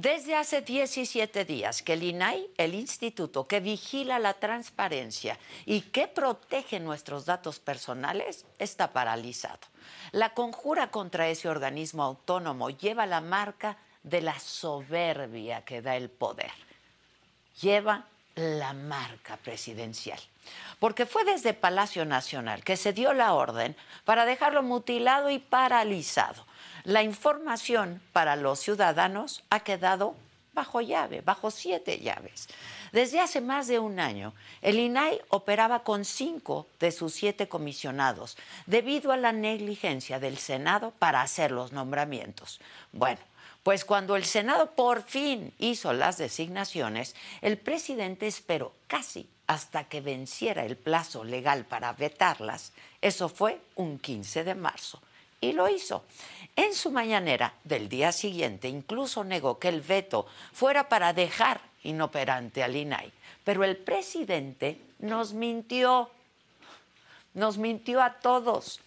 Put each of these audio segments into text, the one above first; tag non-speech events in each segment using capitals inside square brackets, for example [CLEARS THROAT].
Desde hace 17 días que el INAI, el instituto que vigila la transparencia y que protege nuestros datos personales, está paralizado. La conjura contra ese organismo autónomo lleva la marca de la soberbia que da el poder. Lleva la marca presidencial. Porque fue desde Palacio Nacional que se dio la orden para dejarlo mutilado y paralizado la información para los ciudadanos ha quedado bajo llave, bajo siete llaves. Desde hace más de un año, el INAI operaba con cinco de sus siete comisionados debido a la negligencia del Senado para hacer los nombramientos. Bueno, pues cuando el Senado por fin hizo las designaciones, el presidente esperó casi hasta que venciera el plazo legal para vetarlas. Eso fue un 15 de marzo. Y lo hizo. En su mañanera del día siguiente incluso negó que el veto fuera para dejar inoperante al INAI. Pero el presidente nos mintió, nos mintió a todos.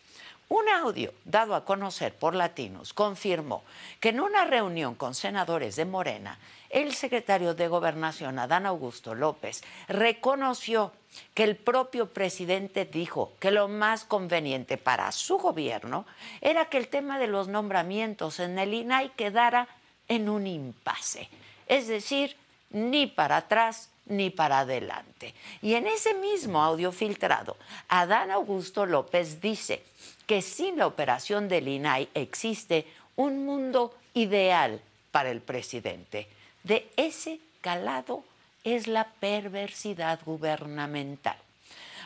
Un audio dado a conocer por Latinos confirmó que en una reunión con senadores de Morena, el secretario de Gobernación, Adán Augusto López, reconoció que el propio presidente dijo que lo más conveniente para su gobierno era que el tema de los nombramientos en el INAI quedara en un impasse, es decir, ni para atrás ni para adelante. Y en ese mismo audio filtrado, Adán Augusto López dice que sin la operación del INAI existe un mundo ideal para el presidente. De ese calado es la perversidad gubernamental.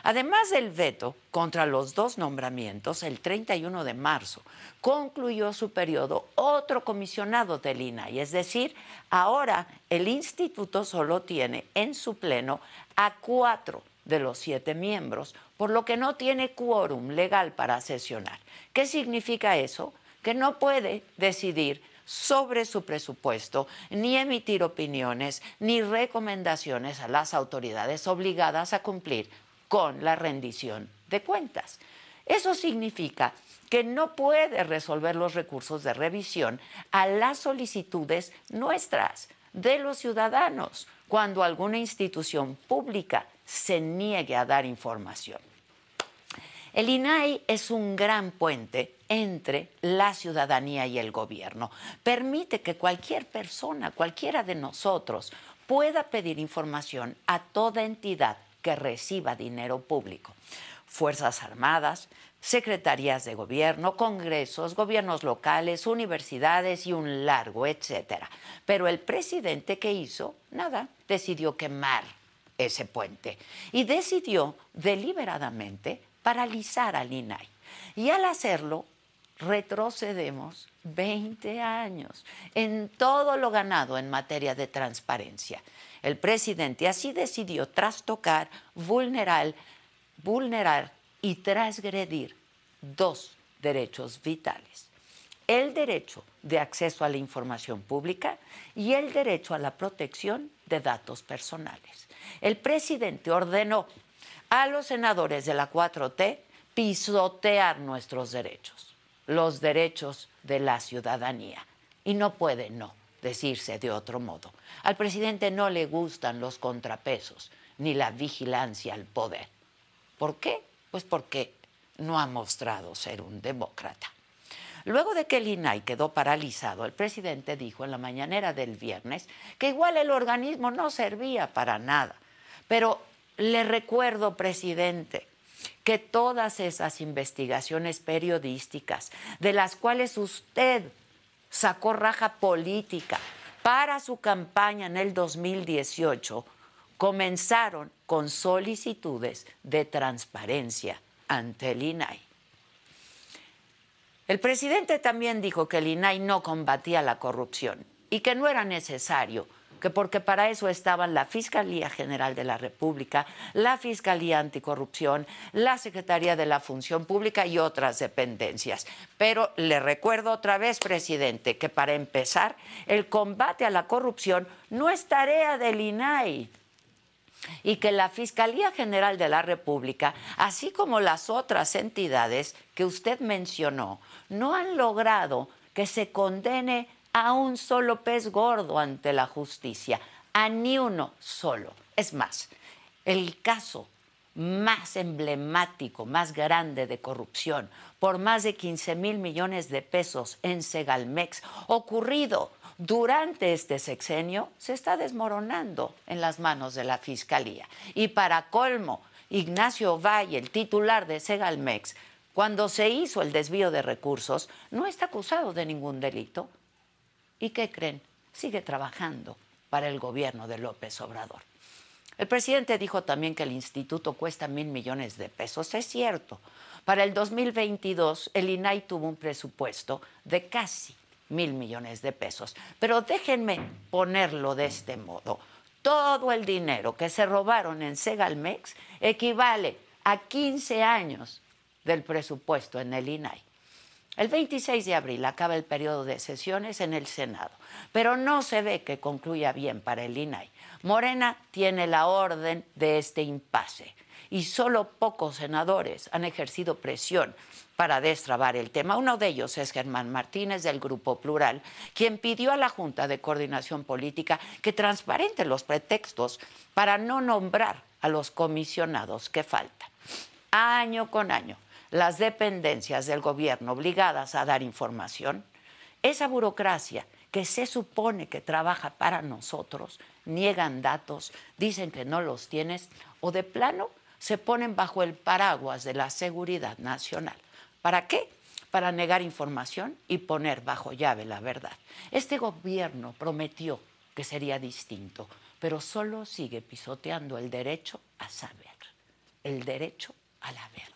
Además del veto contra los dos nombramientos, el 31 de marzo concluyó su periodo otro comisionado del INAI, es decir, ahora el instituto solo tiene en su pleno a cuatro de los siete miembros, por lo que no tiene quórum legal para sesionar. ¿Qué significa eso? Que no puede decidir sobre su presupuesto, ni emitir opiniones, ni recomendaciones a las autoridades obligadas a cumplir con la rendición de cuentas. Eso significa que no puede resolver los recursos de revisión a las solicitudes nuestras, de los ciudadanos, cuando alguna institución pública se niegue a dar información. El INAI es un gran puente entre la ciudadanía y el gobierno. Permite que cualquier persona, cualquiera de nosotros, pueda pedir información a toda entidad que reciba dinero público. Fuerzas Armadas, secretarías de gobierno, congresos, gobiernos locales, universidades y un largo etcétera. Pero el presidente que hizo, nada, decidió quemar ese puente y decidió deliberadamente paralizar al INAI. Y al hacerlo, retrocedemos 20 años en todo lo ganado en materia de transparencia. El presidente así decidió trastocar, vulnerar, vulnerar y transgredir dos derechos vitales. El derecho de acceso a la información pública y el derecho a la protección de datos personales. El presidente ordenó a los senadores de la 4T pisotear nuestros derechos, los derechos de la ciudadanía. Y no puede no decirse de otro modo. Al presidente no le gustan los contrapesos ni la vigilancia al poder. ¿Por qué? Pues porque no ha mostrado ser un demócrata. Luego de que el INAI quedó paralizado, el presidente dijo en la mañanera del viernes que igual el organismo no servía para nada. Pero le recuerdo, presidente, que todas esas investigaciones periodísticas de las cuales usted sacó raja política para su campaña en el 2018 comenzaron con solicitudes de transparencia ante el INAI. El presidente también dijo que el INAI no combatía la corrupción y que no era necesario, que porque para eso estaban la Fiscalía General de la República, la Fiscalía Anticorrupción, la Secretaría de la Función Pública y otras dependencias. Pero le recuerdo otra vez, presidente, que para empezar, el combate a la corrupción no es tarea del INAI y que la Fiscalía General de la República, así como las otras entidades que usted mencionó, no han logrado que se condene a un solo pez gordo ante la justicia, a ni uno solo. Es más, el caso más emblemático, más grande de corrupción, por más de 15 mil millones de pesos en Segalmex, ocurrido durante este sexenio se está desmoronando en las manos de la Fiscalía. Y para colmo, Ignacio Valle, el titular de Segalmex, cuando se hizo el desvío de recursos, no está acusado de ningún delito. ¿Y qué creen? Sigue trabajando para el gobierno de López Obrador. El presidente dijo también que el instituto cuesta mil millones de pesos. Es cierto. Para el 2022, el INAI tuvo un presupuesto de casi mil millones de pesos. Pero déjenme ponerlo de este modo. Todo el dinero que se robaron en Segalmex equivale a 15 años del presupuesto en el INAI. El 26 de abril acaba el periodo de sesiones en el Senado, pero no se ve que concluya bien para el INAI. Morena tiene la orden de este impasse y solo pocos senadores han ejercido presión para destrabar el tema. Uno de ellos es Germán Martínez del Grupo Plural, quien pidió a la Junta de Coordinación Política que transparente los pretextos para no nombrar a los comisionados que faltan. Año con año, las dependencias del gobierno obligadas a dar información, esa burocracia que se supone que trabaja para nosotros, niegan datos, dicen que no los tienes o de plano se ponen bajo el paraguas de la seguridad nacional. ¿Para qué? Para negar información y poner bajo llave la verdad. Este gobierno prometió que sería distinto, pero solo sigue pisoteando el derecho a saber, el derecho a la verdad.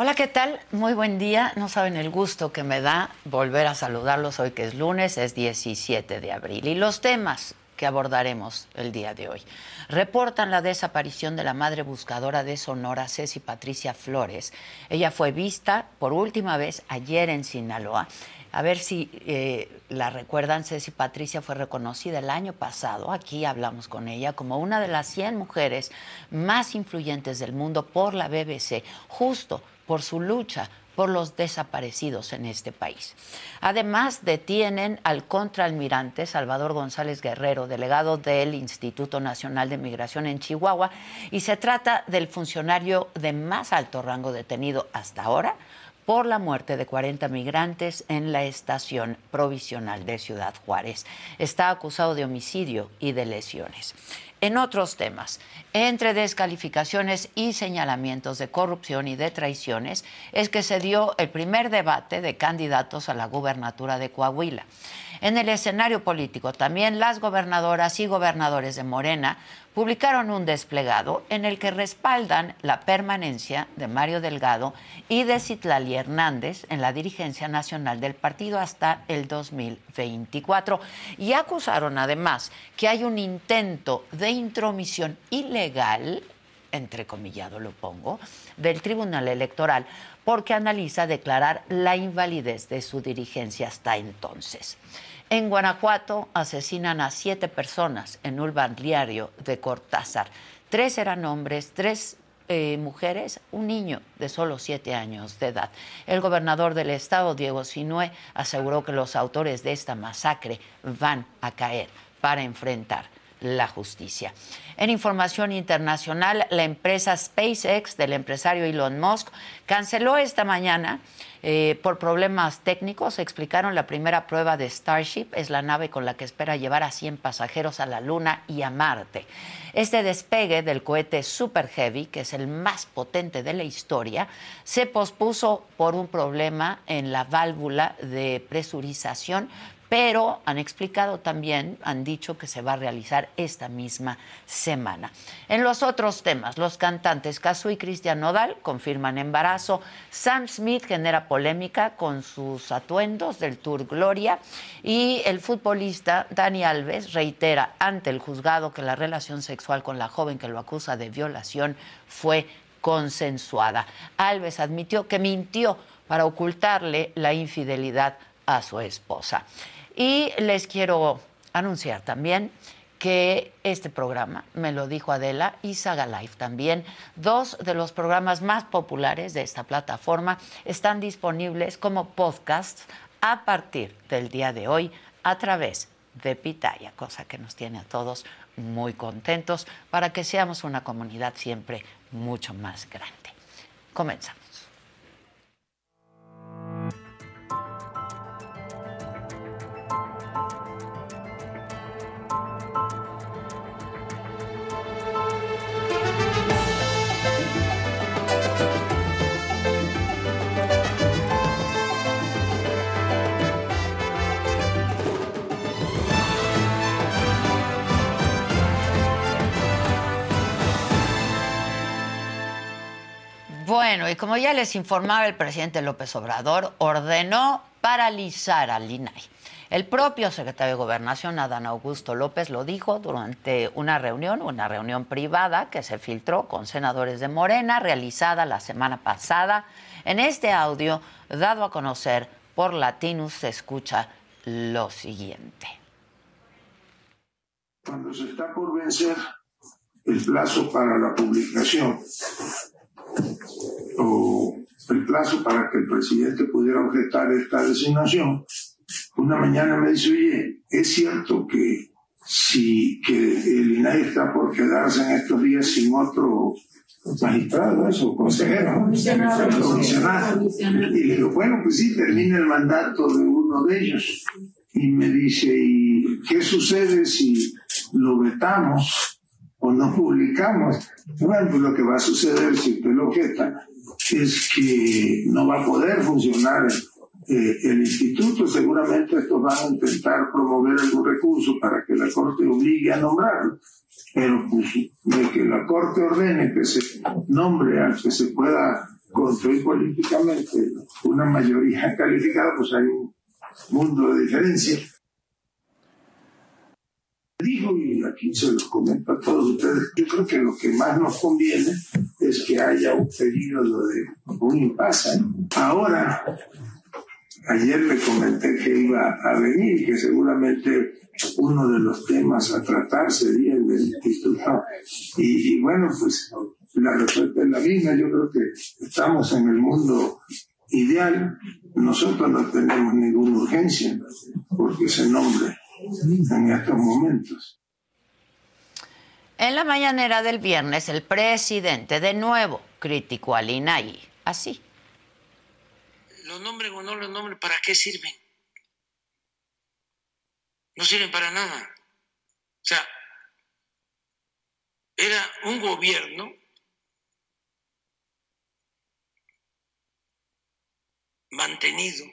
Hola, ¿qué tal? Muy buen día. No saben el gusto que me da volver a saludarlos hoy que es lunes, es 17 de abril. Y los temas que abordaremos el día de hoy. Reportan la desaparición de la madre buscadora de Sonora, Ceci Patricia Flores. Ella fue vista por última vez ayer en Sinaloa. A ver si eh, la recuerdan, Ceci Patricia fue reconocida el año pasado, aquí hablamos con ella, como una de las 100 mujeres más influyentes del mundo por la BBC, justo por su lucha por los desaparecidos en este país. Además, detienen al contraalmirante Salvador González Guerrero, delegado del Instituto Nacional de Migración en Chihuahua, y se trata del funcionario de más alto rango detenido hasta ahora por la muerte de 40 migrantes en la estación provisional de Ciudad Juárez. Está acusado de homicidio y de lesiones. En otros temas, entre descalificaciones y señalamientos de corrupción y de traiciones, es que se dio el primer debate de candidatos a la gubernatura de Coahuila. En el escenario político, también las gobernadoras y gobernadores de Morena publicaron un desplegado en el que respaldan la permanencia de Mario Delgado y de Citlali Hernández en la dirigencia nacional del partido hasta el 2024 y acusaron además que hay un intento de intromisión ilegal entrecomillado lo pongo, del Tribunal Electoral, porque analiza declarar la invalidez de su dirigencia hasta entonces. En Guanajuato asesinan a siete personas en un balneario de Cortázar. Tres eran hombres, tres eh, mujeres, un niño de solo siete años de edad. El gobernador del estado, Diego Sinue, aseguró que los autores de esta masacre van a caer para enfrentar la justicia. En información internacional, la empresa SpaceX del empresario Elon Musk canceló esta mañana eh, por problemas técnicos. Explicaron la primera prueba de Starship, es la nave con la que espera llevar a 100 pasajeros a la Luna y a Marte. Este despegue del cohete Super Heavy, que es el más potente de la historia, se pospuso por un problema en la válvula de presurización pero han explicado también, han dicho que se va a realizar esta misma semana. En los otros temas, los cantantes Casu y Cristian Nodal confirman embarazo, Sam Smith genera polémica con sus atuendos del Tour Gloria y el futbolista Dani Alves reitera ante el juzgado que la relación sexual con la joven que lo acusa de violación fue consensuada. Alves admitió que mintió para ocultarle la infidelidad a su esposa. Y les quiero anunciar también que este programa, me lo dijo Adela, y Saga Life también, dos de los programas más populares de esta plataforma están disponibles como podcasts a partir del día de hoy a través de Pitaya, cosa que nos tiene a todos muy contentos para que seamos una comunidad siempre mucho más grande. Comenzamos. Bueno, y como ya les informaba el presidente López Obrador, ordenó paralizar al INAI. El propio secretario de Gobernación, Adán Augusto López, lo dijo durante una reunión, una reunión privada que se filtró con senadores de Morena, realizada la semana pasada. En este audio, dado a conocer por Latinus, se escucha lo siguiente. Cuando se está por vencer el plazo para la publicación o el plazo para que el presidente pudiera objetar esta designación, una mañana me dice, oye, es cierto que si que el INAI está por quedarse en estos días sin otro magistrado, eso, consejero, comisionado. Y le digo, bueno, pues sí, termina el mandato de uno de ellos. Y me dice, ¿y qué sucede si lo vetamos o no publicamos? Bueno, pues lo que va a suceder si usted lo objeta es que no va a poder funcionar eh, el instituto. Seguramente estos van a intentar promover algún recurso para que la Corte obligue a nombrarlo. Pero pues, de que la Corte ordene que se nombre al que se pueda construir políticamente una mayoría [LAUGHS] calificada, pues hay un mundo de diferencia dijo, y aquí se los comento a todos ustedes, yo creo que lo que más nos conviene es que haya un periodo de un impasse. Ahora, ayer le comenté que iba a venir que seguramente uno de los temas a tratar sería el del instituto. Y, y bueno, pues la respuesta es la misma. Yo creo que estamos en el mundo ideal, nosotros no tenemos ninguna urgencia porque se nombre en estos momentos. En la mañanera del viernes, el presidente de nuevo criticó al INAI. Así. Los nombres o no los nombres, ¿para qué sirven? No sirven para nada. O sea, era un gobierno mantenido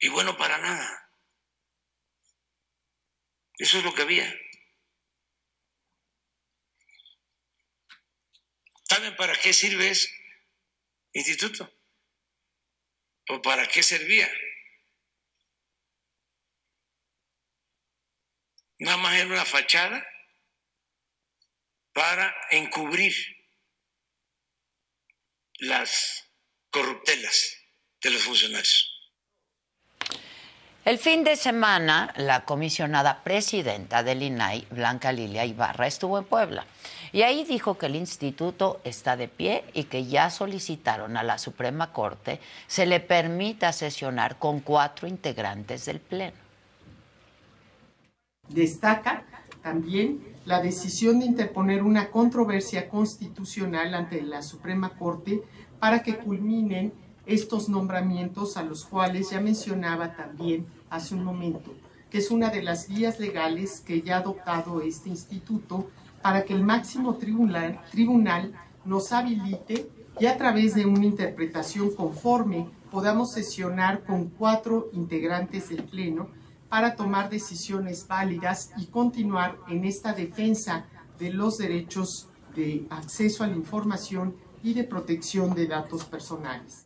y bueno para nada. Eso es lo que había. ¿Saben para qué sirve ese instituto? ¿O para qué servía? Nada más era una fachada para encubrir las corruptelas de los funcionarios. El fin de semana, la comisionada presidenta del INAI, Blanca Lilia Ibarra, estuvo en Puebla y ahí dijo que el instituto está de pie y que ya solicitaron a la Suprema Corte se le permita sesionar con cuatro integrantes del Pleno. Destaca también la decisión de interponer una controversia constitucional ante la Suprema Corte para que culminen estos nombramientos a los cuales ya mencionaba también hace un momento, que es una de las vías legales que ya ha adoptado este instituto para que el máximo tribunal, tribunal nos habilite y a través de una interpretación conforme podamos sesionar con cuatro integrantes del Pleno para tomar decisiones válidas y continuar en esta defensa de los derechos de acceso a la información y de protección de datos personales.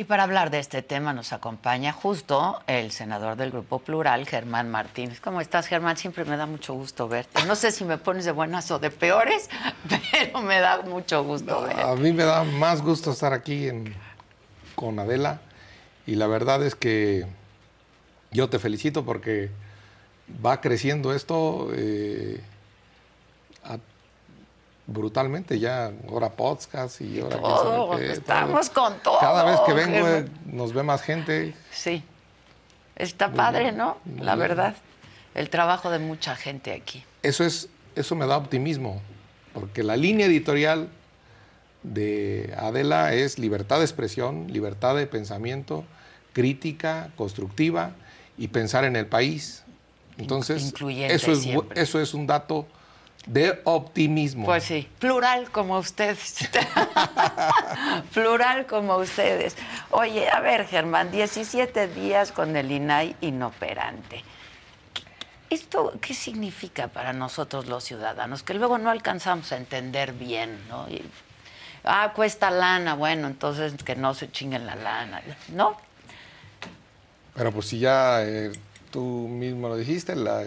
Y para hablar de este tema nos acompaña justo el senador del Grupo Plural, Germán Martínez. ¿Cómo estás, Germán? Siempre me da mucho gusto verte. No sé si me pones de buenas o de peores, [LAUGHS] pero me da mucho gusto verte. A mí me da más gusto estar aquí con Adela y la verdad es que yo te felicito porque va creciendo esto eh, brutalmente ya, ahora podcast y ahora... Todo, estamos con todo. Cada vez que vengo eh, nos ve más gente. Sí, está padre, ¿no? La verdad, el trabajo de mucha gente aquí. Eso, es, eso me da optimismo, porque la línea editorial de Adela es libertad de expresión, libertad de pensamiento, crítica, constructiva y pensar en el país. Entonces, eso es, eso es un dato de optimismo. Pues sí, plural como ustedes. [LAUGHS] plural como ustedes. Oye, a ver, Germán, 17 días con el INAI inoperante. ¿Esto qué significa para nosotros los ciudadanos? Que luego no alcanzamos a entender bien, ¿no? ah, cuesta lana, bueno, entonces que no se chinguen la lana, ¿no? Pero pues si ya eh, tú mismo lo dijiste, la,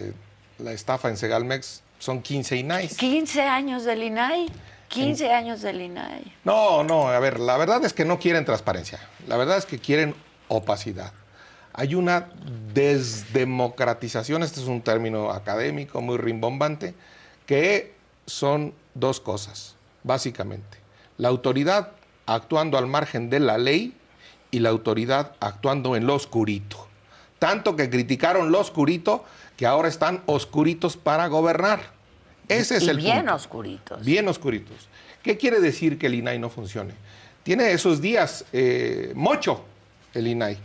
la estafa en Segalmex son 15 INAI. 15 años del INAI. 15 años del INAI. No, no, a ver, la verdad es que no quieren transparencia. La verdad es que quieren opacidad. Hay una desdemocratización, este es un término académico muy rimbombante, que son dos cosas, básicamente. La autoridad actuando al margen de la ley y la autoridad actuando en lo oscurito. Tanto que criticaron lo oscurito que ahora están oscuritos para gobernar. Ese es y el bien punto. oscuritos. Bien oscuritos. ¿Qué quiere decir que el INAI no funcione? Tiene esos días eh, mocho el INAI,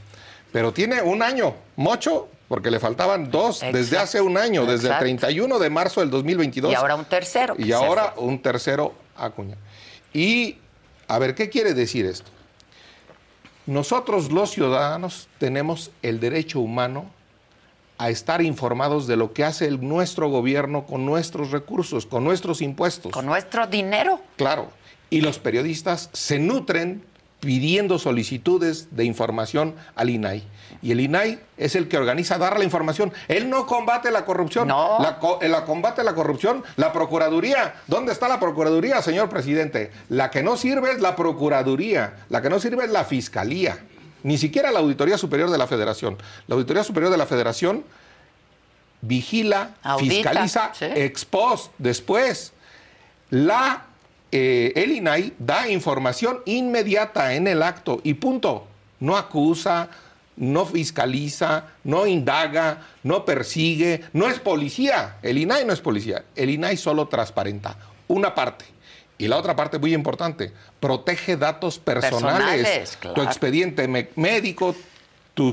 pero tiene un año mocho porque le faltaban dos desde hace un año, desde el Exacto. 31 de marzo del 2022. Y ahora un tercero. Y ahora fue. un tercero Acuña. Y, a ver, ¿qué quiere decir esto? Nosotros los ciudadanos tenemos el derecho humano a estar informados de lo que hace el- nuestro gobierno con nuestros recursos, con nuestros impuestos. Con nuestro dinero. Claro. Y los periodistas se nutren pidiendo solicitudes de información al INAI. Y el INAI es el que organiza dar la información. Él no combate la corrupción. No. La, co- la combate la corrupción. La Procuraduría. ¿Dónde está la Procuraduría, señor presidente? La que no sirve es la Procuraduría. La que no sirve es la Fiscalía. Ni siquiera la Auditoría Superior de la Federación. La Auditoría Superior de la Federación vigila, Audita, fiscaliza sí. ex post, después. La, eh, el INAI da información inmediata en el acto y punto. No acusa, no fiscaliza, no indaga, no persigue, no es policía. El INAI no es policía. El INAI solo transparenta una parte. Y la otra parte muy importante, protege datos personales. Personales, claro. Tu expediente médico, tu,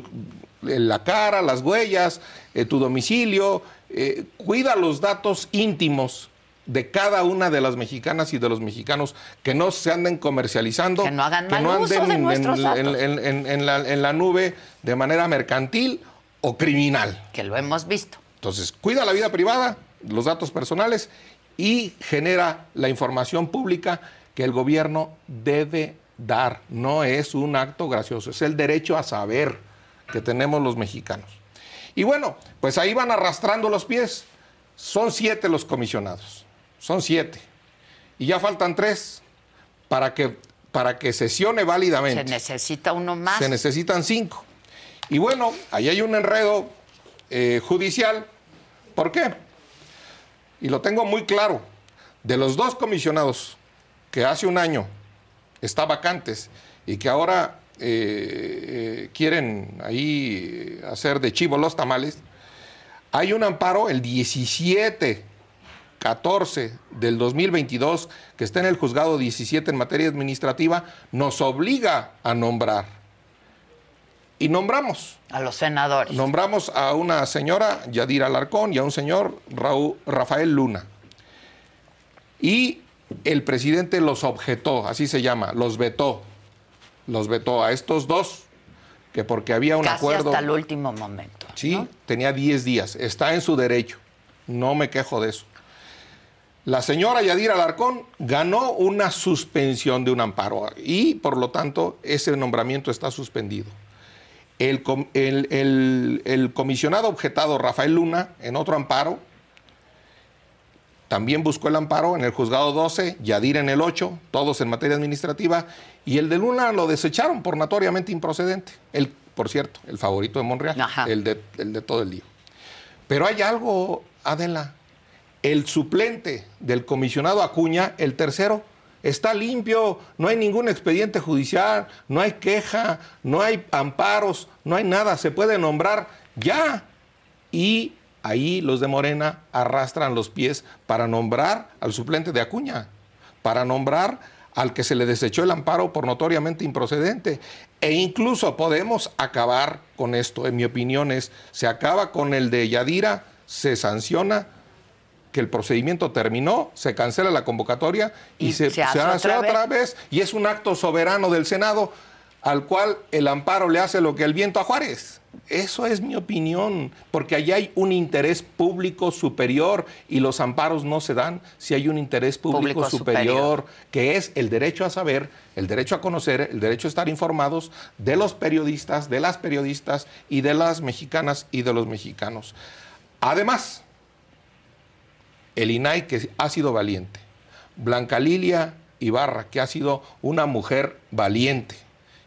eh, la cara, las huellas, eh, tu domicilio, eh, cuida los datos íntimos de cada una de las mexicanas y de los mexicanos que no se anden comercializando, Que no hagan que mal uso de en- nuestros en, datos. en- en- en- en la, en la nube de manera mercantil o criminal. Que lo hemos visto. Entonces, cuida la vida privada, los datos personales y genera la información pública que el gobierno debe dar. No es un acto gracioso, es el derecho a saber que tenemos los mexicanos. Y bueno, pues ahí van arrastrando los pies. Son siete los comisionados, son siete. Y ya faltan tres para que, para que sesione válidamente. Se necesita uno más. Se necesitan cinco. Y bueno, ahí hay un enredo eh, judicial. ¿Por qué? Y lo tengo muy claro. De los dos comisionados que hace un año está vacantes y que ahora eh, eh, quieren ahí hacer de chivo los tamales, hay un amparo el 17 14 del 2022, que está en el juzgado 17 en materia administrativa, nos obliga a nombrar. Y nombramos. A los senadores. Nombramos a una señora, Yadira Alarcón, y a un señor, Raúl, Rafael Luna. Y el presidente los objetó, así se llama, los vetó. Los vetó a estos dos, que porque había un Casi acuerdo. hasta el último momento. Sí, ¿no? tenía 10 días. Está en su derecho. No me quejo de eso. La señora Yadira Alarcón ganó una suspensión de un amparo y, por lo tanto, ese nombramiento está suspendido. El, el- el- el comisionado objetado Rafael Luna, en otro amparo, también buscó el amparo en el juzgado 12, Yadira en el 8, todos en materia administrativa, y el de Luna lo desecharon por notoriamente improcedente. El, por cierto, el favorito de Monreal, el de, el de todo el día. Pero hay algo, Adela. El suplente del comisionado Acuña, el tercero, está limpio, no hay ningún expediente judicial, no hay queja, no hay amparos, no hay nada, se puede nombrar ya. Y ahí los de Morena arrastran los pies para nombrar al suplente de Acuña, para nombrar al que se le desechó el amparo por notoriamente improcedente. E incluso podemos acabar con esto, en mi opinión es, se acaba con el de Yadira, se sanciona que el procedimiento terminó, se cancela la convocatoria y, Y se, se hace se hace otra otra vez y es un acto soberano del Senado al cual el amparo le hace lo que el viento a Juárez. Eso es mi opinión, porque allí hay un interés público superior y los amparos no se dan si hay un interés público, Público superior, superior. que es el derecho a saber, el derecho a conocer, el derecho a estar informados de los periodistas, de las periodistas y de las mexicanas y de los mexicanos. Además, el INAI que ha sido valiente, Blanca Lilia Ibarra, que ha sido una mujer valiente.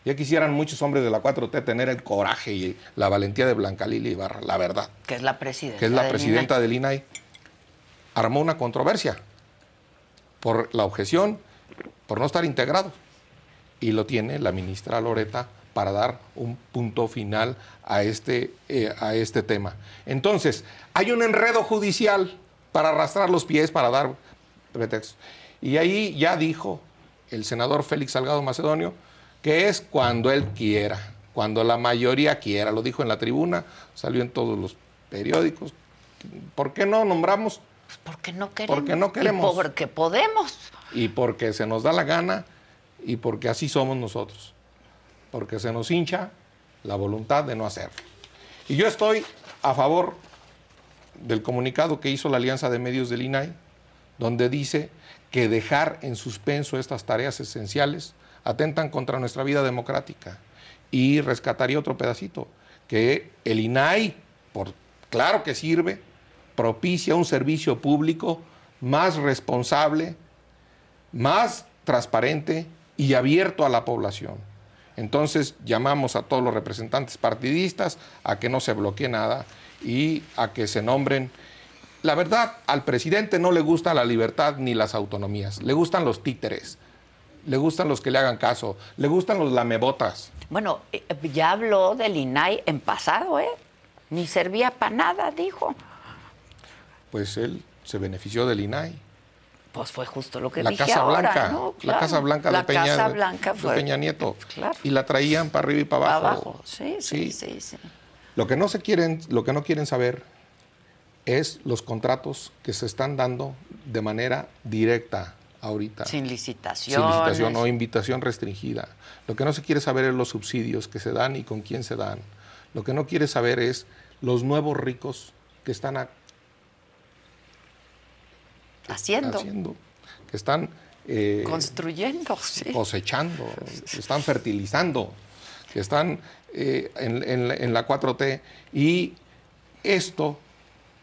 Ya quisieran muchos hombres de la 4T tener el coraje y la valentía de Blanca Lilia Ibarra, la verdad, Que es la presidenta. que es la del presidenta INAI. del INAI. Armó una controversia por la objeción, por no estar integrado. Y lo tiene la ministra Loreta para dar un punto final a este, eh, a este tema. Entonces, hay un enredo judicial para arrastrar los pies, para dar pretextos. Y ahí ya dijo el senador Félix Salgado Macedonio que es cuando él quiera, cuando la mayoría quiera. Lo dijo en la tribuna, salió en todos los periódicos. ¿Por qué no nombramos? Pues porque no queremos. Porque no queremos. Y porque podemos. Y porque se nos da la gana y porque así somos nosotros. Porque se nos hincha la voluntad de no hacerlo. Y yo estoy a favor del comunicado que hizo la Alianza de Medios del INAI, donde dice que dejar en suspenso estas tareas esenciales atentan contra nuestra vida democrática. Y rescataría otro pedacito, que el INAI, por claro que sirve, propicia un servicio público más responsable, más transparente y abierto a la población. Entonces llamamos a todos los representantes partidistas a que no se bloquee nada y a que se nombren. La verdad, al presidente no le gusta la libertad ni las autonomías, le gustan los títeres, le gustan los que le hagan caso, le gustan los lamebotas. Bueno, eh, ya habló del INAI en pasado, ¿eh? Ni servía para nada, dijo. Pues él se benefició del INAI. Pues fue justo lo que la dije Casa ahora, Blanca, ¿no? la. Casa Blanca, La de, Peña, Casa de- Blanca de fue- Peña Nieto. Claro. Y la traían para arriba y para Pa' abajo. abajo. Sí, sí, sí, sí. Lo que no se quieren, lo que no quieren saber es los contratos que se están dando de manera directa ahorita. Sin Sin licitaciones. licitación o invitación restringida. Lo que no se quiere saber es los subsidios que se dan y con quién se dan. Lo que no quiere saber es los nuevos ricos que están a- Haciendo. haciendo, que están eh, Construyendo, sí. cosechando, [LAUGHS] que están fertilizando, que están eh, en, en- en la 4T. Y esto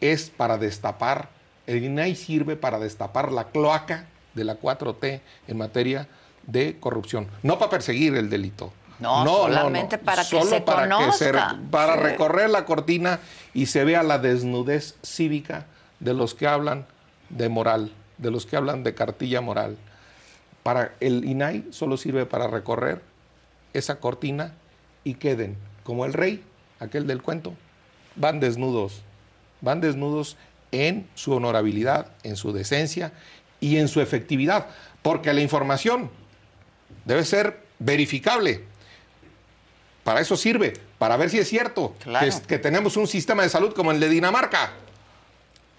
es para destapar, el INAI sirve para destapar la cloaca de la 4T en materia de corrupción, no para perseguir el delito. No, solamente para que Solo se para conozca. para Sí. recorrer la cortina y se vea la desnudez cívica de los que hablan de moral, de los que hablan de cartilla moral. Para el INAI solo sirve para recorrer esa cortina y queden como el rey, aquel del cuento, van desnudos, van desnudos en su honorabilidad, en su decencia y en su efectividad, porque la información debe ser verificable. Para eso sirve, para ver si es cierto Claro. que, tenemos un sistema de salud como el de Dinamarca.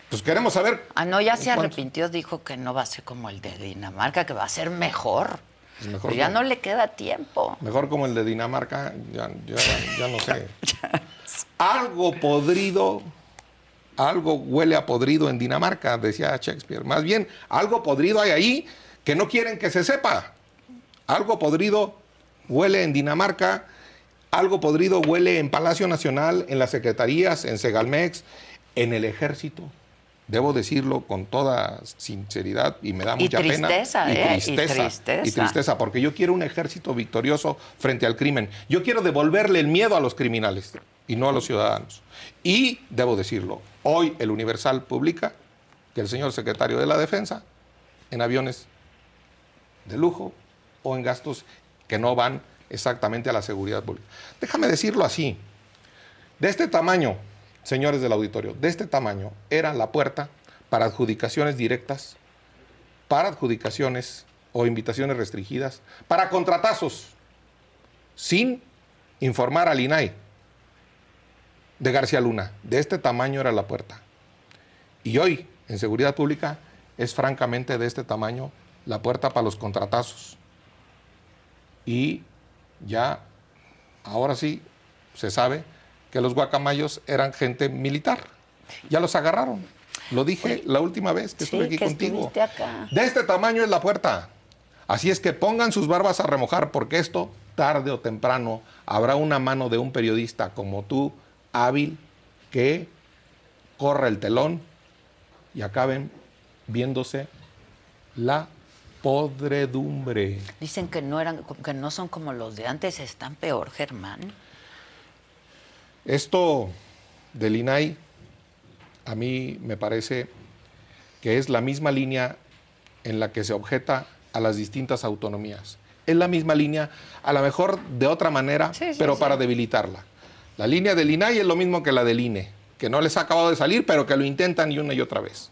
Pues queremos saber. Ah, no, ya se arrepintió, dijo que no va a ser como el de Dinamarca, que va a ser mejor. Mejor Pero ya no. no le queda tiempo. Mejor como el de Dinamarca, ya, ya- ya no [LAUGHS] sé. algo podrido, algo huele a podrido en Dinamarca, decía Shakespeare. Más bien, algo podrido hay ahí que no quieren que se sepa. Algo podrido huele en Dinamarca, algo podrido huele en Palacio Nacional, en las secretarías, en Segalmex, en el ejército. Debo decirlo con toda sinceridad y me da Y mucha tristeza, pena. ¿eh? Y tristeza. Y tristeza, porque yo quiero un ejército victorioso frente al crimen. Yo quiero devolverle el miedo a los criminales y no a los ciudadanos. Y debo decirlo, hoy el Universal publica que el señor secretario de la Defensa, en aviones de lujo o en gastos que no van exactamente a la seguridad pública. Déjame decirlo así. De este tamaño, señores del auditorio, de este tamaño era la puerta para adjudicaciones directas, para adjudicaciones o invitaciones restringidas, para contratazos, sin informar al INAI de García Luna. De este tamaño era la puerta. Y hoy, en seguridad pública, es francamente de este tamaño la puerta para los contratazos. Y ya, ahora sí, se sabe que los guacamayos eran gente militar. Ya los agarraron. Lo dije la última vez que estuve aquí que contigo. acá. De este tamaño es la puerta. Así es que pongan sus barbas a remojar porque esto, tarde o temprano, habrá una mano de un periodista como tú, hábil, que corra el telón y acaben viéndose la podredumbre. Dicen que no eran, que no son como los de antes, están peor, Germán. Esto del INAI a mí me parece que es la misma línea en la que se objeta a las distintas autonomías. Es la misma línea, a lo mejor de otra manera, Sí, sí, pero sí. para debilitarla. La línea del INAI es lo mismo que la del INE, que no les ha acabado de salir, pero que lo intentan y una y otra vez.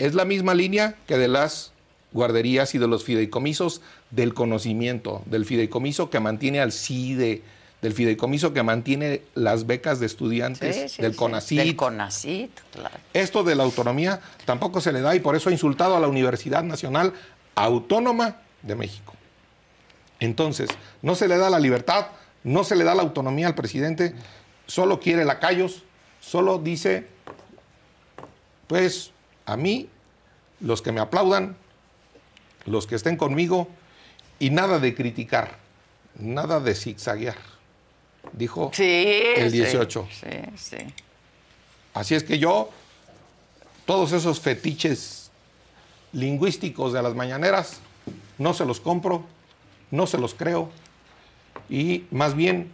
Es la misma línea que de las guarderías y de los fideicomisos del conocimiento, del fideicomiso que mantiene al CIDE, del fideicomiso que mantiene las becas de estudiantes, Sí, sí, del sí. CONACYT. Del CONACYT, claro. Esto de la autonomía tampoco se le da y por eso ha insultado a la Universidad Nacional Autónoma de México. Entonces, no se le da la libertad, no se le da la autonomía al presidente, solo quiere lacayos, solo dice, pues a mí, los que me aplaudan, los que estén conmigo, y nada de criticar, nada de zigzaguear, dijo Sí. el sí, 18. Sí, sí. Así es que yo, todos esos fetiches lingüísticos de las mañaneras, no se los compro, no se los creo y más bien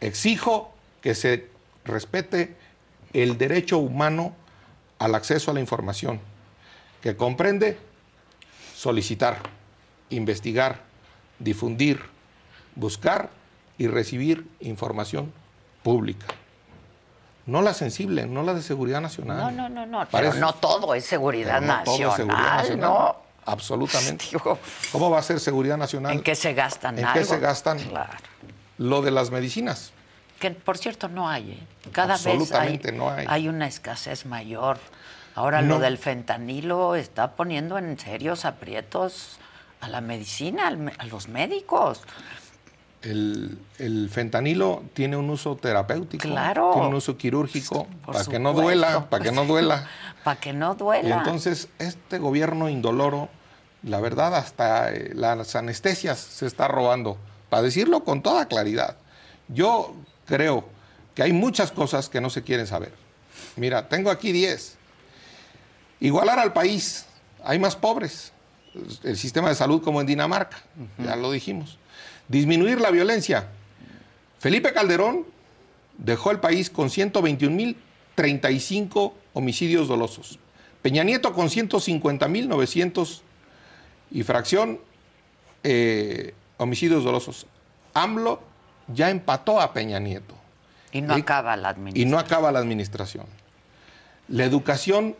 exijo que se respete el derecho humano al acceso a la información, que comprende solicitar, investigar, difundir, buscar y recibir información pública. No la sensible, no la de seguridad nacional. No, no, no, no. Pero no todo es seguridad todo nacional. es seguridad nacional. ¿no? Absolutamente. Digo, ¿Cómo va a ser seguridad nacional? ¿En qué se gastan ¿En algo? qué se gastan? Claro. Lo de las medicinas. Que por cierto no hay, ¿eh? Cada vez hay, no hay. una escasez mayor. Ahora No. lo del fentanilo está poniendo en serios aprietos a la medicina, a los médicos. El, el fentanilo tiene un uso terapéutico, Claro. tiene un uso quirúrgico, Por para que no duela, para que no duela. [LAUGHS] Para que no Y duela. entonces este gobierno indoloro, la verdad, hasta eh, las anestesias se está robando, para decirlo con toda claridad. Yo creo que hay muchas cosas que no se quieren saber. Mira, tengo aquí 10. Igualar al país, hay más pobres. El sistema de salud como en Dinamarca, ya lo dijimos. Disminuir la violencia. Felipe Calderón dejó el país con 121.035 homicidios dolosos. Peña Nieto con 150.900 y fracción eh, homicidios dolosos. AMLO ya empató a Peña Nieto y no y- acaba la y administración. no acaba la administración. La educación,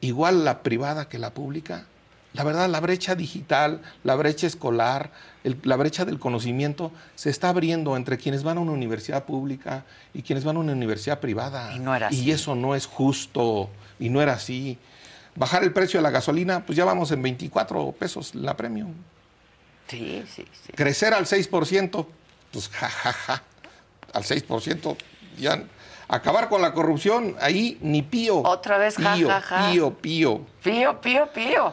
igual la privada que la pública, la verdad, la brecha digital, la brecha escolar, el- la brecha del conocimiento se está abriendo entre quienes van a una universidad pública y quienes van a una universidad privada. Y no era así. Y eso no es justo, y no era así. Bajar el precio de la gasolina, pues ya vamos en 24 pesos la premium. Sí, sí, sí. Crecer al 6%, pues jajaja, al 6%, ya. Acabar con la corrupción, ahí ni pío. Otra vez, ja, pío, ja, ja. pío, pío. Pío, pío, pío.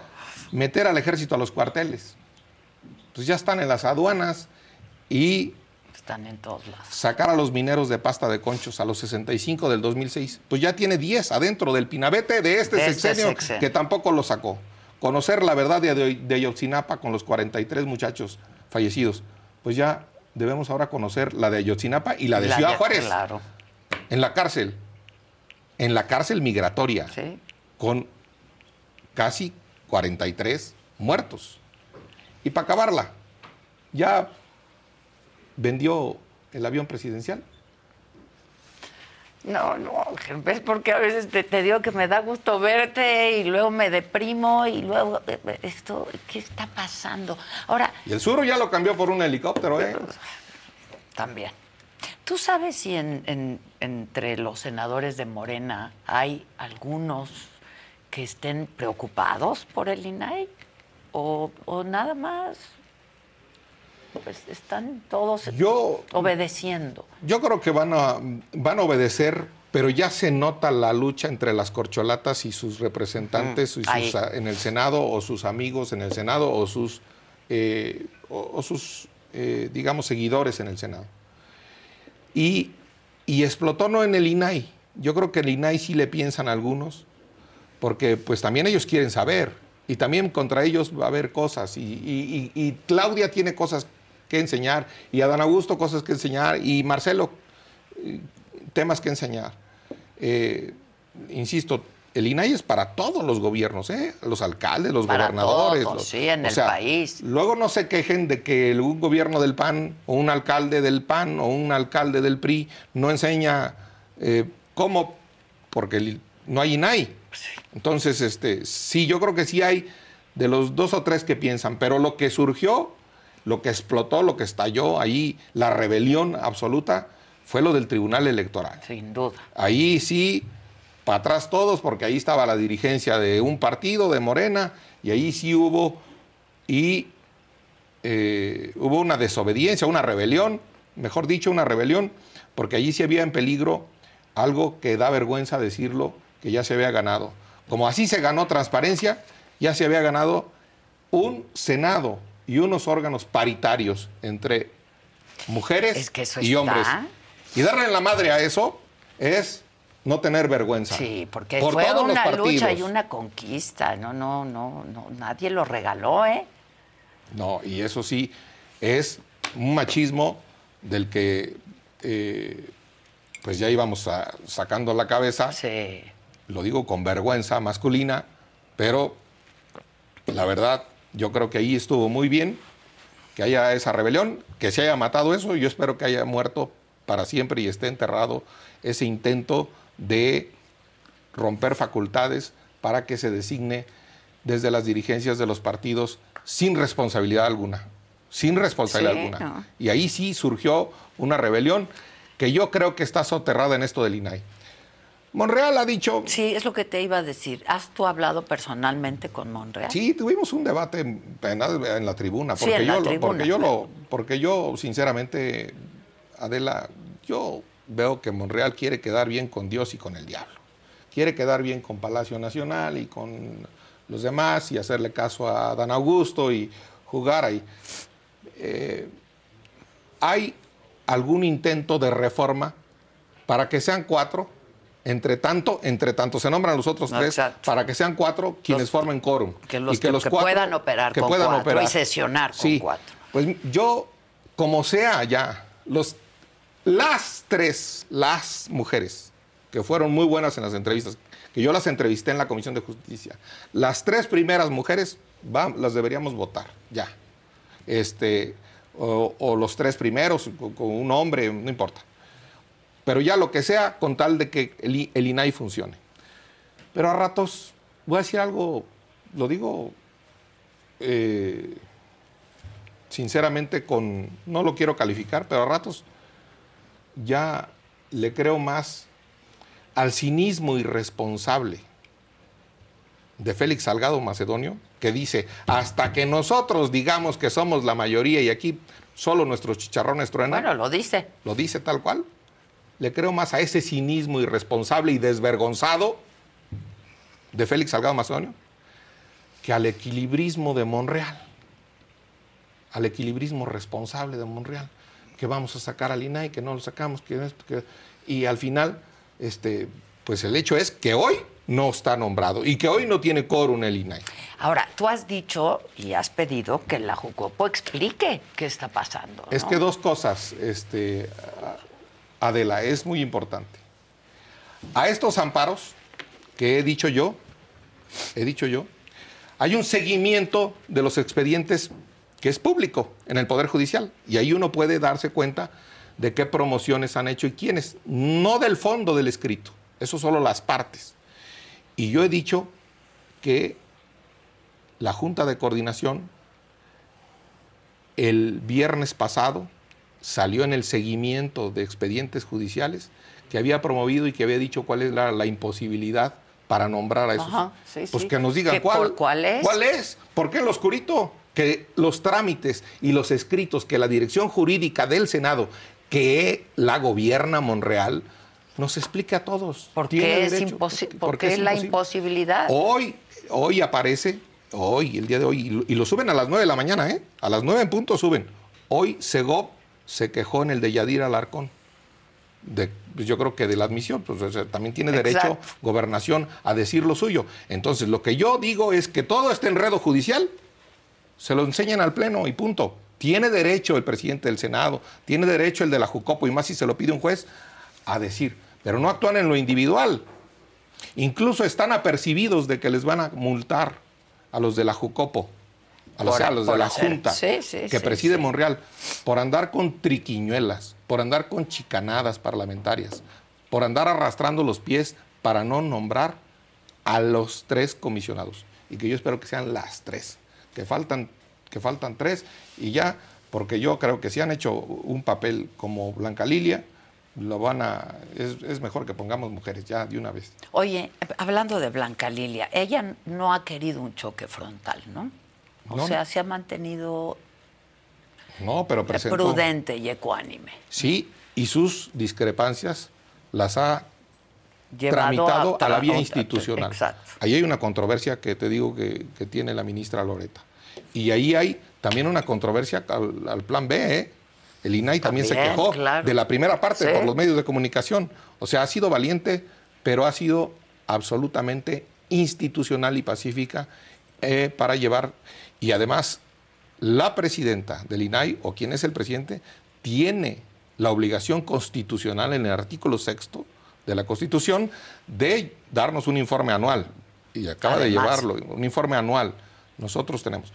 Meter al ejército a los cuarteles. Pues ya están en las aduanas y Están en todos lados. sacar a los mineros de pasta de conchos a los 65 del 2006. Pues ya tiene 10 adentro del pinabete de este, De este sexenio, que tampoco lo sacó. Conocer la verdad de, de Ayotzinapa con los 43 muchachos fallecidos. Pues ya debemos ahora conocer la de Ayotzinapa y la de La Ciudad de- Juárez. Claro, En la cárcel. En la cárcel migratoria. sí. Con casi 43 muertos. Y para acabarla, ya vendió el avión presidencial. No, no, ves porque a veces te, te digo que me da gusto verte y luego me deprimo y luego eh, eh, esto, ¿qué está pasando? Ahora, Y el sur ya lo cambió por un helicóptero, ¿eh? también. ¿Tú sabes si en- en- entre los senadores de Morena hay algunos que estén preocupados por el INAI? ¿O, o nada más? Pues están todos Yo, obedeciendo. yo creo que van a, van a obedecer, pero ya se nota la lucha entre las corcholatas y sus representantes y sus, Ahí. en el Senado, o sus amigos en el Senado, o sus, eh, o, o sus eh, digamos, seguidores en el Senado. Y, y explotó no en el INAI. Yo creo que el INAI sí le piensan algunos, porque pues también ellos quieren saber. Y también contra ellos va a haber cosas. Y, y- y- y Claudia tiene cosas que enseñar. Y Adán Augusto cosas que enseñar. Y Marcelo eh, temas que enseñar. Eh, insisto, el INAI es para todos los gobiernos, ¿eh? los alcaldes, los Para gobernadores. todos, los- sí, en o el sea, país. Luego no se quejen de que un gobierno del PAN o un alcalde del PAN o un alcalde del PRI no enseña eh, cómo, porque no hay INAI. Entonces, este, sí, yo creo que sí hay de los dos o tres que piensan, pero lo que surgió, lo que explotó, lo que estalló ahí, la rebelión absoluta, fue lo del Tribunal Electoral. Sin duda. Ahí sí, para atrás todos, porque ahí estaba la dirigencia de un partido, de Morena, y ahí sí hubo, y eh, hubo una desobediencia, una rebelión, mejor dicho, una rebelión, porque allí sí había en peligro algo que da vergüenza decirlo, que ya se había ganado. Como así se ganó transparencia, ya se había ganado un Senado y unos órganos paritarios entre mujeres Es que eso y está. hombres. Y darle la madre a eso es no tener vergüenza. Sí, porque Por fue una lucha y una conquista. No, no, no, no, nadie lo regaló, ¿eh? No, y eso sí es un machismo del que eh, pues ya íbamos a- sacando la cabeza. Sí. Lo digo con vergüenza masculina, pero la verdad yo creo que ahí estuvo muy bien que haya esa rebelión, que se haya matado eso, y yo espero que haya muerto para siempre y esté enterrado ese intento de romper facultades para que se designe desde las dirigencias de los partidos sin responsabilidad alguna, sin responsabilidad Sí, alguna. no. Y ahí sí surgió una rebelión que yo creo que está soterrada en esto del INAI. Monreal ha dicho, Sí, es lo que te iba a decir. ¿Has tú hablado personalmente con Monreal? Sí, tuvimos un debate en, en la- en la tribuna, Sí, porque, en yo, lo- tribuna, porque, yo claro. lo, porque yo, sinceramente, Adela, yo veo que Monreal quiere quedar bien con Dios y con el diablo. Quiere quedar bien con Palacio Nacional y con los demás y hacerle caso a Dan Augusto y jugar ahí. Eh, ¿Hay algún intento de reforma para que sean cuatro? Entre tanto, entre tanto se nombran los otros No, tres exacto. para que sean cuatro quienes Los- formen quórum. que los Y que- que puedan operar con cuatro y sesionar con Sí. cuatro. Pues yo, como sea ya, los, las tres, las mujeres que fueron muy buenas en las entrevistas, que yo las entrevisté en la Comisión de Justicia, las tres primeras mujeres va- las deberíamos votar, ya. Este, o, o los tres primeros, con un hombre, no importa. Pero ya lo que sea, con tal de que el, INAI funcione. Pero a ratos, voy a decir algo, lo digo eh, sinceramente con, no lo quiero calificar, pero a ratos ya le creo más al cinismo irresponsable de Félix Salgado Macedonio, que dice, hasta que nosotros digamos que somos la mayoría y aquí solo nuestros chicharrones truenan, Bueno, lo dice. lo dice tal cual, le creo más a ese cinismo irresponsable y desvergonzado de Félix Salgado Macedonio que al equilibrismo de Monreal, al equilibrismo responsable de Monreal, que vamos a sacar al INAI, que no lo sacamos, que esto, que... y al final, este, pues el hecho es que hoy no está nombrado y que hoy no tiene quórum el INAI. Ahora, tú has dicho y has pedido que la Jucopo explique qué está pasando. Es que dos cosas, este, Adela, es muy importante. A estos amparos que he dicho yo, he dicho yo, hay un seguimiento de los expedientes que es público en el Poder Judicial y ahí uno puede darse cuenta de qué promociones han hecho y quiénes, no del fondo del escrito, eso solo las partes. Y yo he dicho que la Junta de Coordinación el viernes pasado salió en el seguimiento de expedientes judiciales que había promovido y que había dicho cuál es la, la imposibilidad para nombrar a esos. Ajá, sí, pues sí. que nos digan ¿Que cuál. cuál es? ¿Cuál es? ¿Por qué en lo oscurito? Que los trámites y los escritos que la dirección jurídica del Senado, que la gobierna Monreal, nos explique a todos. ¿Por qué es, imposi- por qué es la imposibilidad? Hoy, hoy aparece, hoy, el día de hoy, y lo, y lo suben a las 9 de la mañana, ¿eh? A las 9 en punto suben. Hoy Segov se quejó en el de Yadir Alarcón. De, pues yo creo que de la admisión, pues o sea, también tiene derecho Exacto. gobernación a decir lo suyo. Entonces, lo que yo digo es que todo este enredo judicial se lo enseñan al Pleno y punto. Tiene derecho el presidente del Senado, tiene derecho el de la Jucopo, y más si se lo pide un juez, a decir. Pero no actúan en lo individual. Incluso están apercibidos de que les van a multar a los de la Jucopo, a los, Por- a los de la hacer- Junta sí, sí, que sí, preside. Monreal, por andar con triquiñuelas, por andar con chicanadas parlamentarias, por andar arrastrando los pies para no nombrar a los tres comisionados. Y que yo espero que sean las tres. Que faltan, que faltan tres y ya, porque yo creo que si han hecho un papel como Blanca Lilia, lo van a. Es, es, mejor que pongamos mujeres ya de una vez. Oye, hablando de Blanca Lilia, ella no ha querido un choque frontal, ¿no? O No. sea, se ha mantenido No, pero presentó. prudente y ecuánime. Sí, y sus discrepancias las ha Llevado tramitado a, la vía institucional. Exacto. Ahí hay una controversia que te digo que, que tiene la ministra Loreta. Y ahí hay también una controversia al, al plan B. ¿eh? El INAI también, se quejó claro. de la primera parte Sí. por los medios de comunicación. O sea, ha sido valiente, pero ha sido absolutamente institucional y pacífica eh, para llevar. Y además, la presidenta del INAI, o quien es el presidente, tiene la obligación constitucional en el artículo sexto de la Constitución de darnos un informe anual. Y acaba de llevarlo, un informe anual. Nosotros tenemos.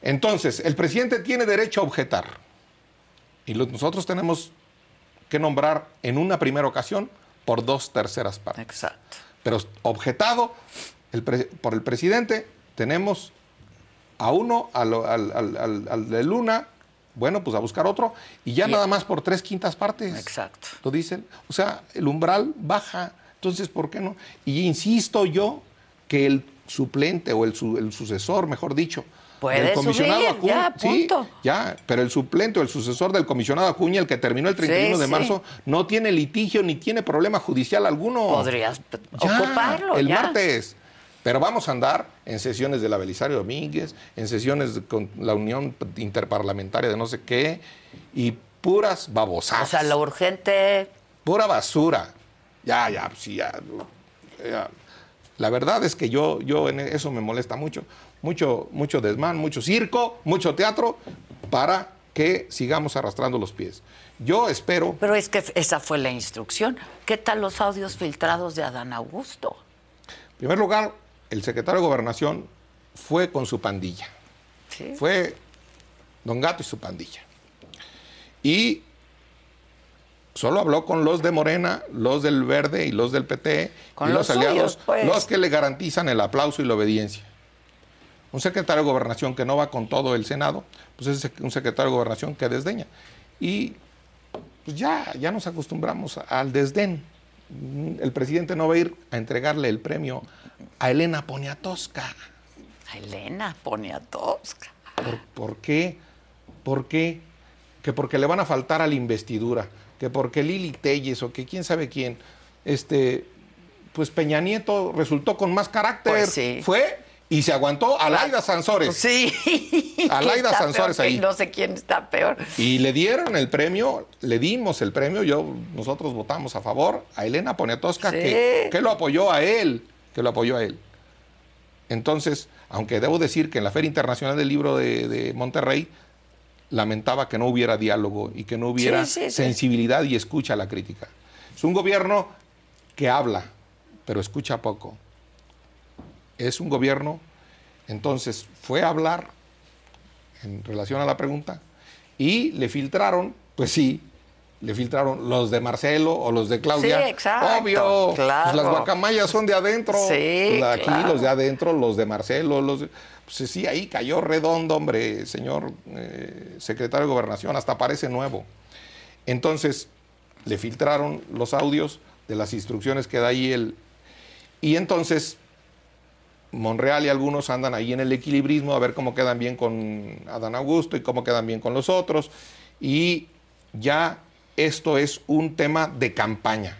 Entonces, el presidente tiene derecho a objetar. Y lo- nosotros tenemos que nombrar en una primera ocasión por dos terceras partes. Exacto. Pero objetado el pre- por el presidente, tenemos a uno, al, al- al- al- al de Luna, bueno, pues a buscar otro, y ya nada más por tres quintas partes. Exacto. Lo dicen. O sea, el umbral baja. Entonces, ¿por qué no? Y insisto yo que el suplente o el, su- el sucesor, mejor dicho, Puede del comisionado subir, Acuña, ya, sí, punto. ya, pero el suplente o el sucesor del comisionado Acuña, el que terminó el 31 Sí, de sí. marzo, no tiene litigio ni tiene problema judicial alguno. Podrías Ya, ocuparlo. el ya. martes. Pero vamos a andar en sesiones de la Belisario Domínguez, en sesiones de- con la Unión Interparlamentaria de no sé qué, y puras O babosadas. sea, lo urgente. Pura basura. Ya, ya, sí, ya, ya. La verdad es que yo, yo en eso me molesta mucho. Mucho, mucho desmán, mucho circo, mucho teatro, para que sigamos arrastrando los pies. Yo espero. Pero es que esa fue la instrucción. ¿Qué tal los audios filtrados de Adán Augusto? En primer lugar, el secretario de Gobernación fue con su pandilla. Sí. Fue Don Gato y su pandilla. Y solo habló con los de Morena, los del Verde y los del PT, Con y los los, aliados, pues. los que le garantizan el aplauso y la obediencia. Un secretario de Gobernación que no va con todo el Senado, pues es un secretario de Gobernación que desdeña. Y pues ya, ya nos acostumbramos al desdén. El presidente no va a ir a entregarle el premio a Elena Poniatowska. A Elena Poniatowska. ¿Por, por qué? ¿Por qué? Que porque le van a faltar a la investidura, que porque Lili Telles o que quién sabe quién, este, pues Peña Nieto resultó con más carácter. Pues sí. Fue y se aguantó a Laida Sansores. Sí. A [LAUGHS] ¿Quién Laida Sansores ahí. No sé quién está peor. Y le dieron el premio, le dimos el premio, yo, nosotros votamos a favor a Elena Poniatowska, Sí. que, que lo apoyó a él, que lo apoyó a él. Entonces, aunque debo decir que en la Feria Internacional del Libro de, de Monterrey, lamentaba que no hubiera diálogo y que no hubiera Sí, sí, sí. sensibilidad y escucha a la crítica. Es un gobierno que habla, pero escucha poco. Es un gobierno, entonces fue a hablar en relación a la pregunta y le filtraron, pues sí, le filtraron los de Marcelo o los de Claudia. Sí, exacto, Obvio, claro. pues las guacamayas son de adentro. Sí, Pues aquí claro. los de adentro, los de Marcelo, los de- Pues sí, ahí cayó redondo, hombre, señor eh, secretario de Gobernación, hasta parece nuevo. Entonces, le filtraron los audios de las instrucciones que da ahí el... Y entonces, Monreal y algunos andan ahí en el equilibrismo a ver cómo quedan bien con Adán Augusto y cómo quedan bien con los otros. Y ya esto es un tema de campaña.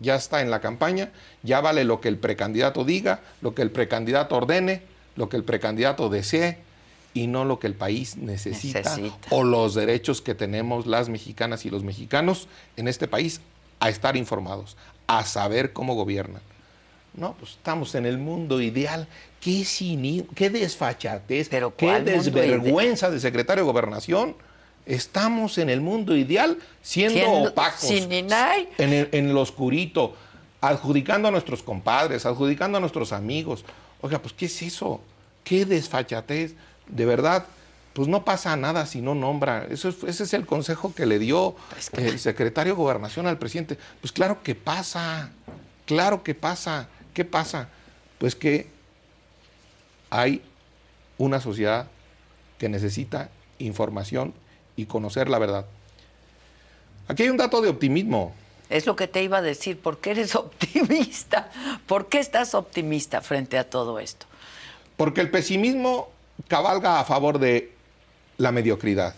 Ya está en la campaña, ya vale lo que el precandidato diga, lo que el precandidato ordene, lo que el precandidato desee y no lo que el país necesita, Necesita. o los derechos que tenemos las mexicanas y los mexicanos en este país a estar informados, a saber cómo gobiernan. No, pues estamos en el mundo ideal. Qué, cini- qué desfachatez, Pero qué ¿cuál mundo desvergüenza de secretario de Gobernación. Estamos en el mundo ideal siendo Siendo- opacos. sin. En el, en lo oscurito, adjudicando a nuestros compadres, adjudicando a nuestros amigos. Oiga, pues, ¿qué es eso? ¿Qué desfachatez? De verdad, pues no pasa nada si no nombra. Eso es- ese es el consejo que le dio Pues el secretario de Gobernación al presidente. Pues claro que pasa. Claro que pasa. ¿Qué pasa? Pues que hay una sociedad que necesita información y conocer la verdad. Aquí hay un dato de optimismo. Es lo que te iba a decir, ¿por qué eres [LAUGHS] optimista? ¿Por qué estás optimista frente a todo esto? Porque el pesimismo cabalga a favor de la mediocridad.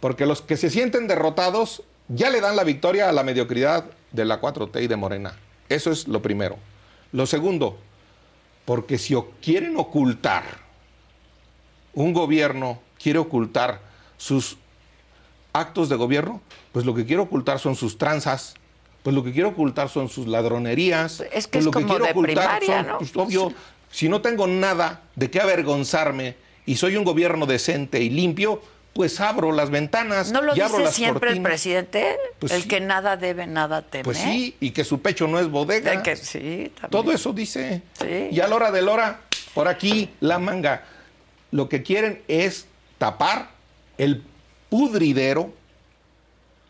Porque los que se sienten derrotados ya le dan la victoria a la mediocridad de la 4T y de Morena. Eso es lo primero. Lo segundo, porque si quieren ocultar, un gobierno quiere ocultar sus actos de gobierno, pues lo que quiere ocultar son sus tranzas, pues lo que quiere ocultar son sus ladronerías. Es que pues es lo que como quiero de ocultar primaria, son, ¿no? pues, obvio, si no tengo nada de qué avergonzarme y soy un gobierno decente y limpio, pues abro las ventanas ¿No lo y abro dice las siempre el presidente? Pues el sí. que nada debe, nada teme. Pues sí, y que su pecho no es bodega. De que sí, también. Todo eso dice. Sí. Y a la hora de la hora, por aquí, la manga. Lo que quieren es tapar el pudridero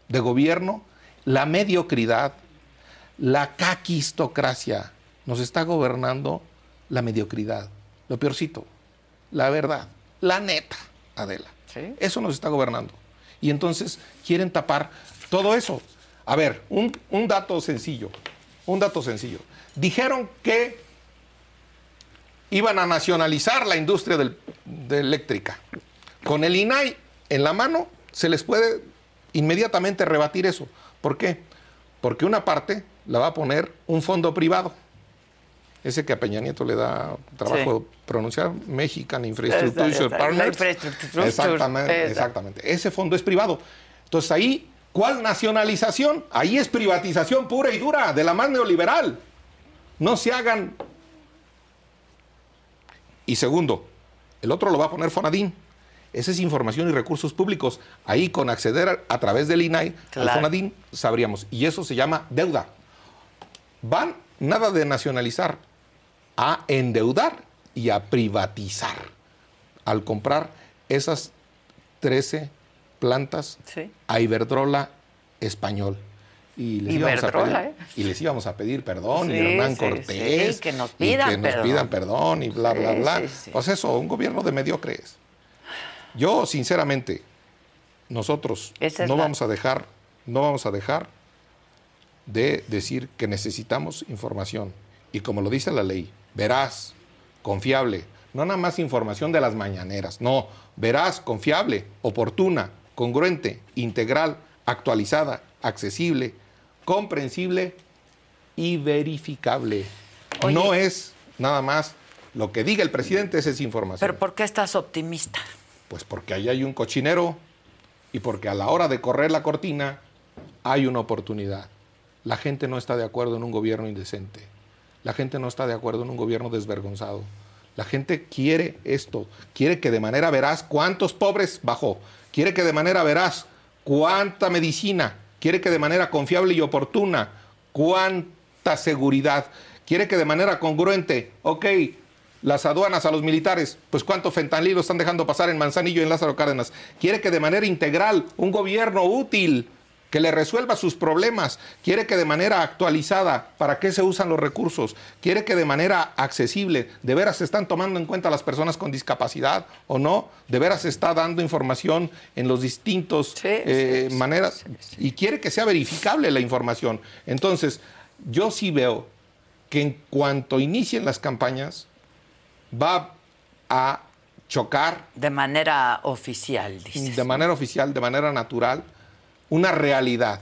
de gobierno, la mediocridad, la caquistocracia. Nos está gobernando la mediocridad. Lo peorcito, la verdad, la neta, Adela. Sí. Eso nos está gobernando. Y entonces quieren tapar todo eso. A ver, un, un dato sencillo. Un dato sencillo. Dijeron que iban a nacionalizar la industria del- de eléctrica. Con el INAI en la mano, se les puede inmediatamente rebatir eso. ¿Por qué? Porque una parte la va a poner un fondo privado. Ese que a Peña Nieto le da trabajo pronunciar, Mexican Infrastructure Partners. Exactamente, exactamente. Ese fondo es privado. Entonces ahí, ¿cuál nacionalización? Ahí es privatización pura y dura, de la más neoliberal. No se hagan. Y segundo, el otro lo va a poner Fonadín. Esa es información y recursos públicos. Ahí con acceder a, a través del INAI Claro. al Fonadín sabríamos. Y eso se llama deuda. Van nada de nacionalizar, a endeudar y a privatizar al comprar esas 13 plantas Sí. a Iberdrola español. Y les, Iberdrola, pedir, ¿eh? y les íbamos a pedir perdón, y Sí, Hernán sí, Cortés. que nos y pidan que nos perdón. pidan perdón y bla, bla, bla. Pues eso, un gobierno de mediocres. Yo, sinceramente, nosotros es no la- vamos a dejar, no vamos a dejar de decir que necesitamos información. Y como lo dice la ley, veraz, confiable, no nada más información de las mañaneras, no, veraz, confiable, oportuna, congruente, integral, actualizada, accesible, comprensible y verificable. Oye. No es nada más lo que diga el presidente, esa es información. Pero ¿por qué estás optimista? Pues porque ahí hay un cochinero y porque a la hora de correr la cortina hay una oportunidad. La gente no está de acuerdo en un gobierno indecente. La gente no está de acuerdo en un gobierno desvergonzado. La gente quiere esto, quiere que de manera veraz cuántos pobres bajó, quiere que de manera veraz cuánta medicina, quiere que de manera confiable y oportuna cuánta seguridad, quiere que de manera congruente, ok, las aduanas a los militares, pues cuánto fentanilo están dejando pasar en Manzanillo y en Lázaro Cárdenas. Quiere que de manera integral un gobierno útil que le resuelva sus problemas, quiere que de manera actualizada, ¿para qué se usan los recursos? Quiere que de manera accesible, ¿de veras se están tomando en cuenta las personas con discapacidad o no? ¿De veras se está dando información en los distintos Sí, eh, sí, sí, maneras? Y quiere que sea verificable la información. Entonces, yo sí veo que en cuanto inicien las campañas, va a chocar De manera oficial, dices. de manera oficial, de manera natural, una realidad.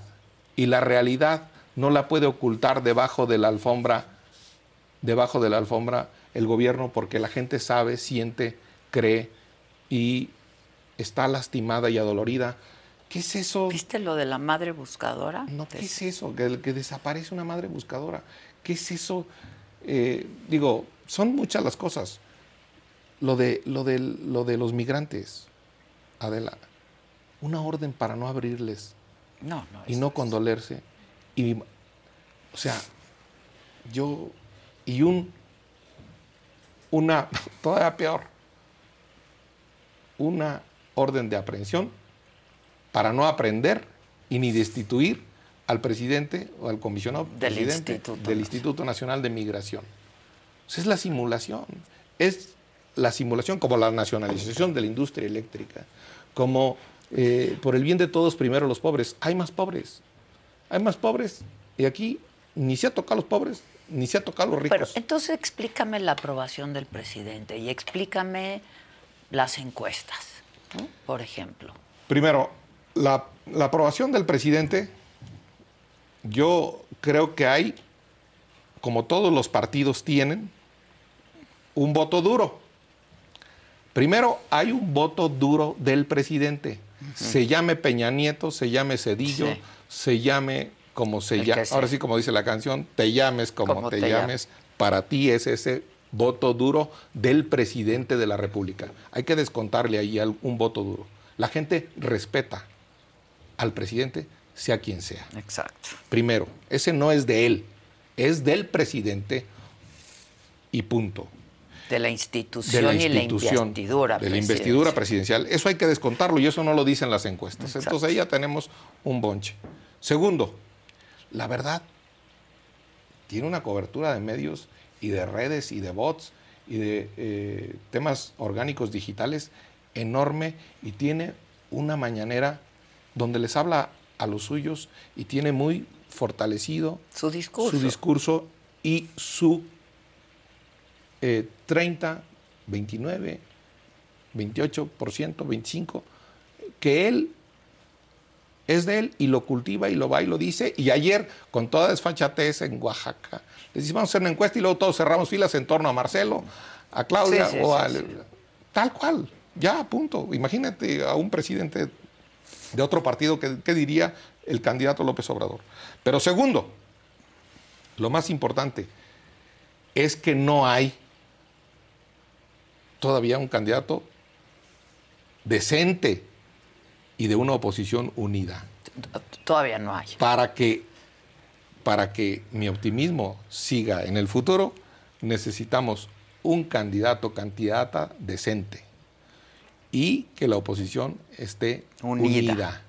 Y la realidad no la puede ocultar debajo de la alfombra, debajo de la alfombra el gobierno, porque la gente sabe, siente, cree y está lastimada y adolorida. ¿Qué es eso? ¿Viste lo de la madre buscadora? No, ¿qué es eso? Que, que desaparece una madre buscadora. ¿Qué es eso? Eh, digo, son muchas las cosas. Lo de, lo, de, lo de los migrantes, Adela, una orden para no abrirles No, no. y es- no condolerse. Y, o sea, yo, y un, una, [LAUGHS] todavía peor, una orden de aprehensión para no aprender y ni destituir al presidente o al comisionado Del presidente Instituto del Nacional. Instituto Nacional de Migración. Esa es la simulación. Es la simulación como la nacionalización de la industria eléctrica, como eh, por el bien de todos primero los pobres. Hay más pobres, hay más pobres y aquí ni se ha tocado a los pobres, ni se ha tocado a los ricos. Pero entonces explícame la aprobación del presidente y explícame las encuestas, ¿no? por ejemplo. Primero, la, la aprobación del presidente, yo creo que hay, como todos los partidos tienen, un voto duro. Primero, hay un voto duro del presidente. Se llame Peña Nieto, se llame Cedillo, Sí. se llame como se llame. Ahora sí, como dice la canción, te llames como, Como te, te llames. Para ti es ese voto duro del presidente de la República. Hay que descontarle ahí un voto duro. La gente respeta al presidente, sea quien sea. Exacto. Primero, ese no es de él, es del presidente y punto. De la De institución y la investidura. de la investidura presidencial. Eso hay que descontarlo y eso no lo dicen las encuestas. Exacto. Entonces ahí ya tenemos un bonche. Segundo, la verdad tiene una cobertura de medios y de redes y de bots y de eh, temas orgánicos digitales enorme y tiene una mañanera donde les habla a los suyos y tiene muy fortalecido Su discurso. su discurso y su eh, 30, 29, 28%, 25%, que él es de él y lo cultiva y lo va y lo dice. Y ayer, con toda desfachatez en Oaxaca, les decimos vamos a hacer una encuesta y luego todos cerramos filas en torno a Marcelo, a Claudia Sí, sí, o sí. Tal cual, ya, punto. Imagínate a un presidente de otro partido que, que diría el candidato López Obrador. Pero segundo, lo más importante es que no hay todavía un candidato decente y de una oposición unida. Todavía no hay. Para que, para que mi optimismo siga en el futuro, necesitamos un candidato, candidata decente y que la oposición esté Unida. unida,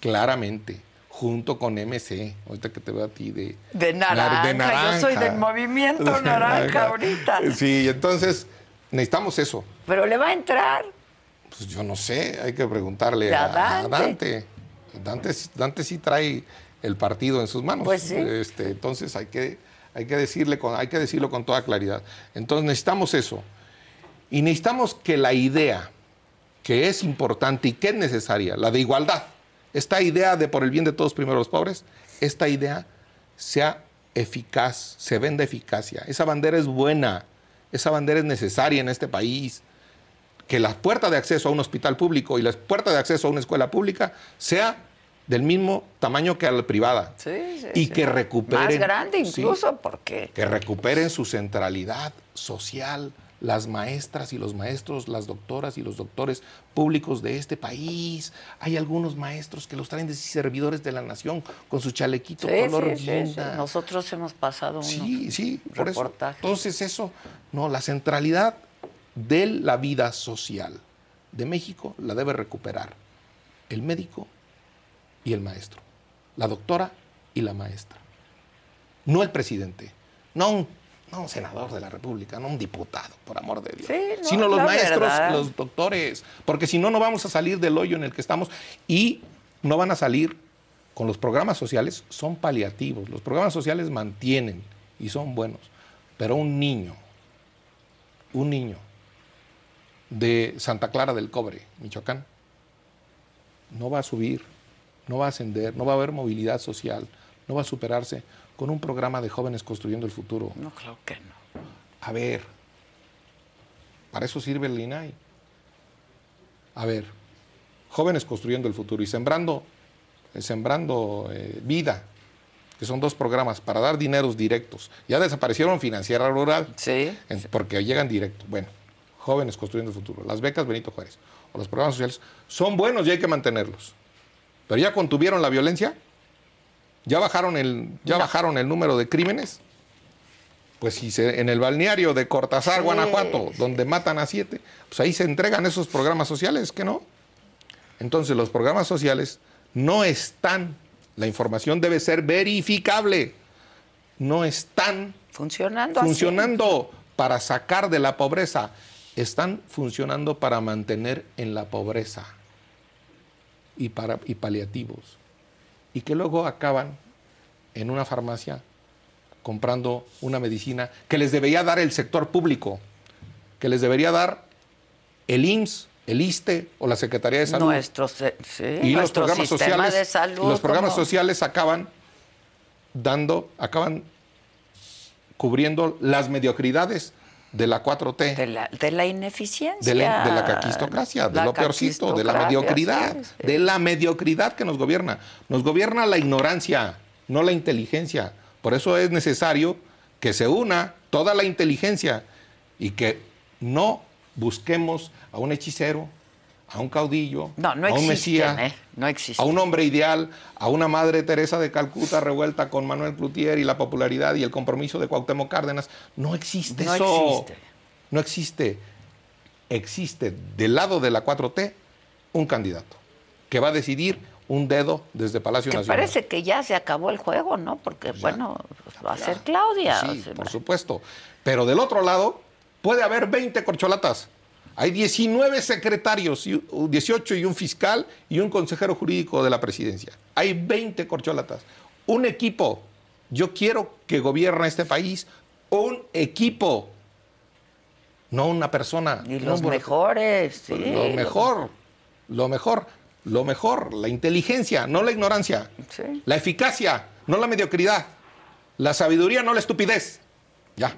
claramente, junto con MC. Ahorita que te veo a ti de, De naranja, yo soy del movimiento [LAUGHS] naranja ahorita. Sí, entonces necesitamos eso. Pero le va a entrar. Pues yo no sé, hay que preguntarle A a, a Dante. Dante. Dante. Dante sí trae el partido en sus manos. Pues sí. Este, entonces hay que, hay, que decirle con, hay que decirlo con toda claridad. Entonces necesitamos eso. Y necesitamos que la idea que es importante y que es necesaria, la de igualdad, esta idea de por el bien de todos primero los pobres, esta idea sea eficaz, se venda eficacia. Esa bandera es buena, esa bandera es necesaria en este país que la puerta de acceso a un hospital público y la puerta de acceso a una escuela pública sea del mismo tamaño que a la privada. Sí, sí, y sí. que recuperen. Más grande incluso, porque que recuperen su centralidad social las maestras y los maestros, las doctoras y los doctores públicos de este país. Hay algunos maestros que los traen de servidores de la nación con su chalequito Sí, color sí, nosotros hemos pasado unos Sí, sí, por eso. reportajes. Entonces eso, no, la centralidad de la vida social de México la debe recuperar el médico y el maestro, la doctora y la maestra. No el presidente, no un, no un senador de la República, no un diputado, por amor de Dios, Sí, no, sino los maestros, verdad. los doctores, porque si no, no vamos a salir del hoyo en el que estamos y no van a salir con los programas sociales, son paliativos. Los programas sociales mantienen y son buenos, pero un niño, un niño de Santa Clara del Cobre, Michoacán, no va a subir, no va a ascender, no va a haber movilidad social, no va a superarse con un programa de jóvenes construyendo el futuro. No, claro que no. A ver, para eso sirve el INAI. A ver, jóvenes construyendo el futuro y sembrando, eh, sembrando eh, vida, que son dos programas para dar dineros directos. Ya desaparecieron financiera rural, Sí. en- porque llegan directo. Bueno, jóvenes construyendo el futuro, las becas Benito Juárez o los programas sociales son buenos y hay que mantenerlos. Pero ya contuvieron la violencia, ya bajaron el, ya bajaron el número de crímenes. Pues si se- en el balneario de Cortázar, Sí, Guanajuato, donde matan a siete, pues ahí se entregan esos programas sociales, ¿que no? Entonces los programas sociales no están La información debe ser verificable. No están funcionando, así. funcionando para sacar de la pobreza. Están funcionando para mantener en la pobreza y, para, y paliativos. Y que luego acaban en una farmacia comprando una medicina que les debería dar el sector público, que les debería dar el IMSS, el ISTE o la Secretaría de Salud. Nuestro, sí, y los programas sociales, de salud. los programas sociales acaban dando, acaban cubriendo las mediocridades de la 4T. De la, de la ineficiencia. De la, de la caquistocracia, de La lo peorcito, de la mediocridad, sí, sí. de la mediocridad que nos gobierna. Nos gobierna la ignorancia, no la inteligencia. Por eso es necesario que se una toda la inteligencia y que no busquemos a un hechicero, a un caudillo, No, no a un existen, mesías, ¿eh? No a un hombre ideal, a una madre Teresa de Calcuta revuelta con Manuel Cloutier y la popularidad y el compromiso de Cuauhtémoc Cárdenas. No existe No eso. existe. No existe. Existe del lado de la 4T un candidato que va a decidir un dedo desde Palacio Que Nacional. parece que ya se acabó el juego, ¿no? Porque, bueno, va a ser Claudia. Sí, o sea, por supuesto. Pero del otro lado puede haber 20 corcholatas. Hay 19 secretarios, y- 18 y un fiscal y un consejero jurídico de la presidencia. Hay 20 corcholatas. Un equipo. Yo quiero que gobierne este país un equipo, no una persona. Y no los mejores, sí. Lo mejor, lo mejor, lo mejor, la inteligencia, no la ignorancia. Sí. La eficacia, no la mediocridad. La sabiduría, no la estupidez. Ya,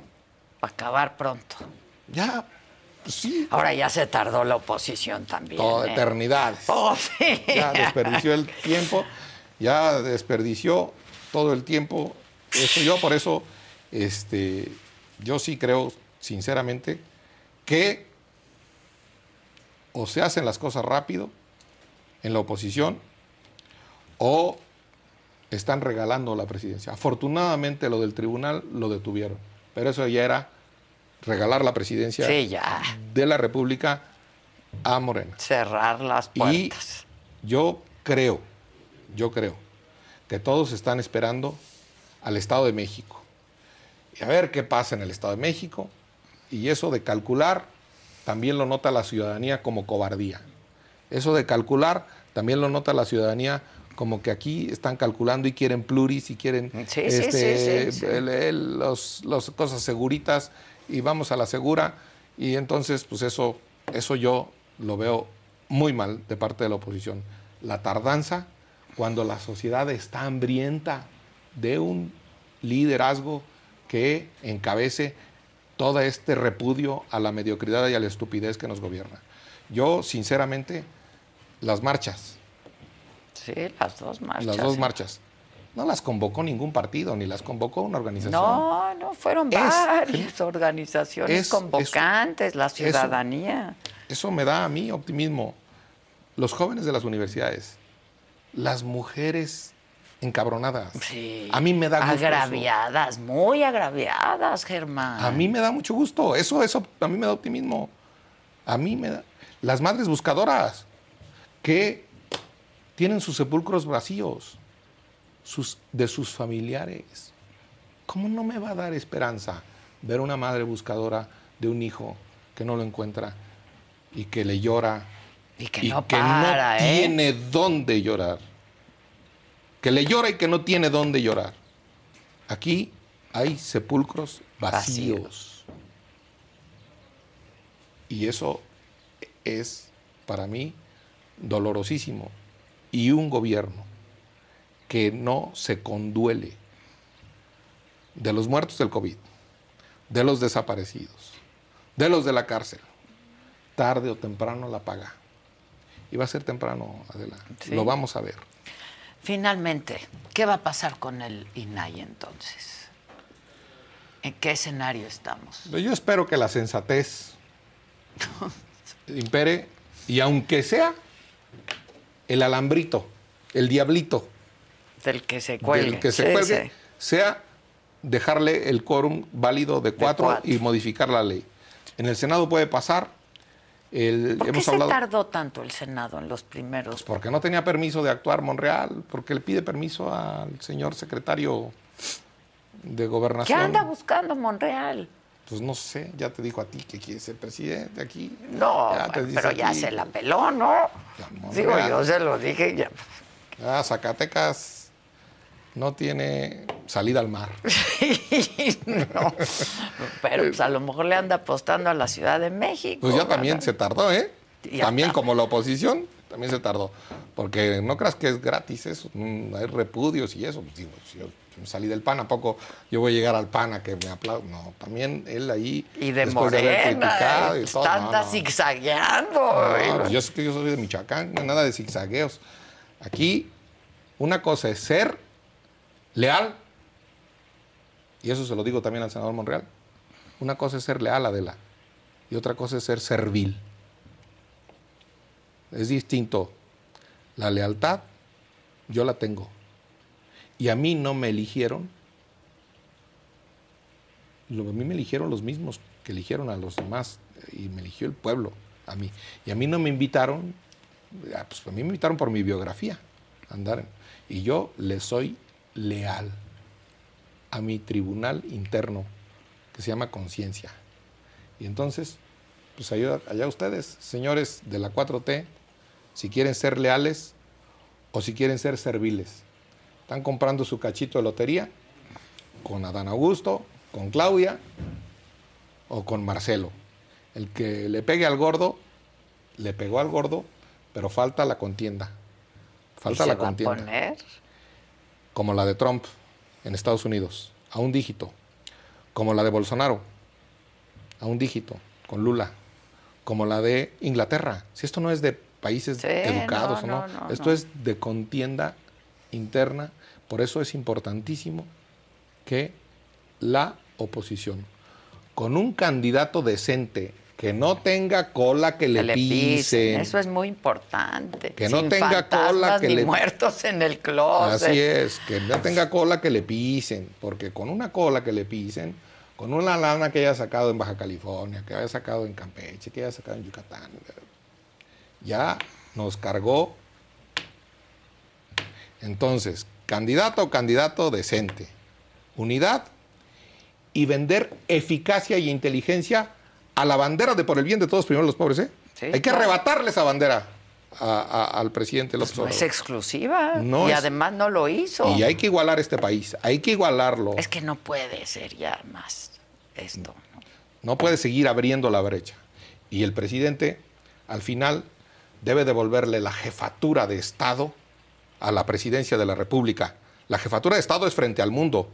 Para acabar pronto. ya, sí. Ahora ya se tardó la oposición también. Toda ¿eh? eternidad. Oh, sí. Ya desperdició el tiempo, ya desperdició todo el tiempo. Yo por eso, este, yo sí creo, sinceramente, que o se hacen las cosas rápido en la oposición o están regalando la presidencia. Afortunadamente lo del tribunal lo detuvieron, pero eso ya era regalar la presidencia Sí, ya. de la República a Morena. Cerrar las Y puertas. yo creo, yo creo que todos están esperando al Estado de México. Y a ver qué pasa en el Estado de México. Y eso de calcular también lo nota la ciudadanía como cobardía. Eso de calcular también lo nota la ciudadanía como que aquí están calculando y quieren pluris y quieren Sí, sí, sí, sí, sí. el- el- los, los cosas seguritas y vamos a la segura. Y entonces, pues eso, eso yo lo veo muy mal de parte de la oposición. La tardanza cuando la sociedad está hambrienta de un liderazgo que encabece todo este repudio a la mediocridad y a la estupidez que nos gobierna. Yo, sinceramente, las marchas, Sí, las dos marchas. las dos marchas, no las convocó ningún partido, ni las convocó una organización. No, no, fueron Es- varias organizaciones es- convocantes, la eso- ciudadanía. Eso me da a mí optimismo. Los jóvenes de las universidades, las mujeres encabronadas. Sí. A mí me da gusto. eso. Agraviadas, muy agraviadas, Germán. A mí me da mucho gusto. Eso, eso a mí me da optimismo. A mí me da. Las madres buscadoras que tienen sus sepulcros vacíos sus, de sus familiares. ¿Cómo no me va a dar esperanza ver una madre buscadora de un hijo que no lo encuentra y que le llora Y que no para, ¿eh? tiene dónde llorar? Que le llora y que no tiene dónde llorar. Aquí hay sepulcros vacíos. Vacíos. Y eso es para mí dolorosísimo. Y un gobierno que no se conduele de los muertos del COVID, de los desaparecidos, de los de la cárcel, tarde o temprano la paga. Y va a ser temprano, Adela. Sí. Lo vamos a ver. Finalmente, ¿qué va a pasar con el INAI entonces? ¿En qué escenario estamos? Yo espero que la sensatez impere y aunque sea el alambrito, el diablito Del que se cuelgue. del que se Sí, cuelgue, sí. sea dejarle el quórum válido de cuatro, cuatro. y modificar la ley. En el Senado puede pasar, El, ¿Por qué se tardó tanto el Senado en los primeros? porque no tenía permiso de actuar Monreal, porque le pide permiso al señor secretario de ¿Qué gobernación. anda buscando Monreal? Pues no sé, ya te dijo a ti que quiere ser presidente aquí. No, Ya pero ya aquí. se la peló, ¿no? Digo, yo se lo dije ya. Ah, Zacatecas no tiene salida al mar. [LAUGHS] no, pero pues a lo mejor le anda apostando a la Ciudad de México. Pues ya también se tardó, ¿eh? Ya también está. como la oposición, también se tardó. Porque no creas que es gratis eso, mm, hay repudios y eso. Pues digo, si yo salí del PAN, ¿a poco yo voy a llegar al PAN a que me aplaudan? No, también él ahí, Y de de Morena, criticado y eh, todo, está no, anda no. zigzagueando. No, pues yo sé que yo soy de Michoacán, no hay nada de zigzagueos. Aquí una cosa es ser leal, y eso se lo digo también al senador Monreal. Una cosa es ser leal, Adela, y otra cosa es ser servil. Es distinto. La lealtad, yo la tengo. Y a mí no me eligieron. A mí me eligieron los mismos que eligieron a los demás. Y me eligió el pueblo a mí. Y a mí no me invitaron, ah, pues a mí me invitaron por mi biografía. Andar. Y yo le soy leal a mi tribunal interno, que se llama conciencia. Y entonces, pues allá, allá ustedes, señores de la 4T, si quieren ser leales o si quieren ser serviles. Están comprando su cachito de lotería con Adán Augusto, con Claudia o con Marcelo. El que le pegue al gordo, le pegó al gordo, pero falta la contienda. Falta ¿Y la a contienda poner? Como la de Trump en Estados Unidos, a un dígito, como la de Bolsonaro, a un dígito, con Lula, como la de Inglaterra. Si esto no es de países Sí, educados no, o no, no, no, esto es de contienda interna, por eso es importantísimo que la oposición, con un candidato decente, que no tenga cola que le, Que le pisen, pisen. Eso es muy importante. Que no tenga cola que ni le- muertos en el closet. Así es, que no tenga cola que le pisen, porque con una cola que le pisen, con una lana que haya sacado en Baja California, que haya sacado en Campeche, que haya sacado en Yucatán, ya nos cargó. Entonces, candidato o candidato decente, unidad y vender eficacia y inteligencia a la bandera de por el bien de todos, primero los pobres, ¿eh? Sí, Hay que claro. arrebatarle esa bandera a- a- al presidente López No es exclusiva. No y es- además no lo hizo. Y hay que igualar este país, hay que igualarlo. Es que no puede ser ya más esto. ¿no? No puede seguir abriendo la brecha. Y el presidente, al final, debe devolverle la jefatura de Estado a la presidencia de la República. La jefatura de Estado es frente al mundo.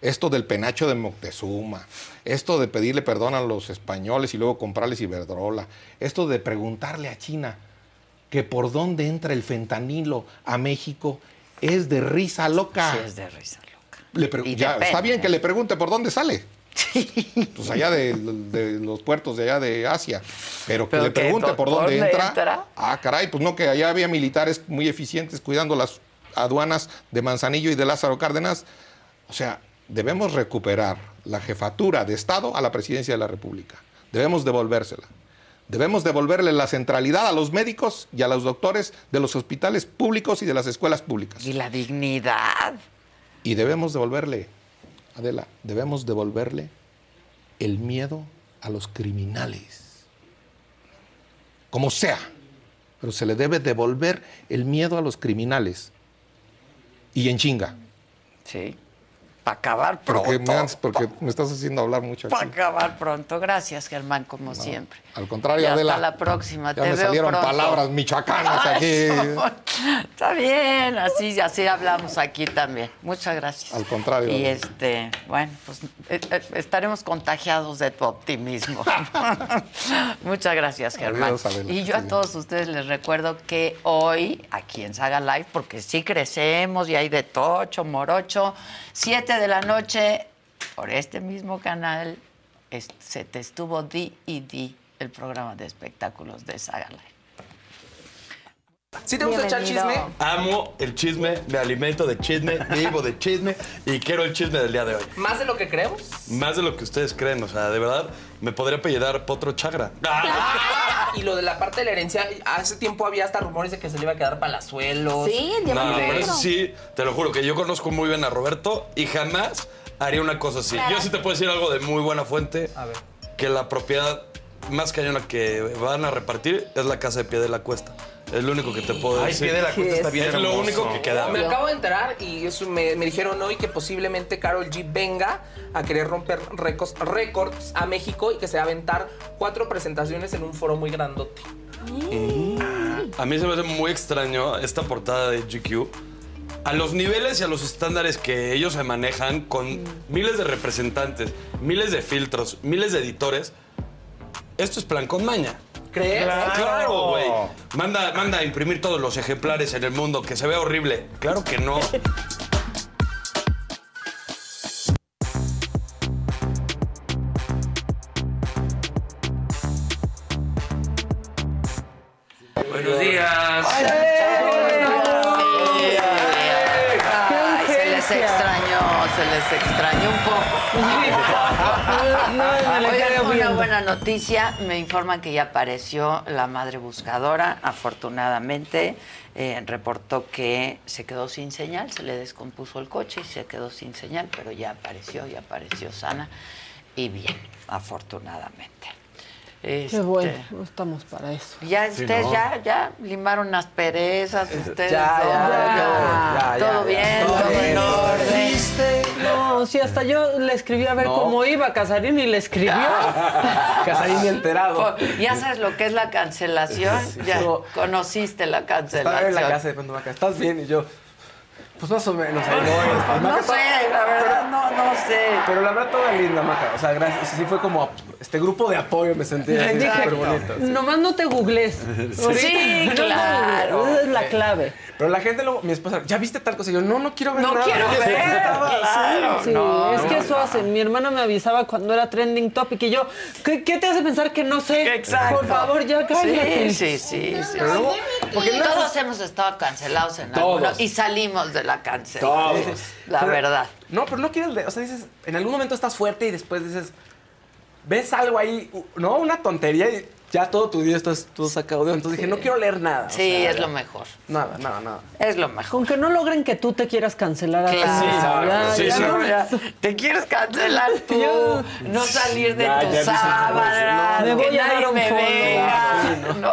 Esto del penacho de Moctezuma, esto de pedirle perdón a los españoles y luego comprarles Iberdrola, esto de preguntarle a China que por dónde entra el fentanilo a México es de risa loca. Sí, es de risa loca. Le ya, está bien que le pregunte por dónde sale. Pues allá de, de los puertos de allá de Asia. Pero que Pero le que, pregunte ¿por por dónde dónde entra. entra? Ah, caray, pues no, que allá había militares muy eficientes cuidando las aduanas de Manzanillo y de Lázaro Cárdenas. O sea, debemos recuperar la jefatura de Estado a la presidencia de la República. Debemos devolvérsela. Debemos devolverle la centralidad a los médicos y a los doctores de los hospitales públicos y de las escuelas públicas. Y la dignidad. Y debemos devolverle, Adela, debemos devolverle el miedo a los criminales. Como sea, pero se le debe devolver el miedo a los criminales. Y en chinga. Sí. Para acabar pronto. Porque me, has- porque me estás haciendo hablar mucho Para acabar pronto. Gracias, Germán, como siempre. Al contrario, Y hasta Adela. la próxima. Ya Te me veo salieron pronto. palabras michoacanas aquí. [LAUGHS] Está bien, así, así hablamos aquí también. Muchas gracias. Al contrario. Y este, bueno, pues eh, eh, estaremos contagiados de tu optimismo. [LAUGHS] Muchas gracias, Germán. Adiós, Adela. y yo a todos ustedes les recuerdo que hoy, aquí en Saga Live, porque sí crecemos y hay de tocho, morocho, 7 de la noche, por este mismo canal, es- se te estuvo di y di el programa de espectáculos de Saga Live. ¿Sí te gusta echar chisme? Amo el chisme, me alimento de chisme, vivo de chisme y quiero el chisme del día de hoy. ¿Más de lo que creemos? Más de lo que ustedes creen, o sea, de verdad, me podría apellidar Potro Chagra. Y lo de la parte de la herencia, hace tiempo había hasta rumores de que se le iba a quedar Palazuelos. Sí, el No, diamante pero eso sí, te lo juro que yo conozco muy bien a Roberto y jamás haría una cosa así. Yo sí te puedo decir algo de muy buena fuente. A ver. Que la propiedad más cañona que van a repartir es la casa de pie de la cuesta. Es lo único que te puedo Ay, decir. Pie de la Cuesta está bien Es lo hermoso. único que queda. Me acabo de enterar y eso me, me dijeron hoy que posiblemente Carol G venga a querer romper récords, récords a México y que se va a aventar cuatro presentaciones en un foro muy grandote. A mí se me hace muy extraño esta portada de GQ. A los niveles y a los estándares que ellos se manejan con miles de representantes, miles de filtros, miles de editores, esto es plan con maña. ¿Crees? Claro, güey. Manda, manda a imprimir todos los ejemplares en el mundo, que se vea horrible. Claro que no. Buenos días. Buena noticia, me informan que ya apareció la madre buscadora, afortunadamente. eh, reportó que se quedó sin señal, se le descompuso el coche y se quedó sin señal, pero ya apareció, ya apareció sana y bien, afortunadamente. Qué Este, bueno, no estamos para eso. Ya Sí, ustedes ¿no? ya, ya limaron las perezas, ustedes ya, todo, ya, ya, todo ya, bien, todo todo en orden. No, sí, hasta yo le escribí a ver No. cómo iba Casarín y le escribió. [LAUGHS] Casarín enterado. Ya sabes lo que es la cancelación, ya No. conociste la Estaba cancelación. en la casa de pronto Maca, ¿estás bien? Y yo, pues más o menos, ahí voy. No todo- sé, la verdad, no, no sé. Pero la verdad, toda linda, Maca. O sea, gracias. Sí fue como este grupo de apoyo, me sentí así súper bonito. Nomás no te googles. Sí, No claro. Esa es la clave. Pero la gente luego, mi esposa, ¿ya viste tal cosa? Y yo, no, no quiero ver No nada. quiero Sí, ver, claro. Sí, no, es que no, eso hacen. Mi hermana me avisaba cuando era trending topic y yo, ¿qué, qué te hace pensar que no sé? Exacto. Por favor, ya cállate. Sí, sí, sí. sí. Pero luego, porque no Todos hemos estado cancelados en Todos. alguno y salimos de la cancelación. Todos. [LAUGHS] La Pero- verdad. No, pero no quieres, o sea, dices, en algún momento estás fuerte y después dices, ves algo ahí, ¿no? Una tontería y ya todo tu día estás todo sacado de. Entonces dije, no quiero leer nada. o Sí, sea, es lo mejor. Nada, nada, nada. Es lo mejor. Con que no logren que tú te quieras cancelar a ti Claro. Sí, ya sí. no- Ya, Te quieres cancelar [LAUGHS] tú, Yo- no salir de Ya, tu ya sábana, no, me que voy a nadie dar un me follow. vea. ¿No?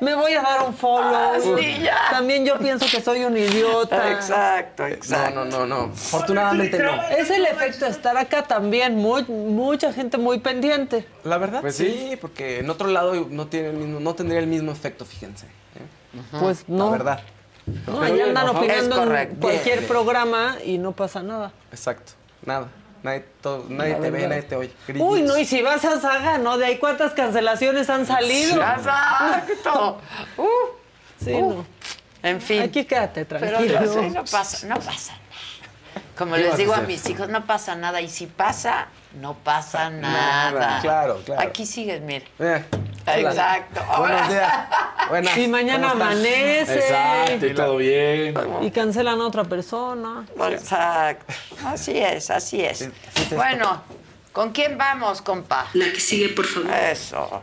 Me voy a dar un follow. Ah. También yo pienso que soy un idiota. Exacto, No, exacto. no, no, no. Afortunadamente no. Es el efecto de estar acá también. Muy, mucha gente muy pendiente. La verdad, Pues sí, porque en otro lado no, tiene el mismo, no tendría el mismo efecto, fíjense. ¿eh? Pues no. La verdad. No, ahí andan opinando en cualquier Bien, bien. programa y no pasa nada. Exacto. Nada. Nadie, todo- nadie te ve, nadie te oye. Uy, no, y si vas a Saga, ¿no? De ahí cuántas cancelaciones han salido. Exacto. Uh, [LAUGHS] Sí, Uh, no. en fin. Aquí quédate Pero tranquilo. no, pasa, no pasa. Como ¿Qué les a digo a mis hijos, no pasa nada. Y si pasa, no pasa nada. Nada, claro, claro. Aquí sigues, mire. Eh. Exacto. Buenos días. Buenas. Y mañana amanece. Exacto, y todo bien. Y cancelan a otra persona. Exacto. Así es, así es. sí bueno, ¿con quién vamos, compa? La que sigue, por favor. Eso.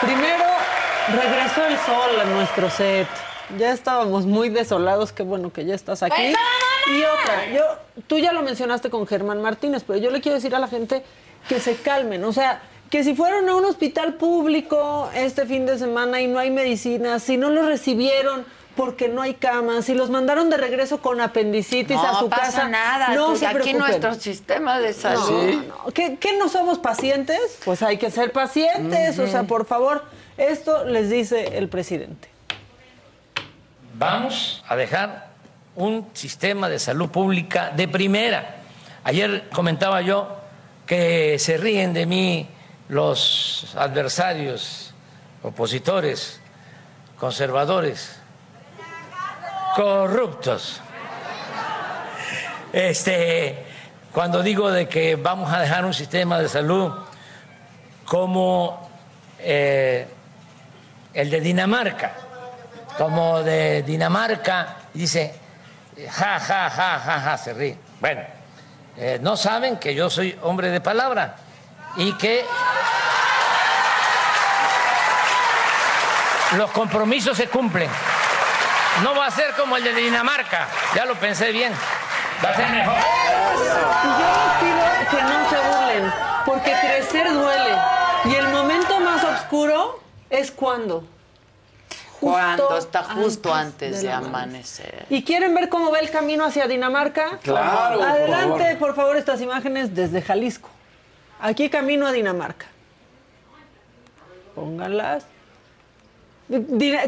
Primero, regresó el sol a nuestro set. Ya estábamos muy desolados, qué bueno que ya estás aquí. Y otra, yo, tú ya lo mencionaste con Germán Martínez, pero yo le quiero decir a la gente que se calmen. O sea, que si fueron a un hospital público este fin de semana y no hay medicinas, si no los recibieron porque no hay camas, si los mandaron de regreso con apendicitis no a su pasa casa, nada. no tú- se aquí preocupen. nuestro sistema de No, salud. no. ¿Qué, qué no somos pacientes? Pues hay que ser pacientes. O sea, por favor, esto les dice el presidente. Vamos a dejar un sistema de salud pública de primera. Ayer comentaba yo que se ríen de mí los adversarios, opositores, conservadores, corruptos. Este, cuando digo de que vamos a dejar un sistema de salud como eh, el de Dinamarca, como de Dinamarca, dice, ja, ja, ja, ja, ja, se ríe. Bueno, eh, no saben que yo soy hombre de palabra y que los compromisos se cumplen. No va a ser como el de Dinamarca, ya lo pensé bien. Va a ser mejor. Y yo les pido que no se burlen, porque crecer duele. Y el momento más oscuro es cuando. Cuando está justo antes antes de amanecer. ¿Y quieren ver cómo va el camino hacia Dinamarca? Claro, por Adelante, favor. por favor, estas imágenes desde Jalisco. Aquí camino a Dinamarca. Pónganlas.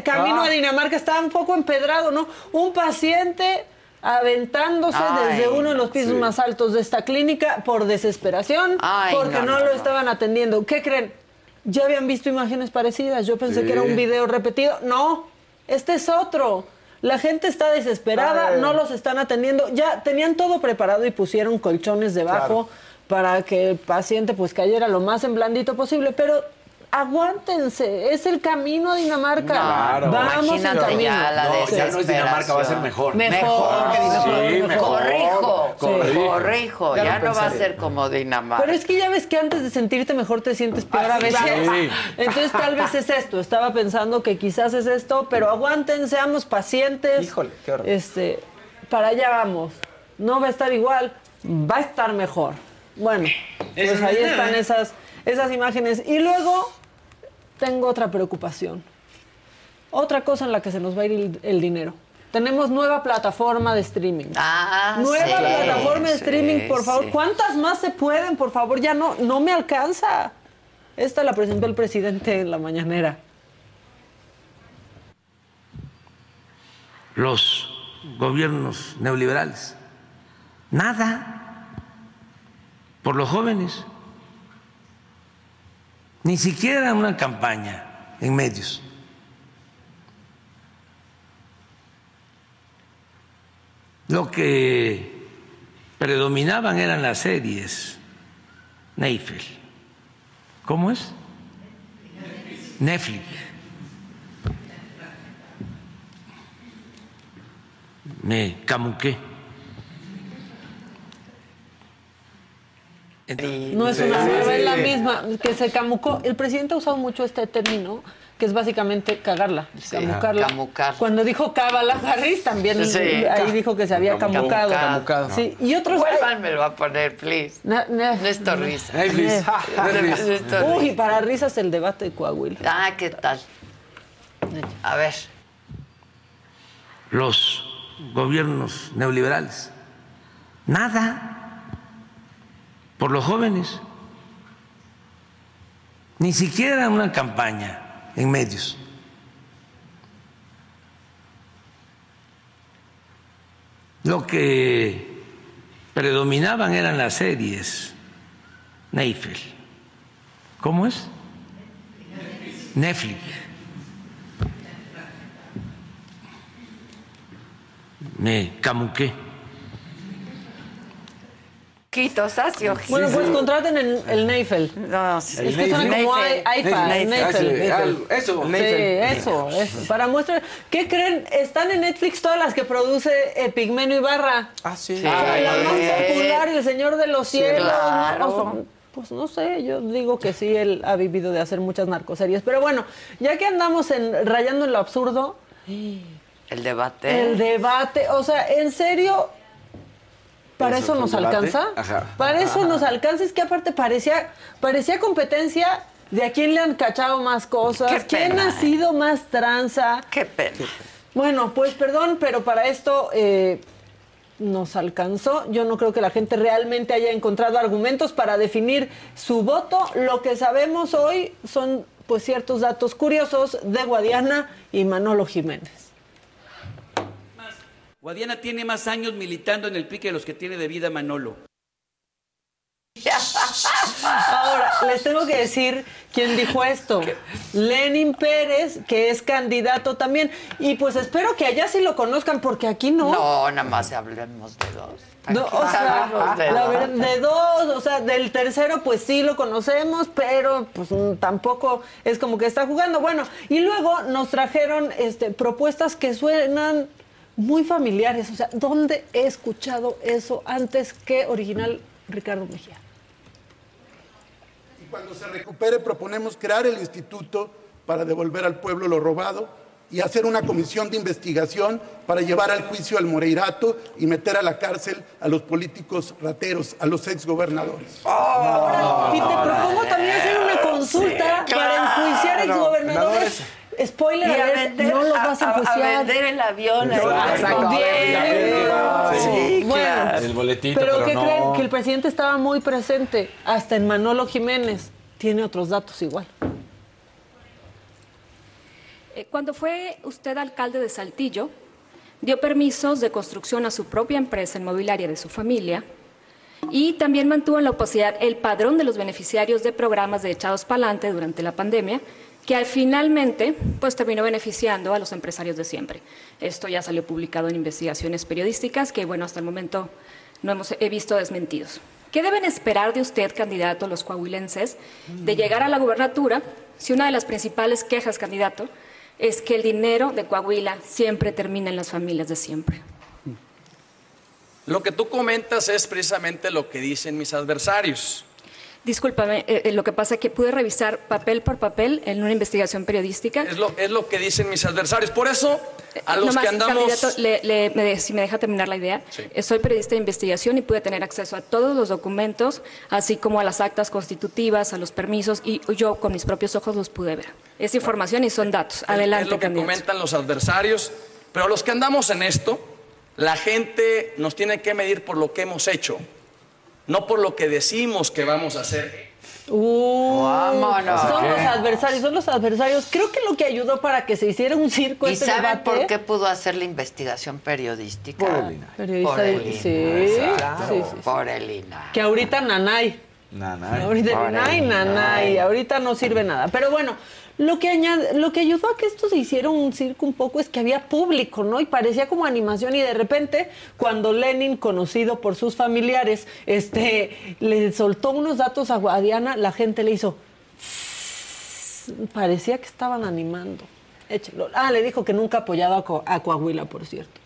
Camino Ah. a Dinamarca está un poco empedrado, ¿no? Un paciente aventándose Ay, desde uno de los pisos sí. más altos de esta clínica por desesperación, Ay, porque no, no, no, lo no. estaban atendiendo. ¿Qué creen? ¿Ya habían visto imágenes parecidas? Yo pensé Sí. que era un video repetido. No, este es otro. La gente está desesperada, no los están atendiendo. Ya tenían todo preparado y pusieron colchones debajo para que el paciente pues cayera lo más en blandito posible, pero aguántense, es el camino a Dinamarca. Claro. Vamos en Imagínate camino. ya la No, ya no es Dinamarca, va a ser desesperación. mejor. Mejor, Sí, mejor, mejor. Corrijo, Corrijo. corrijo, Ya no va a ser como Dinamarca. Pero es que ya ves que antes de sentirte mejor te sientes peor a veces. va. Entonces tal vez es esto. Estaba pensando que quizás es esto, pero aguanten, seamos pacientes. Híjole, qué horror. Este, para allá vamos. No va a estar igual, va a estar mejor. Bueno, pues ahí es están esas, esas imágenes. Y luego tengo otra preocupación. Otra cosa en la que se nos va a ir el, el dinero. Tenemos nueva plataforma de streaming. Ah, Nueva sí, plataforma de sí, streaming, por favor. sí. ¿Cuántas más se pueden? Por favor, ya no, no me alcanza. Esta la presentó el presidente en la mañanera. los gobiernos neoliberales. Nada por los jóvenes. Ni siquiera una campaña en medios. Lo que predominaban eran las series. Neifel. ¿Cómo es? Netflix. Me camuqué. No es una nueva, es la misma, que se camucó. El presidente ha usado mucho este término, que es básicamente cagarla, camucarla. camucar. Cuando dijo Cábala Harris, también Sí. ahí dijo que se había camucado. Camucado. Sí, y otros... Vuélvanmelo a poner, please. Na- na- Néstor Risa. Eh. [LAUGHS] [LAUGHS] Néstor Uy, para risas el debate de Coahuila. Ah, ¿qué tal? A ver. los gobiernos neoliberales. Nada por los jóvenes. Ni siquiera una campaña en medios. Lo que predominaban eran las series. Neifel. ¿Cómo es? Netflix. Me camuqué. Quito, Sacio. Bueno, pues contraten el, el Neifel. No, Es que suena como Neifel. I- IFA, Neifel. Ah, sí, eso, Sí, eso, eso. Para muestra. ¿Qué creen? Están en Netflix todas las que produce Pigmenio Ibarra. Ah, sí. Sí. la más popular y el Señor de los Sí, Cielos. claro. ¿no? Son- pues no sé, yo digo que sí, él ha vivido de hacer muchas narcoseries. Pero bueno, ya que andamos en, rayando en lo absurdo, El debate. el debate, o sea, en serio, ¿para ¿Eso nos debate? alcanza? Ajá. Para eso nos alcanza, es que aparte parecía, parecía competencia de a quién le han cachado más cosas, Qué quién pena, ha ¿eh? sido más tranza. Qué pena. Bueno, pues perdón, pero para esto eh, nos alcanzó. Yo no creo que la gente realmente haya encontrado argumentos para definir su voto. Lo que sabemos hoy son pues ciertos datos curiosos de Guadiana y Manolo Jiménez. Guadiana tiene más años militando en el PRI que los que tiene de vida Manolo. [LAUGHS] Ahora, les tengo que decir quién dijo esto. Lenin Pérez, que es candidato también. Y pues espero que allá sí lo conozcan, porque aquí no. No, nada más hablemos de dos. No, o sea, de la dos. de dos, o sea, del tercero pues sí lo conocemos, pero pues mm, tampoco es como que está jugando. Bueno, y luego nos trajeron este, propuestas que suenan muy familiares. O sea, ¿dónde he escuchado eso antes que original Ricardo Mejía? Y cuando se recupere proponemos crear el instituto para devolver al pueblo lo robado y hacer una comisión de investigación para llevar al juicio al Moreirato y meter a la cárcel a los políticos rateros, a los exgobernadores. y te propongo también hacer una consulta Sí, para enjuiciar claro. exgobernadores. Spoiler, Y a vender- no los vas a a- a- vender el avión, No, exacto, Bien. Sí, Bueno, claro. El boletito, pero, pero, ¿qué no. creen? Que el presidente estaba muy presente, hasta en Manolo Jiménez. Tiene otros datos igual. Eh, Cuando fue usted alcalde de Saltillo, dio permisos de construcción a su propia empresa inmobiliaria de su familia y también mantuvo en la opacidad el padrón de los beneficiarios de programas de Echados Pa'lante durante la pandemia, que al- finalmente pues, terminó beneficiando a los empresarios de siempre. Esto ya salió publicado en investigaciones periodísticas que, bueno, hasta el momento no hemos he visto desmentidos. ¿Qué deben esperar de usted, candidato, los coahuilenses, de llegar a la gubernatura si una de las principales quejas, candidato, es que el dinero de Coahuila siempre termina en las familias de siempre? Lo que tú comentas es precisamente lo que dicen mis adversarios. Discúlpame, eh, eh, lo que pasa es que pude revisar papel por papel en una investigación periodística. Es lo, es lo que dicen mis adversarios. Por eso, a los Nomás, que andamos... le- le- me de- si me deja terminar la idea, Sí. eh, soy periodista de investigación y pude tener acceso a todos los documentos, así como a las actas constitutivas, a los permisos, y yo con mis propios ojos los pude ver. Es información y son datos. Adelante, es lo que candidato. comentan los adversarios, pero los que andamos en esto, la gente nos tiene que medir por lo que hemos hecho, no por lo que decimos que vamos a hacer. Uh, Vámonos. Son los adversarios, son los adversarios. Creo que lo que ayudó para que se hiciera un circo ¿Y este saben debate. por qué pudo hacer la investigación periodística? Por el INAI. Periodista Por el sí, INAI, sí, sí, sí. Por el INAI. Que ahorita nanay. Ahorita Por el nanay, nanay. Ahorita no sirve nada. Pero bueno, lo que añade, lo que ayudó a que esto se hiciera un circo un poco es que había público, ¿no? Y parecía como animación y de repente cuando Lenin, conocido por sus familiares, este le soltó unos datos a Guadiana, la gente le hizo parecía que estaban animando. Ah, le dijo que nunca ha apoyado a, a Coahuila, por cierto.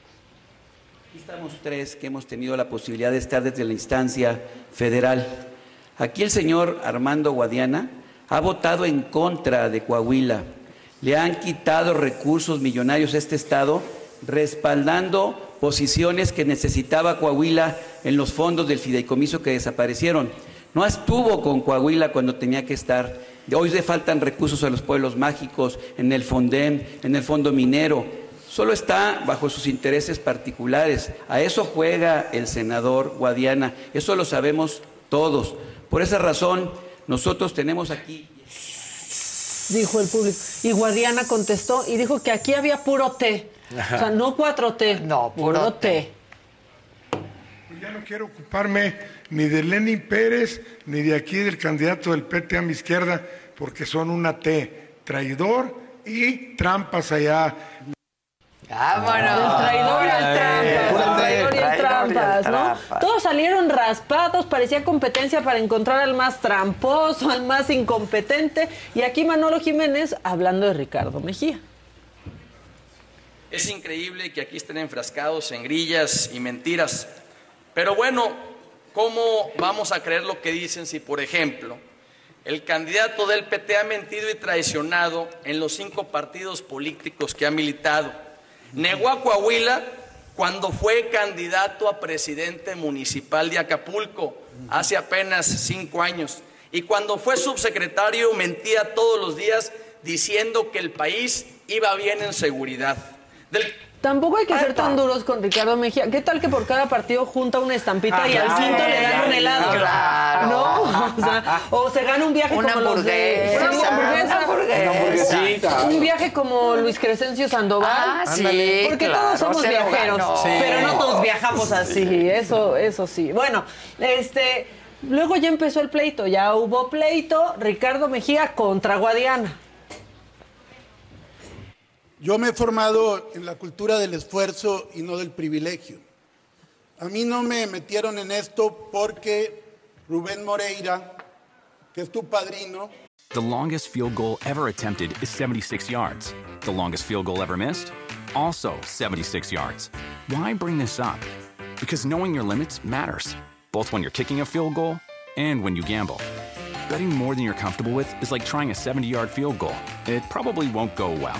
Aquí estamos tres que hemos tenido la posibilidad de estar desde la instancia federal. Aquí el señor Armando Guadiana ha votado en contra de Coahuila. Le han quitado recursos millonarios a este estado, respaldando posiciones que necesitaba Coahuila en los fondos del fideicomiso que desaparecieron. No estuvo con Coahuila cuando tenía que estar. Hoy le faltan recursos a los pueblos mágicos, en el Fonden, en el Fondo Minero. Solo está bajo sus intereses particulares. A eso juega el senador Guadiana. Eso lo sabemos todos. Por esa razón, nosotros tenemos aquí Dijo el público. Y Guadiana contestó y dijo que aquí había puro té. O sea, no 4T. No, puro, té. Pues ya no quiero ocuparme ni de Lenin Pérez ni de aquí del candidato del PT a mi izquierda, porque son una T, traidor y trampas allá. Vámonos. El traidor y el trampas. Trampas, ¿no? Todos salieron raspados, parecía competencia para encontrar al más tramposo, al más incompetente. Y aquí Manolo Jiménez hablando de Ricardo Mejía. Es increíble que aquí estén enfrascados en grillas y mentiras. Pero bueno, ¿cómo vamos a creer lo que dicen si, por ejemplo, el candidato del PT ha mentido y traicionado en los cinco partidos políticos que ha militado? Negó a Coahuila cuando fue candidato a presidente municipal de Acapulco hace apenas cinco años. Y cuando fue subsecretario mentía todos los días diciendo que el país iba bien en seguridad. Tampoco hay que ser tan duros con Ricardo Mejía. ¿Qué tal que por cada partido junta una estampita Ah, y al claro, quinto le dan un helado? claro. ¿No? [LAUGHS] O, sea, o se gana un viaje Una como los de... hamburguesa, Una hamburguesa. hamburguesa. Hamburguesita. Un viaje como Luis Crescencio Sandoval. Ah, sí, Ándale. Porque claro, todos somos viajeros. Sí. Pero no todos viajamos así. Eso, eso sí. Bueno, este... Luego ya empezó el pleito. Ya hubo pleito. Ricardo Mejía contra Guadiana. Yo me he formado en la cultura del esfuerzo y no del privilegio. A mí no me metieron en esto porque Rubén Moreira, que es tu padrino, The longest field goal ever attempted is 76 yards. The longest field goal ever missed? Also 76 yards. Why bring this up? Because knowing your limits matters, both when you're kicking a field goal and when you gamble. Betting more than you're comfortable with is like trying a 70 yard field goal, it probably won't go well.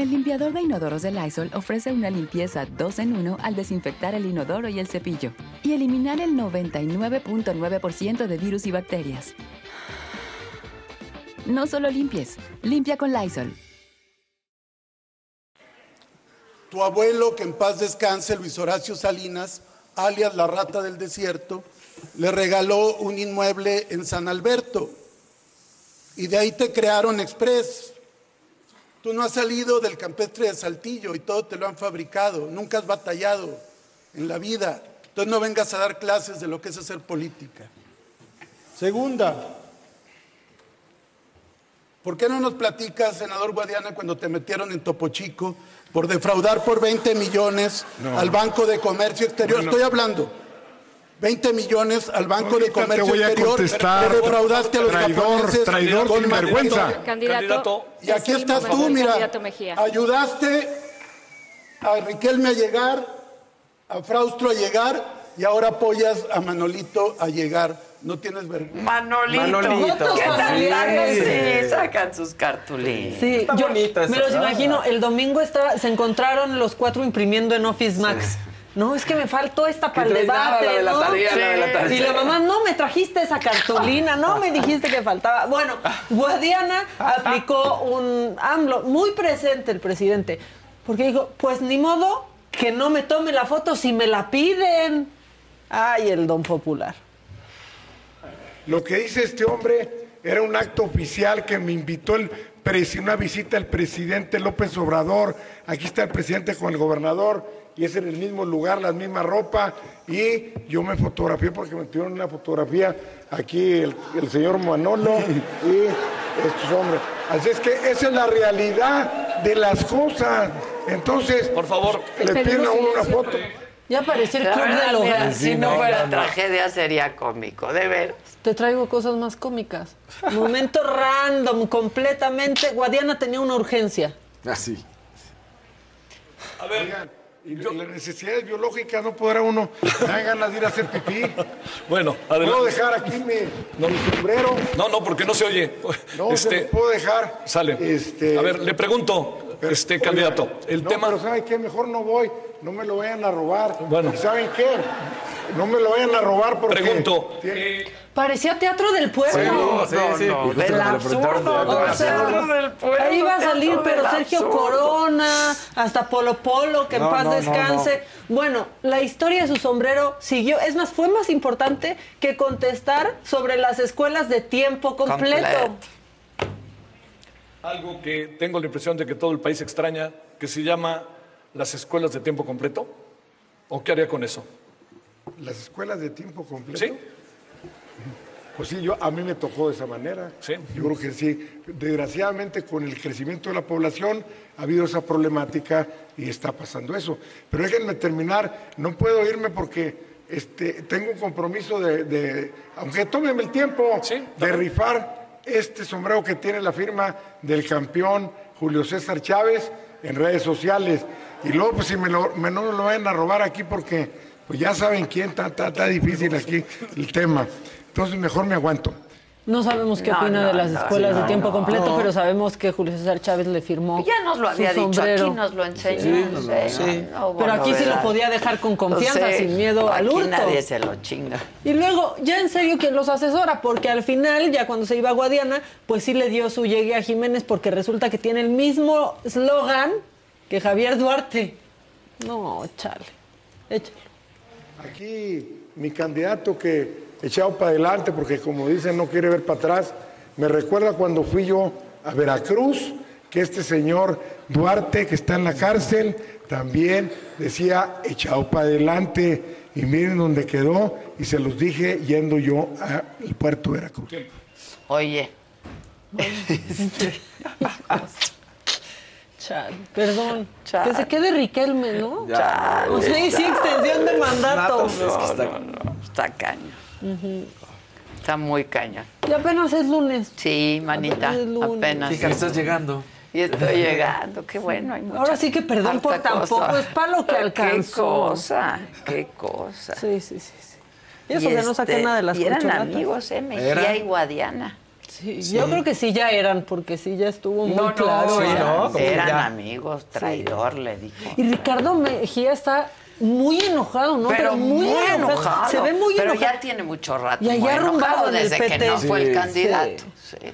El limpiador de inodoros de Lysol ofrece una limpieza 2 en 1 al desinfectar el inodoro y el cepillo y eliminar el 99.9% de virus y bacterias. No solo limpies, limpia con Lysol. tu abuelo, que en paz descanse, Luis Horacio Salinas, alias la rata del desierto, le regaló un inmueble en San Alberto. Y de ahí te crearon Express. Tú no has salido del campestre de Saltillo y todo te lo han fabricado. Nunca has batallado en la vida. Entonces no vengas a dar clases de lo que es hacer política. Segunda, ¿por qué no nos platicas, senador Guadiana, cuando te metieron en Topo Chico por defraudar por 20 millones No. al Banco de Comercio Exterior? No, no. Estoy hablando. 20 millones al Banco de Ahorita te Comercio voy a Exterior. contestar. Le defraudaste a los Traidor, japoneses traidor, con sinvergüenza. Manuel. Candidato. Y aquí estás tú, mira. candidato Mejía. Ayudaste a Riquelme a llegar, a Fraustro a llegar y ahora apoyas a Manolito a llegar. No tienes vergüenza. Manolito. Manolito. ¿Qué tal? Sí. Sí, sacan sus cartulinas. Sí, yo me los imagino. El domingo estaba, se encontraron los cuatro imprimiendo en Office Max. No, es que me faltó esta para el traes nada, debate, la de la ¿no? tarea, la de la tarea. Y la mamá, no me trajiste esa cartulina, no me dijiste que faltaba. Bueno, Guadiana aplicó un AMLO, muy presente el presidente, porque dijo, pues ni modo que no me tome la foto si me la piden. Ay, el don popular. Lo que dice este hombre era un acto oficial que me invitó el presi- una visita al presidente López Obrador. Aquí está el presidente con el gobernador y es en el mismo lugar, la misma ropa. Y yo me fotografié porque me tuvieron una fotografía aquí el, el señor Manolo [LAUGHS] y estos hombres. Así es que esa es la realidad de las cosas. Entonces, por favor, le piden a uno una foto. Ya pareció el club del hogar. mira, si no fuera tragedia sería cómico, de ver. Te traigo cosas más cómicas. [LAUGHS] Momento random, completamente. Guadiana tenía una urgencia. Así. A ver, y las necesidades biológicas no podrá uno. Dan ganas de ir a hacer pipí. Bueno, ¿Puedo adelante. dejar aquí mi, mi sombrero? No, no, porque no se oye. No, se lo puedo dejar. Sale. Este, A ver, le pregunto, este Oiga, candidato, el no, tema. Pero ¿saben qué? Mejor no voy. No me lo vayan a robar. Bueno. ¿Y ¿Saben qué? No me lo vayan a robar porque... Pregunto. Parecía teatro del pueblo. Sí, sí, sí. no, del absurdo, O sea, absurdo. del pueblo, ahí va a salir, pero Sergio absurdo. Corona, hasta Polo Polo, que en No, paz no, no, descanse. Bueno, la historia de su sombrero siguió. Es más, fue más importante que contestar sobre las escuelas de tiempo completo. Completo. Algo que tengo la impresión de que todo el país extraña, que se llama las escuelas de tiempo completo. ¿O qué haría con eso? ¿Las escuelas de tiempo completo? Sí. Pues sí, yo, a mí me tocó de esa manera. Sí. Yo creo que sí. Desgraciadamente, con el crecimiento de la población, ha habido esa problemática y está pasando eso. Pero déjenme terminar. No puedo irme porque este, tengo un compromiso de, de- aunque tómeme el tiempo, de rifar este sombrero que tiene la firma del campeón Julio César Chávez en redes sociales. Y luego, pues si me, lo, me no me lo vayan a robar aquí porque pues ya saben quién, está, está, está difícil aquí el tema. Entonces mejor me aguanto. No sabemos qué No, opina no, de las no, escuelas de tiempo no, completo, no. pero sabemos que Julio César Chávez le firmó. Ya nos lo su había dicho, sombrero. aquí nos lo enseñó. Sí, Pero aquí sí lo podía dejar con confianza, sin miedo al aquí hurto. nadie se lo chinga. Y luego, ya en serio, ¿quién los asesora? Porque al final, ya cuando se iba a Guadiana, pues sí le dio su llegue a Jiménez porque resulta que tiene el mismo eslogan que Javier Duarte. No, chale. Échalo. Aquí mi candidato que echado para adelante, porque como dicen no quiere ver para atrás, me recuerda cuando fui yo a Veracruz, que este señor Duarte, que está en la cárcel, también decía echado para adelante. Y miren dónde quedó, y se los dije yendo yo al puerto de Veracruz. Oye. [LAUGHS] Perdón. Que se quede Riquelme, ¿no? Chale, o sea, y sí, extensión de mandato. No, no, no, está Está muy caña. Y apenas es lunes. Sí, manita, Apenas es lunes. apenas. Fíjate, estás llegando. Y estoy llegando, qué bueno. Hay mucha- Ahora sí que perdón por tampoco, cosa. es para lo que alcanzó. Qué cosa, qué cosa. Sí, sí, sí. sí. Y eso que no saqué nada de las Y eran amigos, ¿eh? Mejía y Guadiana. Sí, Yo creo que sí ya eran, porque sí ya estuvo muy No, no, claro. eran, ya. Como que eran ya. amigos, traidor, le dijo. Y Ricardo Mejía está muy enojado, ¿no? Pero, muy enojado. Se ve muy Pero enojado. ya tiene mucho rato. Y allá arrumbado el desde que PT. no fue el candidato. sí. Sí.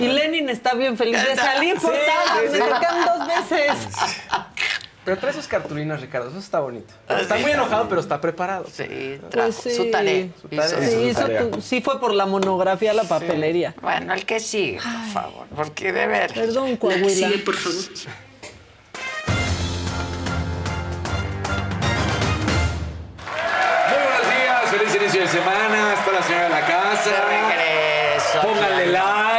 Y Lenin está bien feliz de salir por Sí, tal, sí, me tocan dos veces. [LAUGHS] Pero trae sus cartulinas, Ricardo. Eso está bonito. Ah, Está sí. muy enojado, pero está preparado. Sí, Pues sí. su tarea. Su tarea. Sí, Su hizo tarea. tu- sí fue por la monografía la papelería. Bueno, el que sigue, por favor, porque de ver. Perdón, Coahuila. por favor. De semana. Está la señora de la casa. regreso. Pónganle like.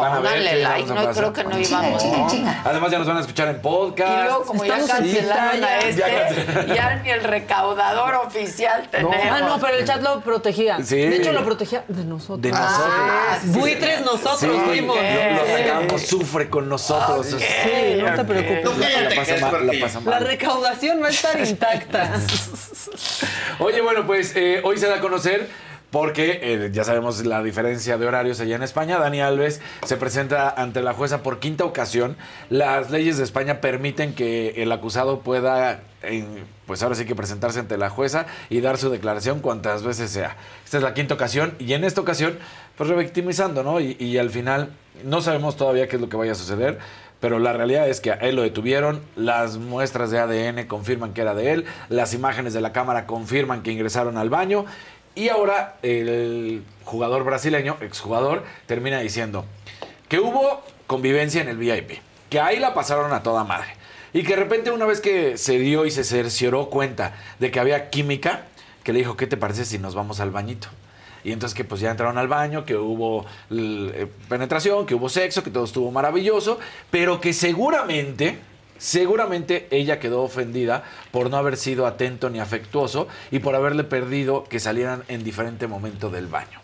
Van a ver Pónganle qué like, vamos a no pasar. creo que no íbamos. Además ya nos van a escuchar en podcast. Y luego, como ya Estamos en cancelaron a este, Ya [LAUGHS] ni el recaudador oficial tenemos. Ah, no, pero el chat lo protegía. Sí. De hecho, lo protegía de nosotros. De nosotros. Ah, buitres nosotros Sí, fuimos. Lo, lo sacamos, sufre con nosotros. Sí, no te preocupes. La, la pasa mal, la pasa La mal. recaudación va a estar intacta. [LAUGHS] Oye, bueno, pues eh, hoy se da a conocer porque eh, ya sabemos la diferencia de horarios allá en España. Dani Alves se presenta ante la jueza por quinta ocasión. Las leyes de España permiten que el acusado pueda, eh, pues ahora sí que presentarse ante la jueza y dar su declaración cuantas veces sea. Esta es la quinta ocasión y en esta ocasión, pues revictimizando, ¿no? Y, y al final no sabemos todavía qué es lo que vaya a suceder. Pero la realidad es que a él lo detuvieron, las muestras de ADN confirman que era de él, las imágenes de la cámara confirman que ingresaron al baño y ahora el jugador brasileño, exjugador, termina diciendo que hubo convivencia en el VIP, que ahí la pasaron a toda madre y que de repente una vez que se dio y se cercioró cuenta de que había química, que le dijo, ¿qué te parece si nos vamos al bañito? Y entonces que pues ya entraron al baño, que hubo eh, penetración, que hubo sexo, que todo estuvo maravilloso, pero que seguramente, seguramente ella quedó ofendida por no haber sido atento ni afectuoso y por haberle perdido que salieran en diferente momento del baño.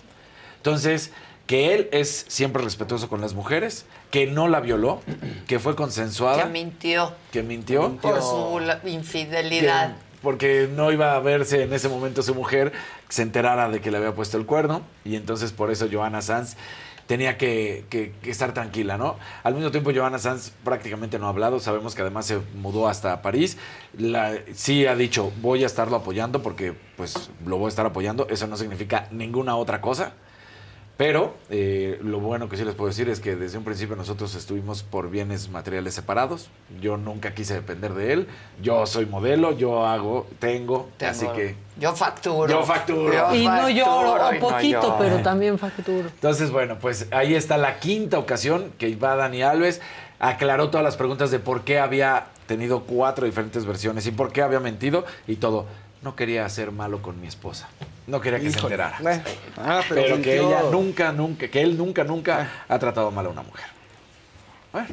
Entonces, que él es siempre respetuoso con las mujeres, que no la violó, [CLEARS THROAT] que fue consensuada, Que mintió que mintió, por su infidelidad. que- porque no iba a verse en ese momento su mujer, se enterara de que le había puesto el cuerno, y entonces por eso Johanna Sanz tenía que, estar tranquila, ¿no? Al mismo tiempo, Johanna Sanz prácticamente no ha hablado, sabemos que además se mudó hasta París, La- sí ha dicho, voy a estarlo apoyando porque pues lo voy a estar apoyando, eso no significa ninguna otra cosa. Pero eh, lo bueno que sí les puedo decir es que desde un principio nosotros estuvimos por bienes materiales separados. Yo nunca quise depender de él. Yo soy modelo, yo hago, tengo, Tengo- así que... Yo facturo. Yo facturo. Y no lloro, no poquito, lloro. pero también facturo. Entonces, bueno, pues ahí está la quinta ocasión que va Dani Alves. Aclaró todas las preguntas de por qué había tenido cuatro diferentes versiones y por qué había mentido y todo. No quería hacer malo con mi esposa. No quería que se enterara. Bueno, ah, pero pero que ella nunca, nunca, que él nunca, nunca ha tratado mal a una mujer. Bueno,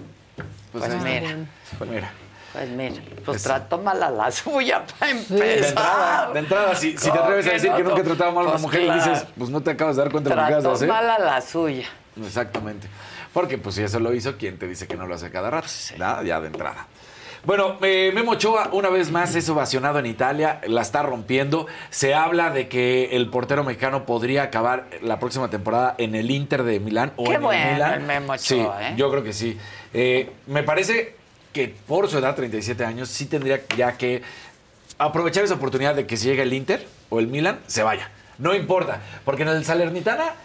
pues, Pues mira. Pues mira. Pues mira, pues Eso. trató mal a la [LAUGHS] suya para empezar. De entrada, de entrada, si, si te ¿Cómo atreves a decir no? que nunca he tratado mal a una Pues mujer, claro. dices, pues no te acabas de dar cuenta de lo que acabas de Trató hacer. mal a la suya. Exactamente. Porque pues si eso lo hizo, ¿quién te dice que no lo hace cada rato? Nada, ya de entrada. Bueno, eh, Memo Ochoa una vez más es ovacionado en Italia, la está rompiendo. Se habla de que el portero mexicano podría acabar la próxima temporada en el Inter de Milán o Qué en bueno el Milán. el Memo sí, Ochoa, ¿eh? yo creo que sí. Eh, me parece que por su edad, 37 años, sí tendría ya que aprovechar esa oportunidad de que si llega el Inter o el Milan, se vaya. No importa, porque en el Salernitana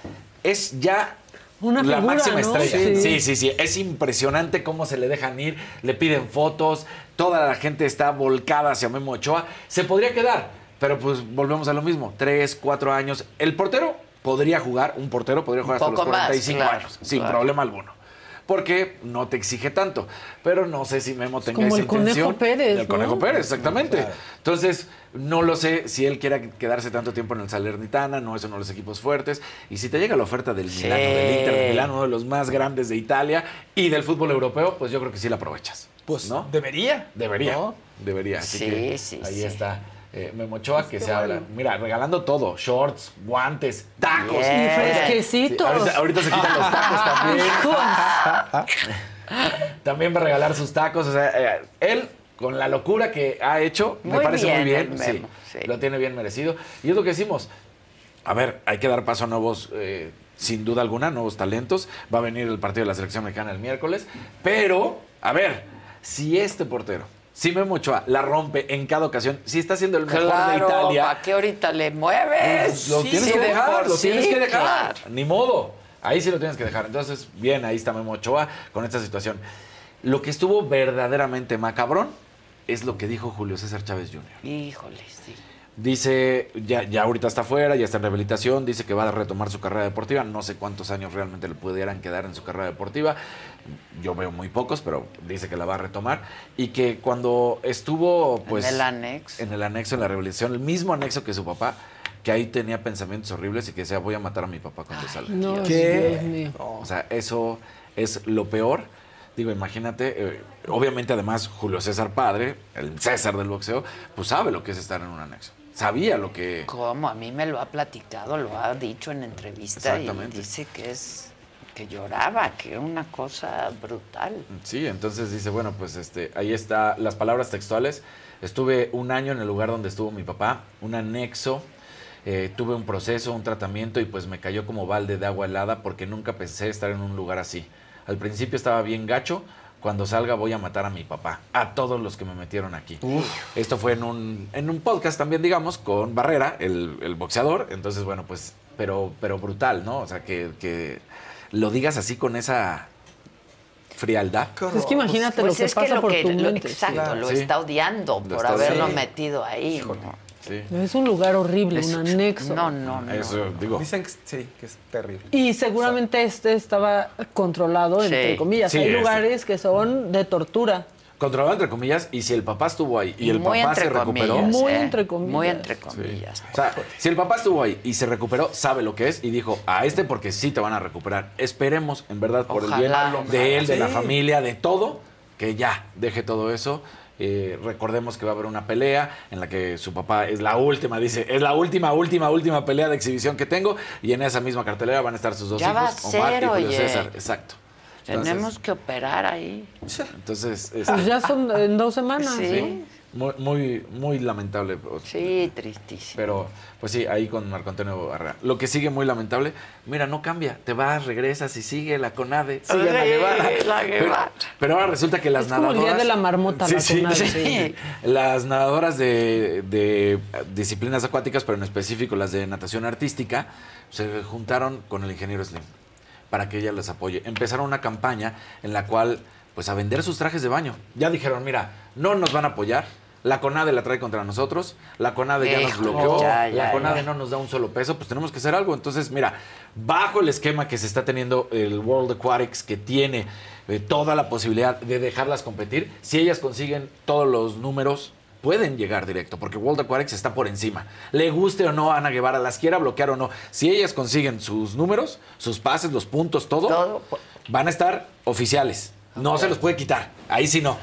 es ya Una la figura, máxima ¿no? estrella. Sí. Sí, sí, sí. Es impresionante cómo se le dejan ir, le piden fotos, toda la gente está volcada hacia Memo Ochoa. Se podría quedar, Pero pues volvemos a lo mismo. Tres, cuatro años. El portero podría jugar, un portero podría jugar hasta los poco más, 45 claro, años, sin claro. problema alguno. Porque no te exige tanto. Pero no sé si Memo tenga como esa el Conejo intención. Pérez, El ¿no? Conejo Pérez, exactamente. Claro. Entonces, no lo sé si él quiera quedarse tanto tiempo en el Salernitana, no es uno de los equipos fuertes. Y si te llega la oferta del Sí. Milano, del Inter de Milano, uno de los más grandes de Italia y del fútbol europeo, pues yo creo que sí la aprovechas. Pues ¿no? debería. Debería. ¿no? Debería. Así Sí, que sí, ahí sí. está. Eh, Memo Ochoa, que se habla. Mira, regalando todo: shorts, guantes, tacos. Y fresquecitos. Sí, ahorita, ahorita se quitan los tacos también. [LAUGHS] También va a regalar sus tacos. O sea, eh, él, con la locura que ha hecho, me parece bien, muy bien. el sí, Memo, sí. Lo tiene bien merecido. Y es lo que decimos. A ver, hay que dar paso a nuevos, eh, sin duda alguna, nuevos talentos. Va a venir el partido de la selección mexicana el miércoles. Pero, a ver, si este portero, si Memo Ochoa la rompe en cada ocasión, si está siendo el mejor de Italia, ¿para qué ahorita le mueves? pues, lo Sí, tienes sí, que de dejar, lo sí, tienes que dejar. claro. Ni modo. Ahí sí lo tienes que dejar. Entonces, bien, ahí está Memo Ochoa con esta situación. Lo que estuvo verdaderamente macabrón es lo que dijo Julio César Chávez Jr. Híjole, sí. Dice, ya, ya ahorita está fuera, ya está en rehabilitación, dice que va a retomar su carrera deportiva. No sé cuántos años realmente le pudieran quedar en su carrera deportiva. Yo veo muy pocos, pero dice que la va a retomar. Y que cuando estuvo, pues. en el anexo. En el anexo, en la rehabilitación, el mismo anexo que su papá, que ahí tenía pensamientos horribles y que decía, voy a matar a mi papá cuando salga. No, ¿Qué? Dios mío. O sea, eso es lo peor. Digo, imagínate, eh, obviamente además Julio César Padre, el César del boxeo, pues sabe lo que es estar en un anexo. Sabía lo que... ¿Cómo? A mí me lo ha platicado, lo ha dicho en entrevista y dice que es que lloraba, que era una cosa brutal. Sí, entonces dice, bueno, pues este, ahí está las palabras textuales. Estuve un año en el lugar donde estuvo mi papá, un anexo, eh, tuve un proceso, un tratamiento y pues me cayó como balde de agua helada porque nunca pensé estar en un lugar así. Al principio estaba bien gacho, cuando salga voy a matar a mi papá, a todos los que me metieron aquí. Esto fue en un, en un podcast también, digamos, con Barrera, el, el boxeador. Entonces, bueno, pues, pero, pero brutal, ¿no? O sea, que, que lo digas así con esa frialdad. Es que imagínate Pues lo que es que pasa lo por que- tu lo- mente. Exacto, sí. lo está odiando Lo por está haberlo metido ahí. ¿no? Sí. Es un lugar horrible, Es- un anexo. No, no, no. Eso, digo. Dicen que sí, que es terrible. Y seguramente este estaba controlado, entre comillas. Sí, Hay este. lugares que son de tortura. Controlado entre comillas, y si el papá estuvo ahí y el Muy papá se recuperó. comillas, Muy ¿eh? entre comillas. Muy entre comillas. O sea, si el papá estuvo ahí y se recuperó, sabe lo que es y dijo a este porque sí te van a recuperar. Esperemos, en verdad, por el bien de él, de la familia, de todo, que ya deje todo eso. Eh, recordemos que va a haber una pelea en la que su papá es la última, dice, es la última, última, última pelea de exhibición que tengo y en esa misma cartelera van a estar sus dos Ya va hijos, Omar y Julio oye. César. Exacto. Entonces- Tenemos que operar ahí. Entonces, Pues este, ya son en dos semanas. Sí. Sí. Muy, muy, muy lamentable. Sí, tristísimo. Pero, pues sí, ahí con Marco Antonio Barrera. Lo que sigue muy lamentable, mira, no cambia. Te vas, regresas y sigue la CONADE, sigue la Guevara. la Guevara. pero ahora resulta que las Es como el nadadoras... día de la marmota, Sí, la sí, CONADE. sí. Las nadadoras de, de disciplinas acuáticas, pero en específico las de natación artística, se juntaron con el ingeniero Slim para que ella les apoye. Empezaron una campaña en la cual, pues a vender sus trajes de baño. Ya dijeron, mira, no nos van a apoyar. La CONADE la trae contra nosotros, la CONADE ya nos bloqueó, ya, la CONADE ya. no nos da un solo peso, pues tenemos que hacer algo. Entonces, mira, bajo el esquema que se está teniendo el World Aquatics, que tiene eh, toda la posibilidad de dejarlas competir, si ellas consiguen todos los números, pueden llegar directo, porque World Aquatics está por encima. Le guste o no a Ana Guevara, las quiera bloquear o no, si ellas consiguen sus números, sus pases, los puntos, todo, Todo. van a estar oficiales. No se los puede quitar. Ahí sí no.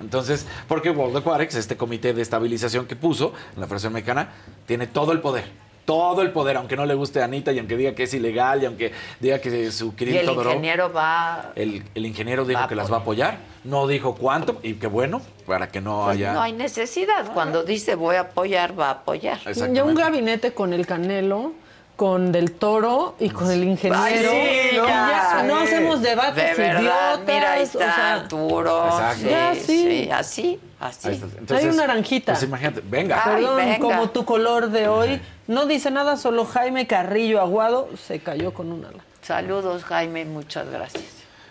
Entonces, porque World Aquatics, este comité de estabilización que puso en la Federación Mexicana, tiene todo el poder. Todo el poder, aunque no le guste a Anita y aunque diga que es ilegal y aunque diga que su Kirill el ingeniero va. el, el ingeniero dijo que las va a apoyar, no dijo cuánto, y qué bueno, para que no Pues haya... no hay necesidad. Cuando dice voy a apoyar, va a apoyar. Ya un gabinete con el Canelo, con Del Toro y con el ingeniero. Ay, sí, ya, no hacemos debates De verdad, idiotas. mira, ahí o sea, Arturo. Exacto. Sí, Ya, sí. sí, así, así. Hay una naranjita. Pues imagínate, venga. Ay, Perdón, venga. como tu color de hoy. No dice nada, solo Jaime Carrillo Aguado se cayó con un ala. Saludos, Jaime, muchas gracias.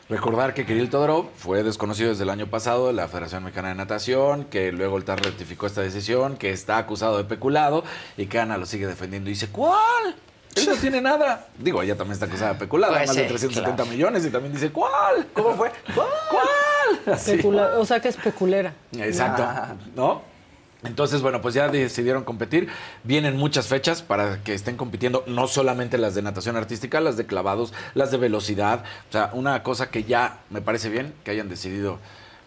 Recordar que Kirill Todorov fue desconocido desde el año pasado de la Federación Mexicana de Natación, que luego el TAR rectificó esta decisión, que está acusado de peculado y que Ana lo sigue defendiendo y dice, ¿cuál? Él no tiene nada. Digo, ella también está acusada de peculado, Pues más de sí, 370 claro. millones y también dice, ¿cuál? ¿Cómo fue? ¿Cuál? [LAUGHS] O sea que es peculera. Exacto, Ah. ¿no? Entonces, bueno, pues ya decidieron competir. Vienen muchas fechas para que estén compitiendo, no solamente las de natación artística, las de clavados, las de velocidad. O sea, una cosa que ya me parece bien que hayan decidido,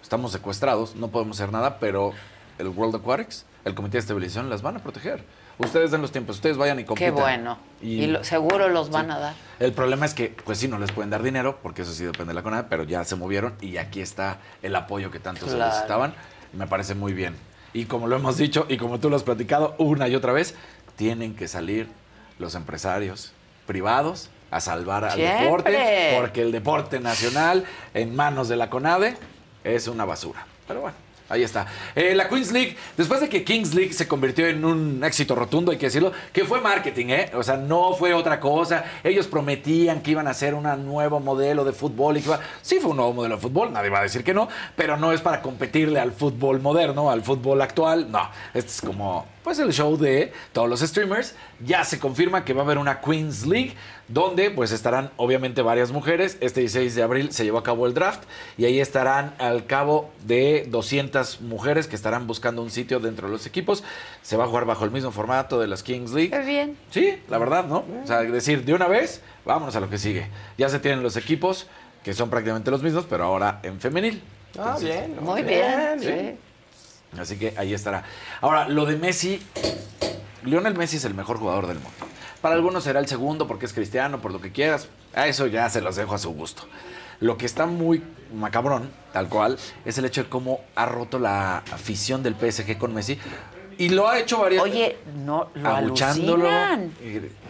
estamos secuestrados, no podemos hacer nada, pero el World Aquatics, el Comité de Estabilización, las van a proteger. Ustedes den los tiempos, ustedes vayan y Qué compitan. bueno. Y, lo- seguro los van a dar. El problema es que, pues sí, no les pueden dar dinero, porque eso sí depende de la CONADE, pero ya se movieron y aquí está el apoyo que tanto se necesitaban. Me parece muy bien. Y como lo hemos dicho y como tú lo has platicado una y otra vez, tienen que salir los empresarios privados a salvar al Siempre. deporte, porque el deporte nacional en manos de la CONADE es una basura. Pero bueno. Ahí está. Eh, la Queens League, después de que Kings League se convirtió en un éxito rotundo, hay que decirlo, que fue marketing, ¿eh? O sea, no fue otra cosa. Ellos prometían que iban a hacer un nuevo modelo de fútbol y que. Sí fue un nuevo modelo de fútbol, nadie va a decir que no, pero no es para competirle al fútbol moderno, al fútbol actual. No, este es como, pues, el show de todos los streamers. Ya se confirma que va a haber una Queens League donde pues estarán obviamente varias mujeres. Este 16 de abril se llevó a cabo el draft y ahí estarán al cabo de 200 mujeres que estarán buscando un sitio dentro de los equipos. Se va a jugar bajo el mismo formato de las Kings League. Qué bien. Sí, la verdad, ¿no? O sea, decir, de una vez, vámonos a lo que sigue. Ya se tienen los equipos, que son prácticamente los mismos, pero ahora en femenil. Ah, Entonces, bien. Muy bien, sí. Así que ahí estará. Ahora, lo de Messi, Lionel Messi es el mejor jugador del mundo. Para algunos será el segundo porque es cristiano, por lo que quieras. A eso ya se los dejo a su gusto. Lo que está muy macabrón, tal cual, es el hecho de cómo ha roto la afición del PSG con Messi. Y lo ha hecho varias Oye, no, lo abuchándolo. alucinan.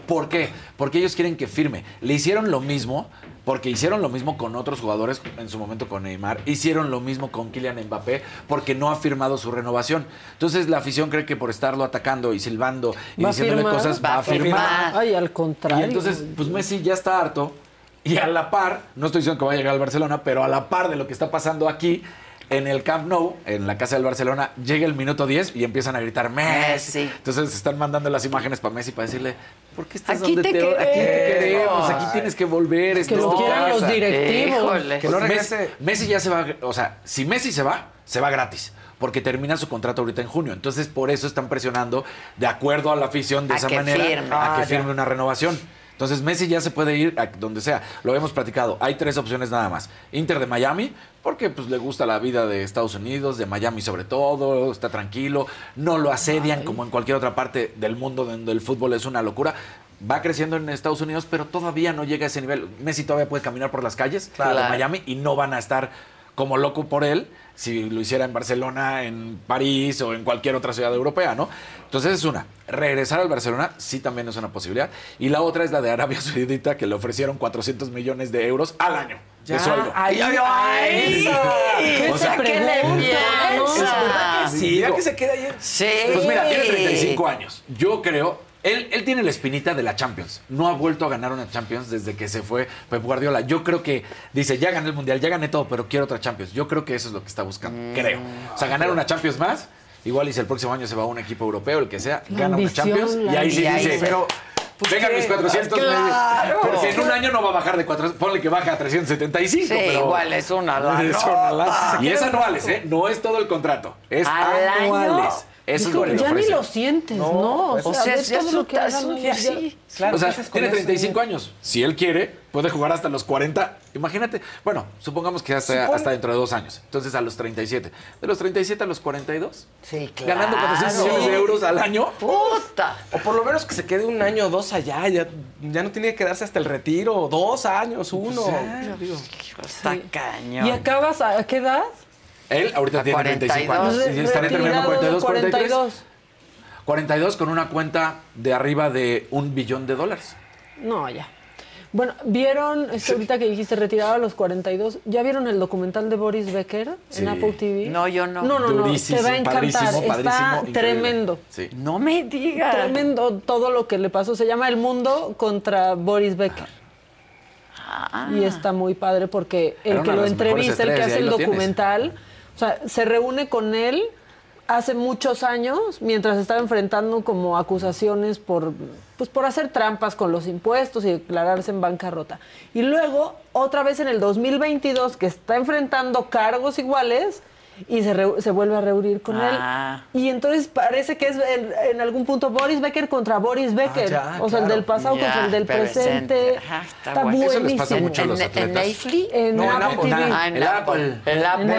¿Por qué? Porque ellos quieren que firme. Le hicieron lo mismo, porque hicieron lo mismo con otros jugadores en su momento con Neymar. Hicieron lo mismo con Kylian Mbappé, porque no ha firmado su renovación. Entonces la afición cree que por estarlo atacando y silbando y ¿Va a diciéndole firmar? cosas va, a firmar. Ay, al contrario. Y entonces, pues Messi ya está harto. Y a la par, no estoy diciendo que va a llegar al Barcelona, pero a la par de lo que está pasando aquí, en el Camp Nou, en la casa del Barcelona, llega el minuto 10 y empiezan a gritar Messi. Entonces se están mandando las imágenes para Messi para decirle, ¿por qué estás Aquí donde te te, aquí te queremos. Aquí tienes que volver. Que lo quieran los directivos. Híjole. Que no regrese. Messi ya se va, o sea, si Messi se va, se va gratis. Porque termina su contrato ahorita en junio. Entonces, por eso están presionando, de acuerdo a la afición, de A esa manera, firme. a Ah, que firme una renovación. Entonces, Messi ya se puede ir a donde sea. Lo hemos platicado. Hay tres opciones nada más. Inter de Miami, porque pues le gusta la vida de Estados Unidos, de Miami sobre todo, está tranquilo, no lo asedian como en cualquier otra parte del mundo donde el fútbol es una locura. Va creciendo en Estados Unidos, pero todavía no llega a ese nivel. Messi todavía puede caminar por las calles Claro. de Miami y no van a estar como loco por él si lo hiciera en Barcelona, en París o en cualquier otra ciudad europea, ¿no? Entonces es una. Regresar al Barcelona sí también es una posibilidad. Y la otra es la de Arabia Saudita, que le ofrecieron 400 millones de euros al año Ya, de sueldo. ahí, Ay, ahí. ¿qué O sea, se ¿qué le piensa? Sí, ya que se queda ahí. Sí. Pues mira, tiene 35 años. Yo creo, él, él tiene la espinita de la Champions. No ha vuelto a ganar una Champions desde que se fue Pep Guardiola. Yo creo que dice, ya gané el Mundial, ya gané todo, pero quiero otra Champions. Yo creo que eso es lo que está buscando, Mm. creo. O sea, ganar una Champions más. Igual y si el próximo año se va a un equipo europeo, el que sea, La gana una Champions. Y ahí sí dice, pero... Pues vengan mis 400 claro. Porque en un año no va a bajar de 400. Ponle que baja a 375. Sí, pero igual es una lana. [LAUGHS] Es una lana. Y es anuales, ¿eh? No es todo el contrato. Es ¿Al año? Eso es lo que ya ni lo sientes, ¿no? O sea, ves ya todo su- lo que sí. Claro, o sea, tiene eso, 35 años. Si él quiere, puede jugar hasta los 40. Imagínate. Bueno, supongamos que hasta, Supon- hasta dentro de dos años. Entonces a los 37. De los 37 a los 42. Sí, claro. Ganando 400 millones de euros al año. Puta. O por lo menos que se quede un año o dos allá. Ya, ya no tiene que quedarse hasta el retiro. Dos años, uno. Ya, digo. Está cañón. ¿Y acabas a, a qué edad? Él ahorita tiene 35 años. Y estará terminando retirado 42, 43. 42. 42 con una cuenta de arriba de un billón de dólares. No, ya. Bueno, ¿vieron, este, ahorita que dijiste retirado a los 42, ¿ya vieron el documental de Boris Becker Sí. en Apple TV? No, yo no. No, no, no, Durísimo, te va a encantar. padrísimo, Está padrísimo, tremendo. Sí. No me digas. Tremendo todo lo que le pasó. Se llama El Mundo contra Boris Becker. Y está muy padre porque el Era que lo entrevista, el que hace el tienes. O sea, se reúne con él hace muchos años mientras estaba enfrentando como acusaciones por pues por hacer trampas con los impuestos y declararse en bancarrota. Y luego otra vez en el 2022 que está enfrentando cargos iguales y se, reu- se vuelve a reunir con Ah. él. Y entonces parece que es en, en algún punto Boris Becker contra Boris Becker. Ah, ya, o sea, el del pasado Ya, contra el del presente. presente. Ajá, está está bueno. buenísimo. Eso les pasa mucho a los ¿En-. Netflix? En No, en Apple Apple. TV. Ah, en El Apple. Apple. El Apple. En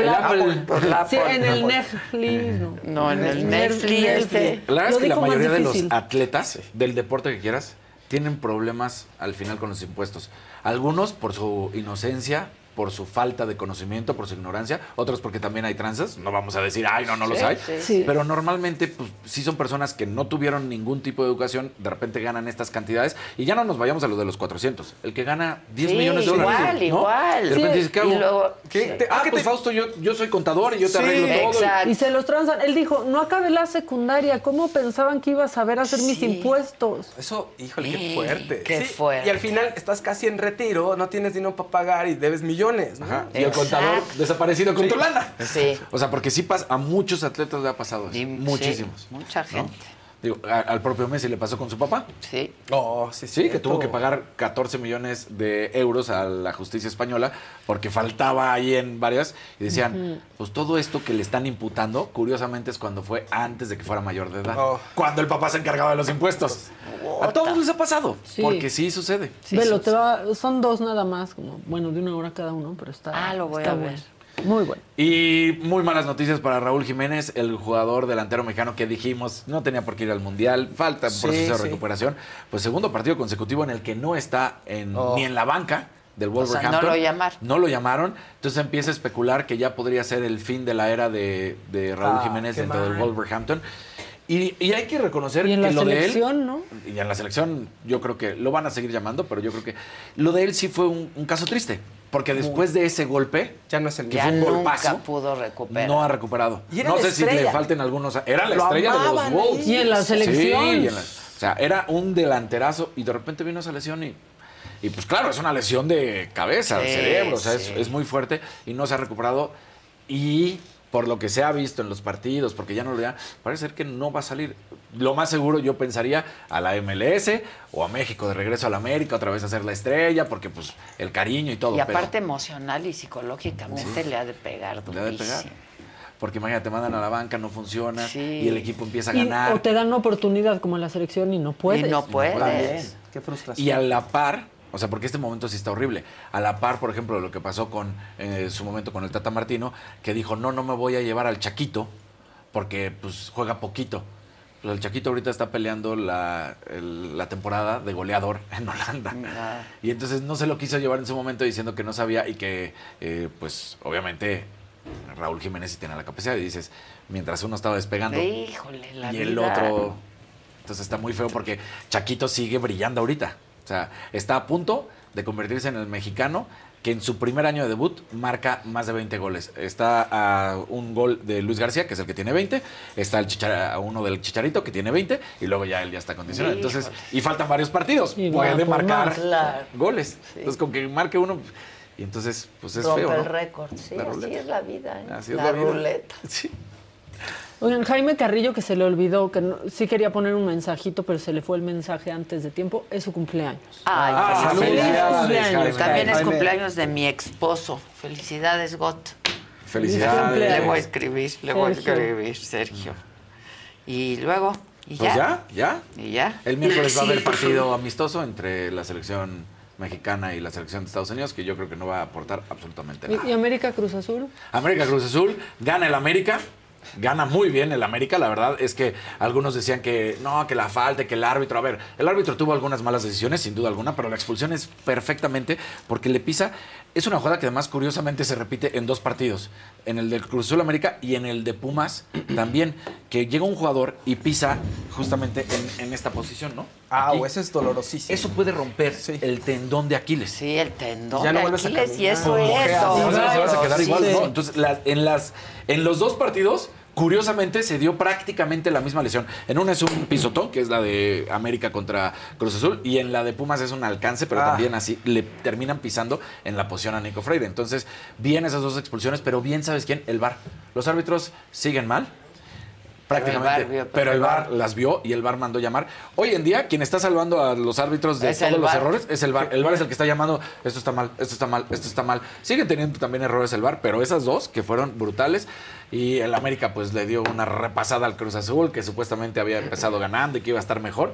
el Apple. Sí, en el. Netflix. No, No, en el Netflix este. La verdad es que la mayoría de los atletas del deporte que quieras tienen problemas al final con los impuestos. Algunos por su inocencia, por su falta de conocimiento, por su ignorancia, otros porque también hay tranzas, no vamos a decir, ay, no, no los hay, sí, sí. pero normalmente pues, sí son personas que no tuvieron ningún tipo de educación, de repente ganan estas cantidades y ya no nos vayamos a lo de los 400, el que gana 10 Sí, millones de dólares. igual, ¿no? igual. De repente Sí. dices, ¿qué Y hago? luego- ¿Qué? sí. Te- ah, pues Fausto, yo, yo soy contador y yo te arreglo todo. Y se los transan. Él dijo, no acabé la secundaria. ¿Cómo pensaban que iba a saber hacer mis impuestos? Eso, híjole, qué Sí, fuerte. qué Sí, fuerte. Y al final estás casi en retiro, no tienes dinero para pagar y debes millones. ¿No? Ajá. Y el contador desaparecido con Sí. tu lana. Sí. O sea, porque sí pasa, a muchos atletas le ha pasado eso. muchísimos. Sí, mucha gente. Digo, a- al propio Messi le pasó con su papá. Sí. Oh, sí, Sí, que cierto. tuvo que pagar 14 millones de euros a la justicia española porque faltaba ahí en varias y decían, pues todo esto que le están imputando, curiosamente es cuando fue antes de que fuera mayor de edad. Oh. Cuando el papá se encargaba de los impuestos. A todos les ha pasado, Sí. porque sí sucede. Velo, te va, son dos nada más, como, bueno, de una hora cada uno, pero está. Ah, lo voy está a bueno. Muy bueno. Y muy malas noticias para Raúl Jiménez, el jugador delantero mexicano que dijimos no tenía por qué ir al Mundial, falta un Sí, proceso de sí. recuperación. Pues segundo partido consecutivo en el que no está en- Oh. ni en la banca del O sea, Wolverhampton. no lo llamaron. No lo llamaron. Entonces empieza a especular que ya podría ser el fin de la era de, de Raúl Ah, Jiménez dentro del mal. Wolverhampton. Y, y hay que reconocer Y en que la lo de él y en la selección yo creo que lo van a seguir llamando, pero yo creo que lo de él sí fue un, un caso triste, porque después de ese golpe, ya no es el que Ya fue un nunca golpazo, pudo recuperar. no ha recuperado. Y era no la sé si le falten algunos. Era la Lo estrella de los Wolves. Y en la selección. Sí, y en la- o sea, era un delanterazo y de repente vino esa lesión y. Y pues claro, es una lesión de cabeza, de Sí, cerebro, o sea, es, es muy fuerte y no se ha recuperado. Y por lo que se ha visto en los partidos, porque ya no lo ya, parece ser que no va a salir. Lo más seguro yo pensaría a la MLS o a México de regreso a la América, otra vez a ser la estrella, porque pues el cariño y todo. Y pero- aparte emocional y psicológicamente le ha de pegar Le ha de pegar. durísimo. Porque imagínate, te mandan a la banca, no funciona y el equipo empieza a Y- ganar. o te dan una oportunidad como en la selección y no puedes. puedes. Qué frustración. Y a la par, o sea, porque este momento sí está horrible. A la par, por ejemplo, lo que pasó con eh, su momento con el Tata Martino, que dijo, no, no me voy a llevar al Chaquito, porque pues juega poquito. Pues, el Chaquito ahorita está peleando la, el- la temporada de goleador [LAUGHS] en Holanda. Y entonces no se lo quiso llevar en su momento diciendo que no sabía y que, eh, pues, obviamente, Raúl Jiménez sí tiene la capacidad. Y dices, mientras uno estaba despegando Híjole, la y el otro. Entonces está muy feo porque Chaquito sigue brillando ahorita. O sea, está a punto de convertirse en el mexicano que en su primer año de debut marca más de 20 goles. Está a un gol de Luis García, que es el que tiene 20. Está el Chichar- a uno del Chicharito, que tiene 20. Y luego ya él ya está condicionado. Entonces, y faltan varios partidos. Y Puede por marcar más. Claro. goles. Entonces, con que marque uno. Y entonces, pues es Rompe feo. ¿no? el récord. Sí, La así es la vida. ¿eh? Así es la, la vida. ruleta. [LAUGHS] Oigan, Jaime Carrillo, que se le olvidó, que no- sí quería poner un mensajito, pero se le fue el mensaje antes de tiempo, es su cumpleaños. Ay, Ah, felicidades. felicidades, cumpleaños. También es cumpleaños de mi esposo. Felicidades, Got. Felicidades. Le voy a escribir, le voy a escribir, Sergio. Y luego, ¿y Pues ya? ya, ya. ¿Y ya? El miércoles va a haber partido amistoso entre la selección mexicana y la selección de Estados Unidos, que yo creo que no va a aportar absolutamente nada. ¿Y, y América Cruz Azul? América Cruz Azul, gana el América. Gana muy bien el América, la verdad es que algunos decían que no, que la falta, que el árbitro. A ver, el árbitro tuvo algunas malas decisiones, sin duda alguna, pero la expulsión es perfectamente porque le pisa. Es una jugada que además curiosamente se repite en dos partidos, en el del Cruz Azul América y en el de Pumas [CLEARS THROAT] también, que llega un jugador y pisa justamente en, en esta posición, ¿no? Ah, Aquí. o eso es dolorosísimo. Eso puede romper el tendón de Aquiles. Sí, el tendón Ya no de vuelves a Aquiles y eso es. Vas a- vas a quedar Sí. igual, ¿no? Entonces, la- en, las, en los dos partidos Curiosamente se dio prácticamente la misma lesión. En una es un pisotón, que es la de América contra Cruz Azul, y en la de Pumas es un alcance, pero Ah. también así le terminan pisando en la posición a Nico Freire. Entonces, bien esas dos expulsiones, pero bien, ¿sabes quién? El VAR. Los árbitros siguen mal. Prácticamente. Pero el pero VAR las vio y el VAR mandó llamar. Hoy en día, quien está salvando a los árbitros de todos los errores es el VAR. El VAR es el que está llamando, esto está mal, esto está mal, esto está mal. Siguen teniendo también errores el VAR, pero esas dos que fueron brutales. Y el América pues le dio una repasada al Cruz Azul, que supuestamente había empezado ganando y que iba a estar mejor.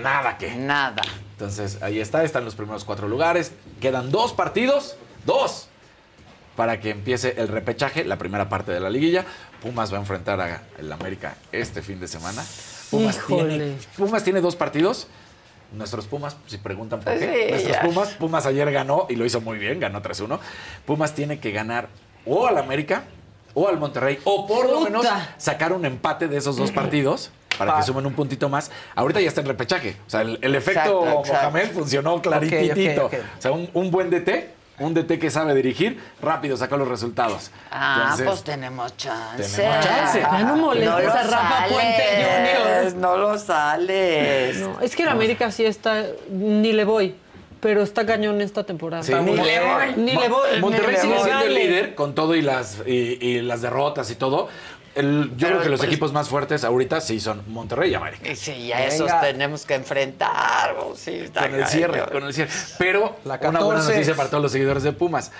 Nada que. Nada. Entonces ahí está, están los primeros cuatro lugares. Quedan dos partidos, dos, para que empiece el repechaje, la primera parte de la liguilla. Pumas va a enfrentar a el América este fin de semana. Pumas, Híjole. tiene, Pumas tiene dos partidos. Nuestros Pumas, si preguntan por qué, Sí, nuestros ya. Pumas, Pumas ayer ganó y lo hizo muy bien, ganó 3-1. Pumas tiene que ganar o al América o al Monterrey, o por lo menos sacar un empate de esos dos partidos para que sumen un puntito más. Ahorita ya está en repechaje. O sea, el, el efecto Exacto, exacto. Mohamed funcionó ok. O sea, un, un buen DT, un DT que sabe dirigir, rápido sacó los resultados. Ah, Entonces, pues tenemos chance. tenemos chance. Ya no molestes lo a Rafa Puente sales, Jr. No lo sales. No, es que el América sí está, ni le voy, pero está cañón esta temporada. Sí, ni le voy. Ni le voy. Monterrey sigue siendo el líder con todo y las, y, y las derrotas y todo. El- yo creo que los pues- equipos más fuertes ahorita sí son Monterrey y América. Y sí, ya esos tenemos que enfrentar. Sí, Con el cierre, con el cierre. Pero La una buena 14. noticia para todos los seguidores de Pumas.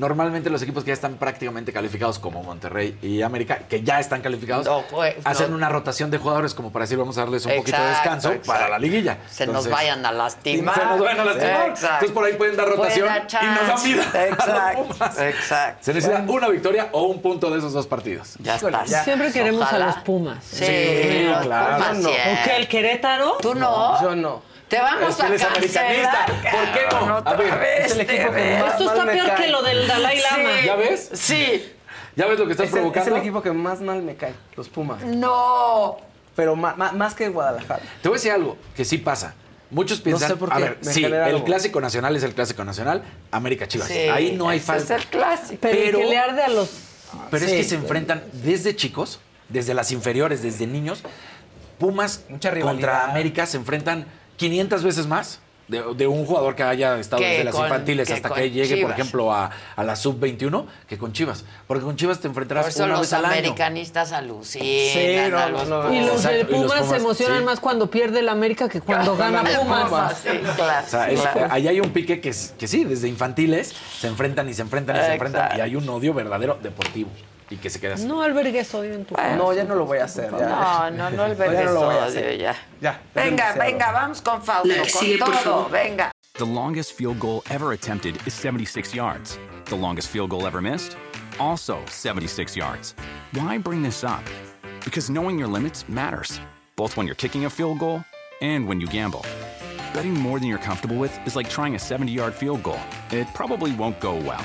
Normalmente los equipos que ya están prácticamente calificados como Monterrey y América, que ya están calificados, No, pues, hacen no. una rotación de jugadores como para decir vamos a darles un poquito de descanso exacto. para la liguilla. Se nos vayan a lastimar. Se nos vayan a lastimar. Exacto. Entonces por ahí pueden dar rotación y nos dan chance. vida. a los [LAUGHS] Exacto, Pumas. exacto. Se necesita una victoria o un punto de esos dos partidos. Ya está. Siempre queremos Ojalá. a los Pumas. Sí, Sí, los claro. Pumas no. siempre. ¿O qué, el Querétaro? ¿Tú no? Yo no. Te vamos Es que a americanista. cancelar, ¿Por qué no? A ver, vez, es el equipo que más- Esto está me peor cae. que lo del Dalai Lama. Sí. ¿Ya ves? Sí. ¿Ya ves lo que estás Es el, es provocando? el equipo que más mal me cae, los Pumas. No. Pero ma- ma- más que Guadalajara. Te voy a decir algo que sí pasa. Muchos piensan, sé por a qué, ver, me sí, genera el algo. clásico nacional es el clásico nacional, América Chivas. Sí, Ahí no hay ese falta. Es el clásico. Pero, Pero- que le arde a los... Pero es Sí. que se enfrentan desde chicos, desde las inferiores, desde niños. Pumas Mucha contra. América se enfrentan 500 veces más de, de un jugador que haya estado Que desde las con- infantiles que hasta que llegue, por ejemplo, a, a la sub-21 que con Chivas. Porque con Chivas te enfrentarás Por eso una los vez al año. americanistas alucinan Sí, no, a no, los no. Y los de Exacto, y los Pumas se emocionan sí. más cuando pierde el América que cuando gana Pumas. Pumas. Sí, claro, O sea, es- claro. ahí hay un pique que, es- que sí, desde infantiles se enfrentan y se enfrentan y se enfrentan. Y hay un odio verdadero deportivo. Y que se queda así. No albergues odio en tu No, ya no lo voy a hacer. Ya. No, no, no el [LAUGHS] Ya no lo voy a odio, ya. Ya. Venga, venga, vamos con Fausto, La que sigue, con por todo, favor. venga. The longest field goal ever attempted is 76 yards. The longest field goal ever missed? Also 76 yards. Why bring this up? Because knowing your limits matters, both when you're kicking a field goal and when you gamble. Betting more than you're comfortable with is like trying a 70 yard field goal. It probably won't go well.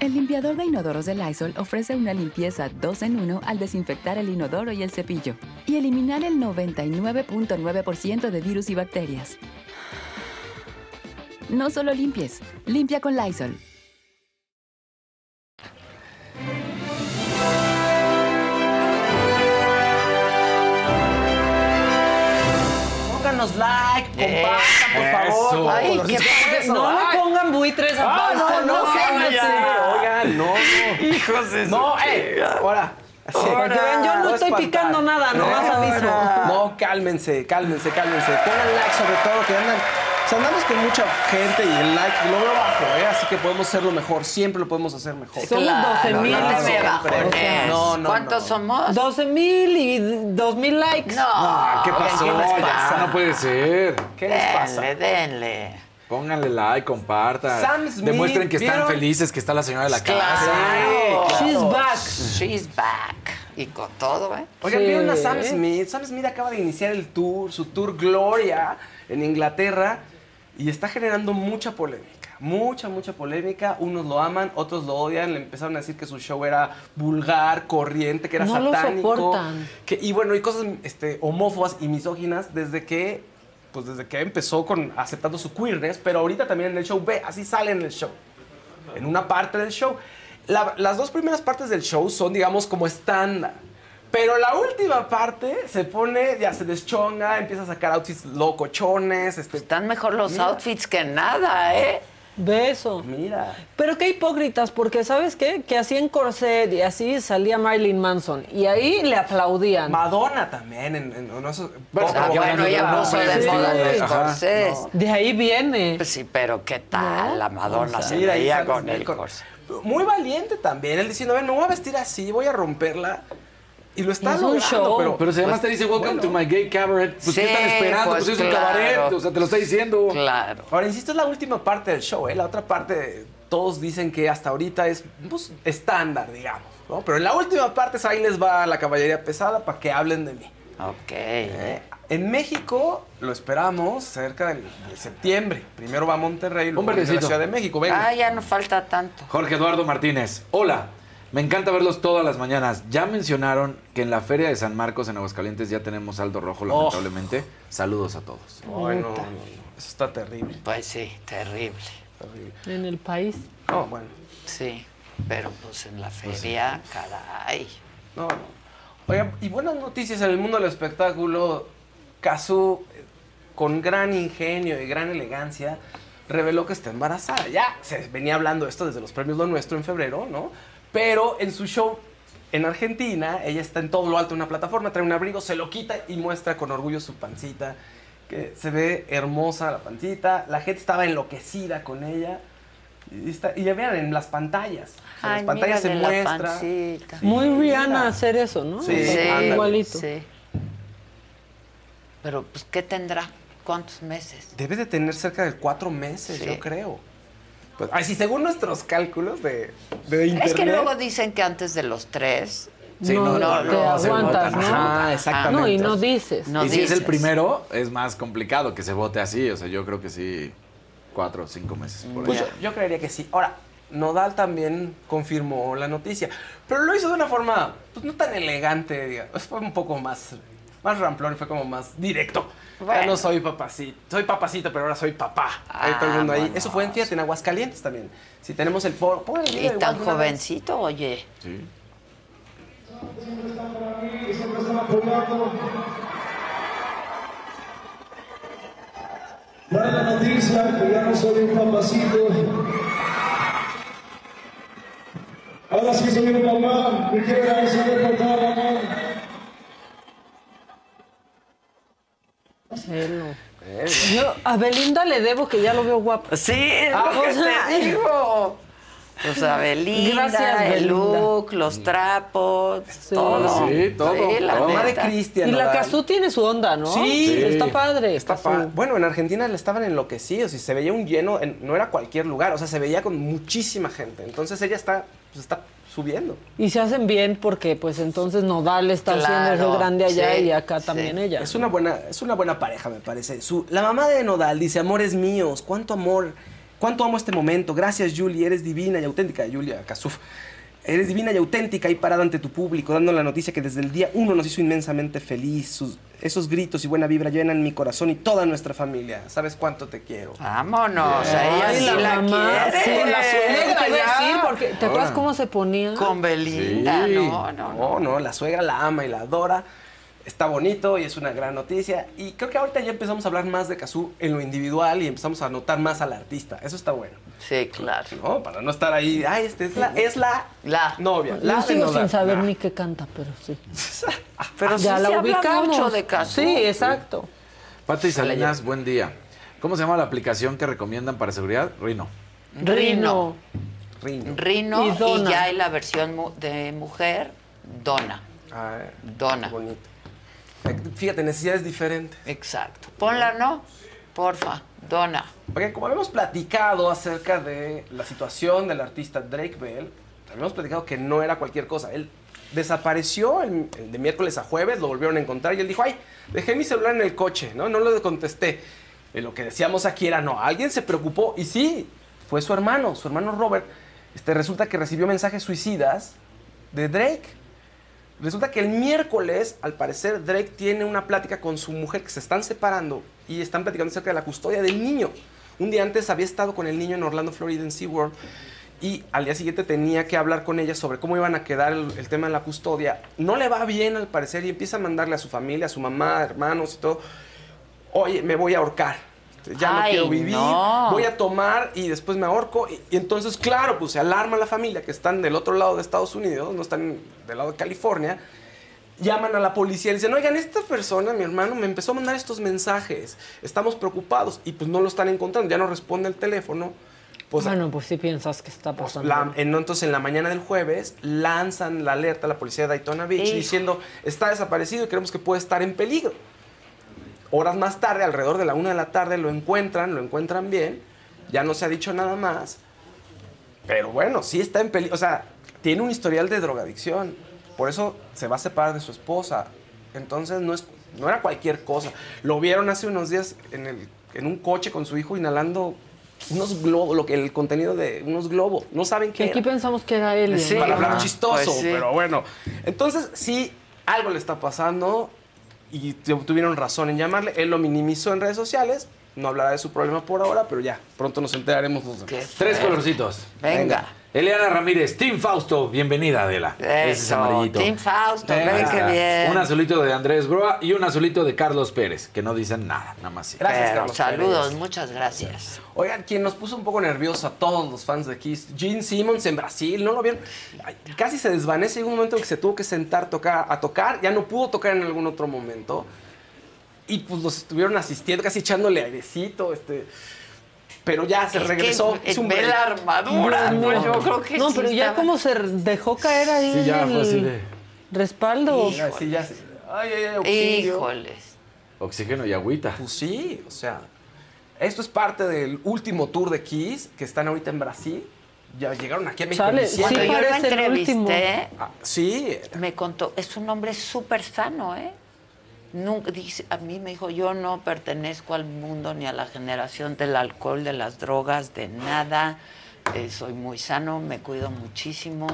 El limpiador de inodoros de Lysol ofrece una limpieza 2 en 1 al desinfectar el inodoro y el cepillo y eliminar el 99.9% de virus y bacterias. No solo limpies, limpia con Lysol. Pónganos like, compartan, por Eso. favor. Ay, qué. No le pongan buitres a Ah, Fausto, no, no. Oigan, no, no. [LAUGHS] Hijos de No, eh, ahora. Así. Para que vean, yo no estoy espantar. picando nada, nomás aviso. No, cálmense, cálmense, cálmense. Pongan like sobre todo, que andan. O sea, andamos con mucha gente y el like lo veo bajo, ¿eh? Así que podemos hacerlo mejor. Siempre lo podemos hacer mejor. Somos 12 mil. no. No, no, ¿Cuántos no. somos? 12 mil y 2 mil likes. No. ¿Qué pasó? ¿qué les pasa? no puede ser. ¿Qué les pasa? Denle, denle. Pónganle like, compartan. Sam Smith, Demuestren que están ¿vieron? felices, que está la señora de la Claro. casa. She's back. She's back. Y con todo, ¿eh? Oigan, vieron a Sam Smith. Sam Smith acaba de iniciar el tour, su tour Gloria en Inglaterra y está generando mucha polémica. Mucha, mucha polémica. Unos lo aman, otros lo odian. Le empezaron a decir que su show era vulgar, corriente, que era No lo satánico. soportan. que- y bueno, y cosas este, homófobas y misóginas desde que, pues desde que empezó con aceptando su queerness, pero ahorita también en el show ve, así sale en el show en una parte del show. La- las dos primeras partes del show son, digamos, como estándar. Pero la última parte se pone, ya se deschonga, empieza a sacar outfits locochones. Este, Están mejor los outfits que nada, ¿eh? Beso. Mira. Pero qué hipócritas, porque ¿sabes qué? Que así en corset y así salía Marilyn Manson. Y ahí le aplaudían. Madonna también. En, en- en esos- Bueno, ella puso de Sí. moda los. De ahí viene. Pues sí, pero ¿qué tal? La Madonna O sea, se veía con el. Muy valiente también. Él diciendo, ven, me voy a vestir así, voy a romperla. Y lo está Es un show. Pero, Pero si además pues, te dice, welcome bueno. to my gay cabaret, pues Sí, ¿qué están esperando? Pues, pues, es un cabaret, o sea, te lo está diciendo. Claro. Ahora, insisto, es la última parte del show, ¿eh? La otra parte, todos dicen que hasta ahorita es pues, estándar, digamos, ¿no? Pero en la última parte, ahí les va la caballería pesada para que hablen de mí. Ok. ¿Eh? En México lo esperamos cerca del, de septiembre. Primero va a Monterrey, luego a la. Ciudad de México. Venga. Ah, ya no falta tanto. Jorge Eduardo Martínez. Hola. Me encanta verlos todas las mañanas. Ya mencionaron que en la Feria de San Marcos en Aguascalientes ya tenemos saldo rojo, lamentablemente. Saludos a todos. Ay, no, no, no. Eso está terrible. Pues sí, terrible. En el país. No, bueno. Sí, pero pues en la feria, caray. No, no. Oigan, y buenas noticias en el mundo del espectáculo. Cazú, eh, con gran ingenio y gran elegancia, reveló que está embarazada. Ya se venía hablando esto desde los premios Lo Nuestro en febrero, ¿no? Pero en su show en Argentina, ella está en todo lo alto de una plataforma, trae un abrigo, se lo quita y muestra con orgullo su pancita. Que se ve hermosa la pancita. La gente estaba enloquecida con ella. Y, está- y ya vean en las pantallas. O sea, en Ay, las pantallas se muestra. Muy Rihanna mira. hacer eso, ¿no? Sí, Sí, igualito. Sí. Pero pues, ¿qué tendrá? ¿Cuántos meses? Debe de tener cerca de cuatro meses, Sí. yo creo. Pues, ay, sí, según nuestros cálculos de, de internet. Es que luego dicen que antes de los tres. Sí, no, no, te no, se aguantas. ¿no? Ajá, exactamente. No, y no dices. No y si es el primero, es más complicado que se vote así. O sea, yo creo que sí, cuatro o cinco meses por Pues ahí. yo, yo creería que sí. Ahora, Nodal también confirmó la noticia, pero lo hizo de una forma pues, no tan elegante, digamos. Fue un poco más, más ramplón, fue como más directo. Ya no soy papacito, soy papacito, pero ahora soy papá. Ahí todo el mundo ahí. Eso fue en Fíjate, en Aguascalientes también. Si tenemos el por, Y tan jovencito, oye. Sí. siempre están apoyando. Trae la noticia que ya no soy un papacito. Ahora sí soy un papá. Me quiero agradecer por todo el amor. Él no. Yo a Belinda le debo que ya lo veo guapo. Sí, es Ah, lo que o sea, te digo. Pues a Belinda, Gracias, el Belinda. look, los trapos, todo. Sí, todo, la todo. Mamá de neta. Cristian. Y la Nodal. Cazú tiene su onda, ¿no? Sí. Está padre. Está Cazú. pa- Bueno, en Argentina le estaban enloquecidos y se veía un lleno, en- no era cualquier lugar, o sea, se veía con muchísima gente. Entonces ella está, pues, está subiendo. Y se hacen bien porque pues entonces Nodal está haciendo eso grande allá sí, y acá sí. también ella. Es una buena, es una buena pareja, me parece. Su, la mamá de Nodal dice, amores míos, cuánto amor, cuánto amo este momento. Gracias, Julie, eres divina y auténtica. Julia Casuf. Eres divina y auténtica y parada ante tu público, dando la noticia que desde el día uno nos hizo inmensamente feliz. Sus- esos gritos y buena vibra llenan mi corazón y toda nuestra familia. ¿Sabes cuánto te quiero? Vámonos, a ella sí la la, mamá, quiere. sí, la suegra Te decir, porque ¿te acuerdas cómo se ponía? Con Belinda, Sí. no, no, No, no, la suegra la ama y la adora. Está bonito y es una gran noticia. Y creo que ahorita ya empezamos a hablar más de Kazú en lo individual y empezamos a notar más al artista. Eso está bueno. Sí, claro. ¿No? Para no estar ahí, ay, este es la, es la, La. novia. La Yo sigo sin saber ni qué canta, pero sí. [LAUGHS] Pero ya sí la se habla ubicamos. mucho de Cazú. Sí, exacto. Pati Salinas, buen día. ¿Cómo se llama la aplicación que recomiendan para seguridad? Rino. Rino. Rino. Rino Y ya hay la versión de mujer, Donna. Ay, Donna. qué bonito. Fíjate, necesidades diferentes. Exacto. Ponla, ¿no? Porfa, Donna. Porque como habíamos platicado acerca de la situación del artista Drake Bell, habíamos platicado que no era cualquier cosa. Él desapareció el, el de miércoles a jueves, lo volvieron a encontrar y él dijo, ay, dejé mi celular en el coche, ¿no? No lo contesté. Y lo que decíamos aquí era, no, alguien se preocupó y sí, fue su hermano, su hermano Robert. Este, resulta que recibió mensajes suicidas de Drake. Resulta que el miércoles, al parecer, Drake tiene una plática con su mujer que se están separando y están platicando acerca de la custodia del niño. Un día antes había estado con el niño en Orlando, Florida, en SeaWorld, y al día siguiente tenía que hablar con ella sobre cómo iban a quedar el, tema de la custodia. No le va bien, al parecer, y empieza a mandarle a su familia, a su mamá, hermanos y todo, oye, me voy a ahorcar. Ya no Ay, quiero vivir, no. voy a tomar y después me ahorco. Y, y entonces, claro, pues se alarma la familia que están del otro lado de Estados Unidos, no están del lado de California. Llaman a la policía y dicen, oigan, esta persona, mi hermano, me empezó a mandar estos mensajes. Estamos preocupados y pues no lo están encontrando, ya no responde el teléfono. Pues, bueno, pues sí piensas que está pasando. la- en- entonces, en la mañana del jueves, lanzan la alerta a la policía de Daytona Beach Hijo. diciendo, está desaparecido y creemos que puede estar en peligro. Horas más tarde, alrededor de la una de la tarde, lo encuentran, lo encuentran bien. Ya no se ha dicho nada más. Pero bueno, sí está en peligro. O sea, tiene un historial de drogadicción. Por eso se va a separar de su esposa. Entonces no, es, no era cualquier cosa. Lo vieron hace unos días en, el, en un coche con su hijo inhalando unos globos, lo que el contenido de unos globos. No saben Que qué aquí era. pensamos que era él. Sí, chistoso, Pues sí. pero bueno. Entonces, sí, algo le está pasando y tu- tuvieron razón en llamarle. Él lo minimizó en redes sociales. No hablará de su problema por ahora, pero ya, pronto nos enteraremos. los demás. Tres colorcitos. Venga. Eliana Ramírez, Team Fausto, bienvenida Adela. Ese es Eso, amarillito. Team Fausto, ven qué bien. Un azulito de Andrés Broa y un azulito de Carlos Pérez, que no dicen nada, nada más. sí. Pero saludos, muchas gracias. Oigan, quien nos puso un poco nerviosos a todos los fans de Kiss, Gene Simmons en Brasil, ¿no lo vieron? Casi se desvanece, llegó un momento en que se tuvo que sentar tocar, a tocar, ya no pudo tocar en algún otro momento. Y pues los estuvieron asistiendo, casi echándole airecito, este... Pero ya se Es que regresó. hizo un ve la armadura, No, no. yo creo que No, sí pero ya estaba- como se dejó caer ahí Sí, ya el así de- respaldo. Sí, sí, ya Ay, ay, ay, auxilio. Híjoles. Oxígeno y agüita. Pues sí, o sea, esto es parte del último tour de Kiss que están ahorita en Brasil. Ya llegaron aquí a México. Sale, diciembre. Cuando yo lo parece el último. entrevisté, Ah, sí, me contó, es un hombre súper sano, ¿eh? Nunca, dice, a mí me dijo, yo no pertenezco al mundo ni a la generación del alcohol, de las drogas, de nada. Eh, soy muy sano, me cuido muchísimo.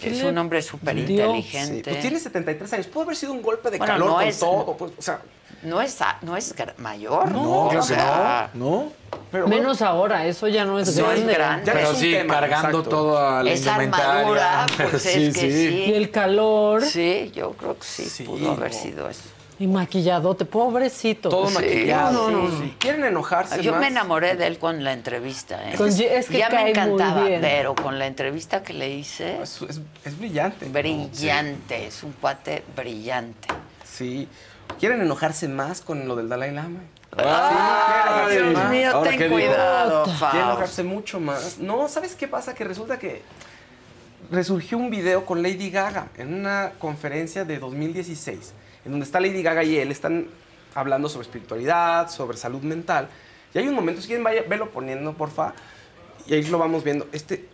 ¿Qué Es un hombre súper Sí, inteligente. pues tiene 73 años. Pudo haber sido un golpe de Bueno, calor no con es- todo. pues, o sea, No es, no es mayor. No, claro sea, ¿No? pero Menos ahora, eso ya no es No es grande. grande. Ya Pero es sí, tema, cargando exacto. todo a la Esa armadura, [LAUGHS] pues sí, es que sí. Y el calor Sí, yo creo que sí, Sí, pudo haber no. sido eso. y maquilladote, pobrecito. todo Sí, maquillado. no, no. ¿Quieren enojarse Yo más? me enamoré de él con la entrevista. ¿eh? Es que ya me encantaba, bien. pero con la entrevista que le hice, Es, es- es brillante. brillante, es un cuate brillante. Sí. ¿Quieren enojarse más con lo del Dalai Lama? Ay, Sí, Dios ¿no? mío, Ahora, ten cuidado, Quieren enojarse mucho más. No, ¿sabes qué pasa? Que resulta que resurgió un video con Lady Gaga en una conferencia de 2016, en donde está Lady Gaga y él están hablando sobre espiritualidad, sobre salud mental. Y hay un momento, si quieren, vaya, velo poniendo, porfa, y ahí lo vamos viendo. Este,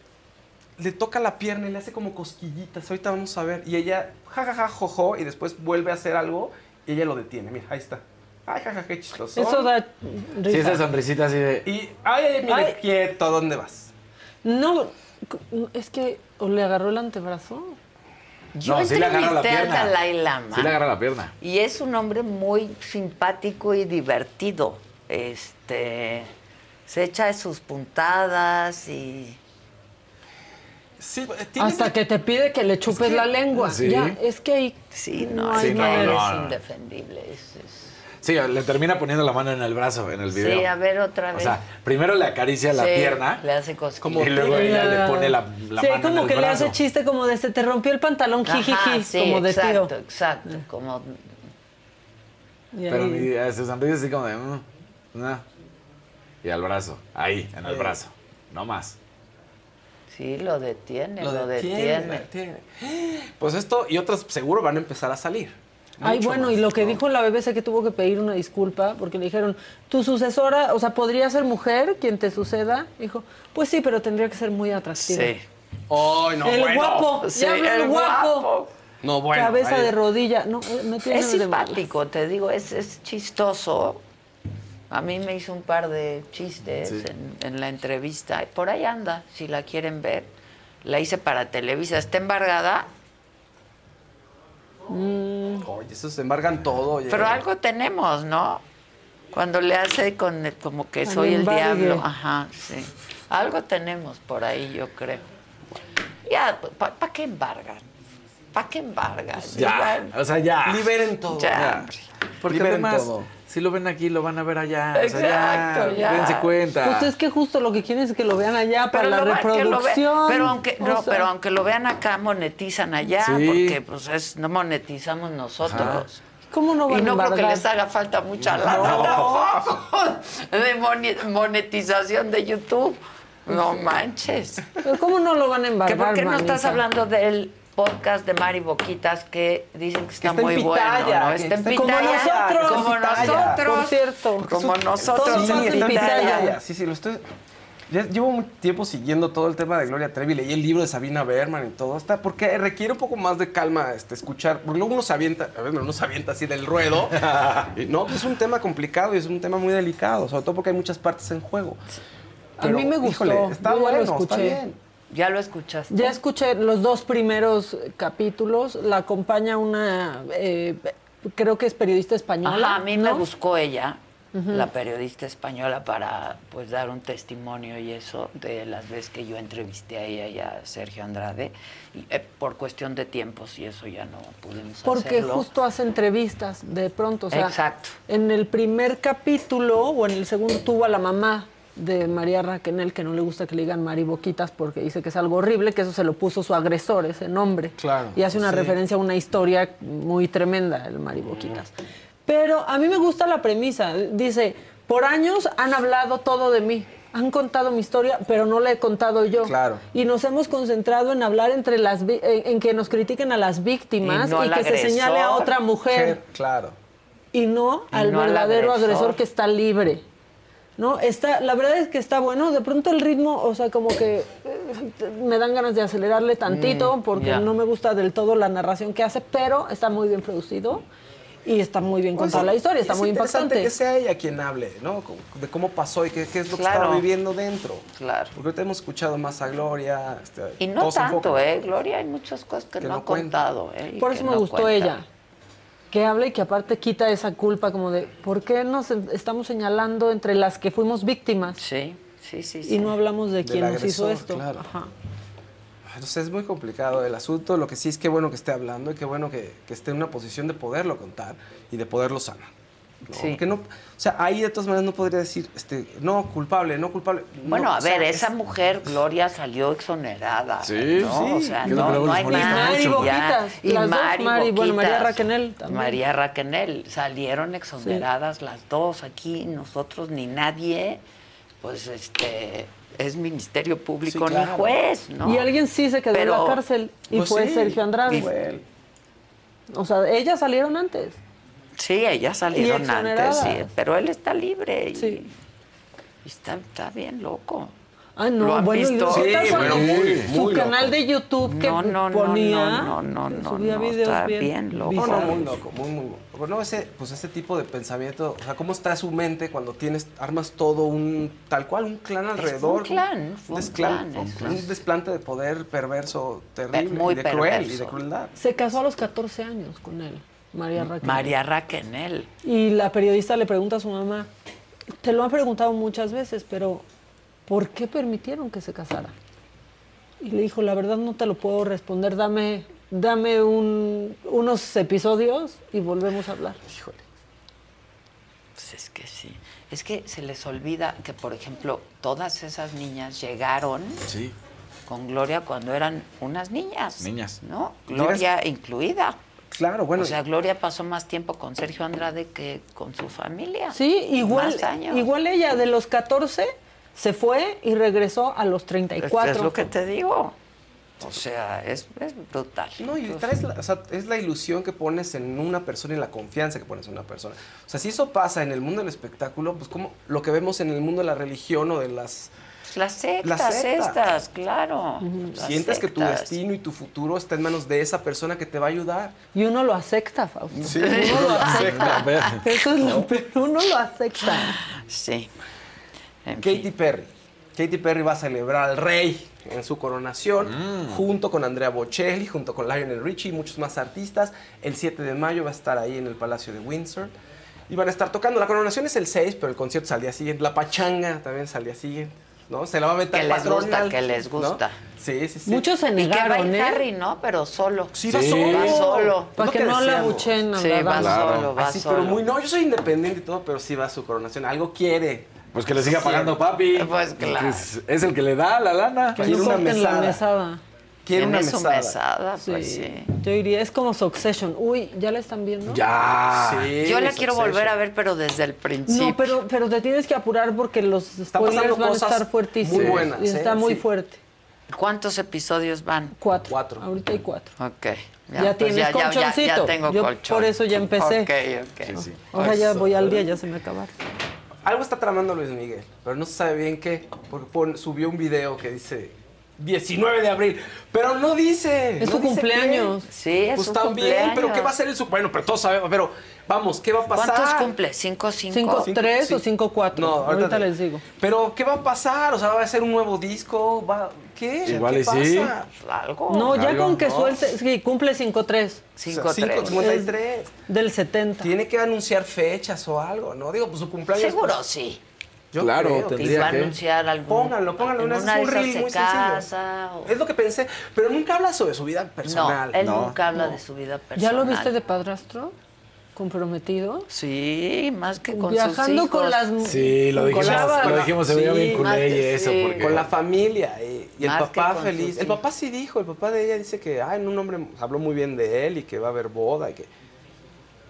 le toca la pierna y le hace como cosquillitas. Ahorita vamos a ver. Y ella, jajaja, jojo, y después vuelve a hacer algo y ella lo detiene. Mira, ahí está. Ay, jajaja, qué chistoso. Eso da Sí, esa sonrisita así de. Y, ay, ay, mire, Ay. quieto, ¿dónde vas? No, es que o le agarró el antebrazo. Yo No, sí le agarra la pierna. Dalai Lama. Sí le agarra la pierna. Y es un hombre muy simpático y divertido. Este se echa de sus puntadas y Sí, eh, Hasta que te pide que le chupes la lengua. Sí. Ya, es que ahí sí, no, hay no, él manera. no, es no. indefendible. es- es- Sí, le termina poniendo la mano en el brazo en el video. Sí, a ver otra o vez. sea, primero le acaricia la pierna Le hace cosquillas. y luego ella le pone la, la sí, mano en como el que le hace chiste como de este, te rompió el pantalón, jijiji, sí, como de exacto, tío. exacto, como Pero eh, se sonríe así como de... "Mm, no". Y al brazo, ahí, en el brazo. No más. Sí lo detiene, lo, lo detiene, detiene. lo detiene. Pues esto y otras seguro van a empezar a salir. Ay, bueno, más, y lo que ¿no? dijo la BBC que tuvo que pedir una disculpa porque le dijeron, tu sucesora, o sea, podría ser mujer quien te suceda. Dijo, pues sí, pero tendría que ser muy atractiva. Sí. Ay, no, el bueno. guapo, Sí, ya habló el el guapo. guapo. No, bueno. Cabeza ahí- de rodilla. No, eh, me tiene Es simpático, te digo, es, es chistoso. A mí me hizo un par de chistes Sí. en, en la entrevista. Por ahí anda, si la quieren ver. La hice para Televisa. ¿Está embargada? Oye, esos se embargan todo. oye. Pero algo tenemos, ¿no? Cuando le hace con el- como que soy el embargue. diablo. Ajá, sí. Algo tenemos por ahí, yo creo. Ya, ¿para qué embargan? ¿Para qué embargan? Ya, o sea, ya. Liberen todo. Ya, ya. hombre. Porque Liberen además, todo. Si lo ven aquí, lo van a ver allá. o sea, Exacto, ya. Dense cuenta. Pues es que justo lo que quieren es que lo vean allá para la que ve- reproducción. pero aunque O no, sea, pero aunque lo vean acá monetizan allá Sí. porque pues es, no monetizamos nosotros. ¿Cómo no van y no a creo que les haga falta mucha lana [LAUGHS] de monetización de YouTube. No manches. Pero ¿Cómo no lo van a ¿Que embargar, ¿Por qué no manita? estás hablando del podcast de Mari Boquitas que dicen que está, muy pitaya, bueno? ¿no? Está en Como nosotros. Como nosotros. Por cierto. Como nosotros. Todos Sí, está en pitaya. pitaya. Sí, sí, lo estoy. ya llevo un tiempo siguiendo todo el tema de Gloria Trevi, leí el libro de Sabina Berman y todo, está, porque requiere un poco más de calma este, escuchar, porque luego uno se avienta, a ver, uno se avienta así del ruedo, [LAUGHS] y no, es un tema complicado y es un tema muy delicado, sobre todo porque hay muchas partes en juego. A mí me gustó, híjole, está yo ya lo bueno, está bien. Ya lo escuchaste. Ya escuché los dos primeros capítulos. La acompaña una, eh, creo que es periodista española. Ajá, a mí me buscó ella, la periodista española, para pues dar un testimonio y eso de las veces que yo entrevisté a ella y a Sergio Andrade. Y, eh, por cuestión de tiempos y eso ya no pudimos Porque hacerlo. justo hace entrevistas de pronto. O sea, Exacto. En el primer capítulo o en el segundo tuvo a la mamá de María Raquenel, que no le gusta que le digan Mari Boquitas porque dice que es algo horrible, que eso se lo puso su agresor, ese nombre. Claro, Y hace una sí. referencia a una historia muy tremenda, el Mari Boquitas. Pero a mí me gusta la premisa. Dice, por años han hablado todo de mí. Han contado mi historia, pero no la he contado yo. Claro. Y nos hemos concentrado en hablar entre las en, en que nos critiquen a las víctimas Y no que se señale a otra mujer Claro. y no Y al no verdadero agresor. agresor. que está libre. ¿No? Está, la verdad es que está bueno, de pronto el ritmo, o sea, como que eh, me dan ganas de acelerarle tantito Mm, porque no me gusta del todo la narración que hace, pero está muy bien producido y está muy bien contada la historia, está Es muy interesante impactante. que sea ella quien hable, ¿no? De cómo pasó y qué, qué es lo que estaba viviendo dentro. Claro. Porque ahorita hemos escuchado más a Gloria. este, Y no tanto. ¿eh? Gloria, hay muchas cosas que, Que no, no ha cuenta. contado. ¿eh? Por eso me no gustó cuenta. ella. Que hable y que aparte quita esa culpa como de, ¿por qué nos estamos señalando entre las que fuimos víctimas? Sí, sí, sí. sí. Y no hablamos de quién nos hizo esto. claro. Ajá. Entonces es muy complicado el asunto. Lo que sí es que bueno que esté hablando y qué bueno que, que esté en una posición de poderlo contar y de poderlo sanar. ¿No? Sí. Porque no, o sea, ahí de todas maneras no podría decir, este, no, culpable, no culpable. Bueno, No, a sea, ver, es- esa mujer, Gloria, salió exonerada. Sí, ¿no? sí, O sea, no, hay más. Mari y ya. Boquitas, Y las dos Mari, Mari, bueno, María Boquitas, Raquenel también. María Raquenel, salieron exoneradas las dos aquí, nosotros ni nadie, pues este, es Ministerio Público Sí, ni juez, ¿no? Y alguien sí se quedó Pero- en la cárcel y Pues fue sí, Sergio Andrade. y. O sea, ellas salieron antes. Sí, ellas salieron antes, sí, pero él está libre y, Sí. y está, está bien loco. Ay, no, ¿Lo han bueno, visto? ¿qué Sí, bueno, muy, su muy canal loco. de YouTube que No, no, no, ponía, no, no, no, subía no, videos está bien, bien loco. No, muy loco, muy, muy loco. Bueno, ese, pues ese tipo de pensamiento, o sea, ¿cómo está su mente cuando tienes, armas todo un, tal cual, un clan alrededor? un clan, un desclan- clan, es un desplante de poder perverso, terrible, Muy y de cruel, y de perverso. crueldad. Se casó a los 14 años con él, María Raquel. María Raquenel. Y la periodista le pregunta a su mamá, te lo han preguntado muchas veces, pero ¿por qué permitieron que se casara? Y le dijo, la verdad no te lo puedo responder, dame, dame un- unos episodios y volvemos a hablar. Híjole. Pues es que sí. Es que se les olvida que, por ejemplo, todas esas niñas llegaron Sí. con Gloria cuando eran unas niñas. Niñas. ¿No? Gloria incluida. Claro, bueno. o sea, Gloria pasó más tiempo con Sergio Andrade que con su familia. Sí, igual, Más años. igual ella de los 14 se fue y regresó a los Es, 34. es lo que te digo. O sea, es, es brutal. No, y traes la- o sea, es la ilusión que pones en una persona y la confianza que pones en una persona. O sea, si eso pasa en el mundo del espectáculo, pues como lo que vemos en el mundo de la religión o de las las sectas La secta. estas, claro. las Sientes que tu sectas. destino y tu futuro está en manos de esa persona que te va a ayudar. Y uno lo acepta, Fausto. Sí. [LAUGHS] Uno lo Acepta. Eso es lo peor, uno lo acepta. Sí. Katy Perry. Katy Perry va a celebrar al rey en su coronación, Mm. junto con Andrea Bocelli, junto con Lionel Richie y muchos más artistas. El 7 de mayo va a estar ahí en el Palacio de Windsor. Y van a estar tocando. La coronación es el 6, pero el concierto es al día siguiente. La pachanga también es al día siguiente. ¿No? Se la va a meter Que les gusta, que les ¿no? gusta. Sí, sí, sí. Muchos se Y que va negaron, ¿eh? Harry, ¿no? Pero solo. Sí, va solo. Va solo. Para que no la buchen Sí, la va solo, va Así, solo. pero muy no, yo soy independiente y todo, pero sí va a su coronación. Algo quiere. Pues que le siga Sí. pagando papi. Pues claro. Es, es el que le da la lana. Que no una corten la mesada. Quiere una mesada. mesada, pues Sí. sí. Yo diría, es como Succession. Uy, ¿ya la están viendo? Ya. Sí, Yo la quiero volver a ver, pero desde el principio. No, pero, pero te tienes que apurar porque los spoilers van a estar fuertísimos. muy buenas, Y está ¿eh? muy Sí. fuerte. ¿Cuántos episodios van? Cuatro. Cuatro. Ahorita hay cuatro. Ok. Ya, pues tienes ya, ya, ya, colchoncito. ya tengo Yo colchón. por eso ya empecé. Ok, ok. Sí, sí. Ahora ya voy al día, ya se me acabaron. Algo está tramando Luis Miguel, pero no se sabe bien qué. Porque subió un video que dice 19 de abril, pero no dice. Es no su dice cumpleaños. qué. Sí, es Pues su también, cumpleaños. pero ¿qué va a ser el su Bueno, pero todos sabemos, pero vamos, ¿qué va a pasar? ¿Cuántos cumple? ¿Cinco, cinco? ¿Cinco, tres sí. o cinco, cuatro? No, ahorita ahorita les digo. Pero ¿qué va a pasar? O sea, va a ser un nuevo disco, va ¿qué? Igual ¿Qué y sí. pasa? ¿Algo? No, ya algo, con que ¿no? suelte, sí, cumple 5-3 Cinco, Cinco, tres. 53. del 70. Tiene que anunciar fechas o algo, ¿no? Digo, pues su cumpleaños. Seguro pues, sí. Yo Claro, creo que Tendría va a que. anunciar algún... Pónganlo, pónganlo. en una de un reel se muy casa, sencillo. o- Es lo que pensé, pero nunca habla sobre su vida No, personal. él No. nunca habla de su vida personal. ¿Ya lo viste de padrastro? ¿Comprometido? Sí, más que con sus Viajando hijos. con las... Sí, lo con dijimos, la- lo dijimos, se veía bien que eso. sí. Porque... Con la familia. Y, y el papá con feliz. sus El papá sí dijo, el papá de ella dice que, ay, un hombre habló muy bien de él y que va a haber boda y que...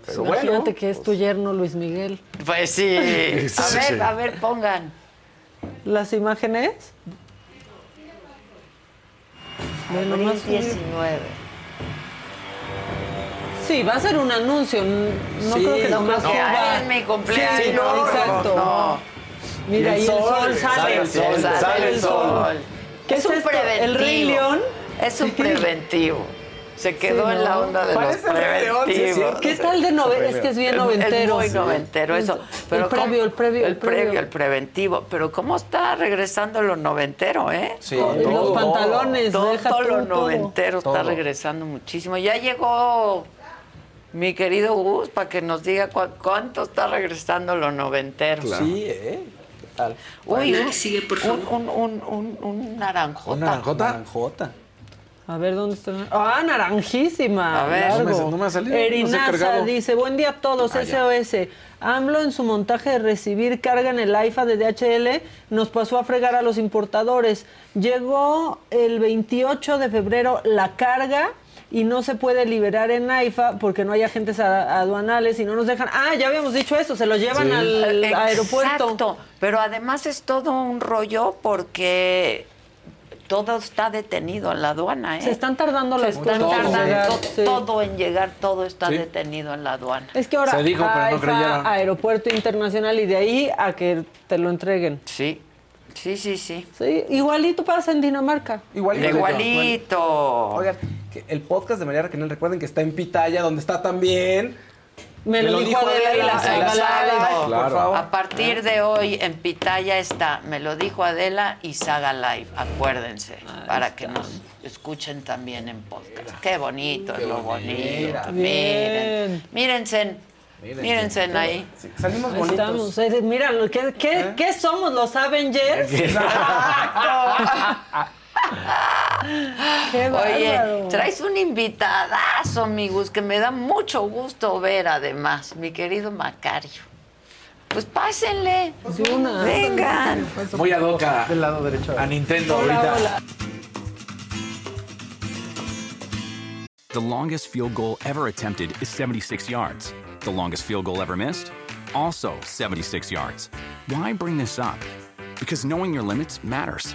Pero Imagínate bueno. que es tu yerno Luis Miguel. Pues sí. [LAUGHS] A Sí. ver, a ver, pongan. ¿Las imágenes? Subir. 19. Sí, va a ser un anuncio. No Sí, creo que no nomás que- suba. Es mi cumpleaños. Sí, no, exacto. No. Mira, y el sol, sale. el sol, Sale, sale el sol. ¿Qué es es un esto? preventivo. ¿El Rey León? Es un preventivo. Se quedó Sí, en la onda de Parece los preventivos. ¿Qué tal de novela? Es que es bien noventero. Es muy noventero eso. Pero el previo, ¿cómo- el previo, el previo, el preventivo. Pero ¿cómo está regresando lo noventero, eh? Sí, los pantalones, Todo, deja todo lo todo. noventero está regresando muchísimo. Ya llegó mi querido Gus para que nos diga cu- cuánto está regresando lo noventero. Sí, ¿eh? ¿Qué tal? Uy, sigue, por un, un, un, un, un naranjota. ¿Un naranjota? Naranjota. A ver, ¿dónde está? Ah, naranjísima. A ver. largo. No me- no me ha salido, Erinaza dice, buen día a todos, Ah, ya. SOS. AMLO en su montaje de recibir carga en el AIFA de DHL nos pasó a fregar a los importadores. Llegó el 28 de febrero la carga y no se puede liberar en AIFA porque no hay agentes a- aduanales y no nos dejan. Ah, ya habíamos dicho eso, se los llevan Sí. al aeropuerto. Exacto, pero además es todo un rollo porque todo está detenido en la aduana, ¿eh? Se están tardando las Están cosas en tardando llegar, sí. todo en llegar, todo está Sí. detenido en la aduana. Es que ahora Se dijo, pero no creyeron. aeropuerto internacional y de ahí a que te lo entreguen. Sí, sí, sí, sí. Sí, igualito pasa en Dinamarca. Igualito. Igualito. Oigan, que el podcast de María Raquel, recuerden que está en Pitaya, donde está también. Me, lo, dijo Adela y la Adela, Saga Saga Live. A partir de hoy en Pitaya está, me lo dijo Adela y Saga Live, acuérdense, para que nos escuchen también en podcast. Qué bonito es lo bonito. Miren, mírense, mírense ahí. Salimos bonitos. estamos. Eh, Mira, que- ¿qué, ¿qué somos los Avengers? [LAUGHS] [LAUGHS] [LAUGHS] Qué Oye, traes un invitadazo, amigos, que me da mucho gusto ver además, mi querido Macario. Pues pásenle. De una. Vengan. Hoc a, Del lado derecho. a Nintendo Hola, ahorita. hola. The longest field goal ever attempted is 76 yards. The longest field goal ever missed? Also 76 yards. Why bring this up? Because knowing your limits matters,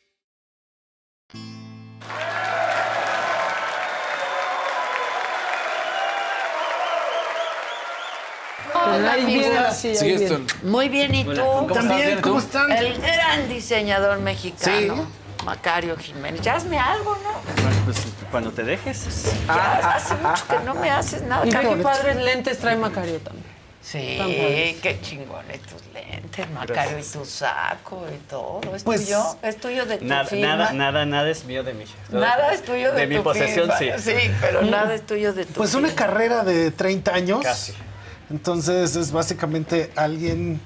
Hola. Muy bien, ¿y tú? También, ¿cómo están? El gran diseñador mexicano, Macario Jiménez. Ya hazme algo, ¿no? Bueno, pues cuando te dejes. Ya hace mucho que no me haces nada. Y qué padres lentes trae Macario también. Sí, qué chingones tus lentes, Macario, y tu saco y todo. ¿Es Pues, tuyo? ¿Es tuyo de tu Nada, firma? nada, nada, nada es mío de mí. Nada es tuyo de, mi tu posesión, firma. sí. Sí, pero nada es tuyo de tu Pues una carrera de 30 años. Casi. Entonces es básicamente alguien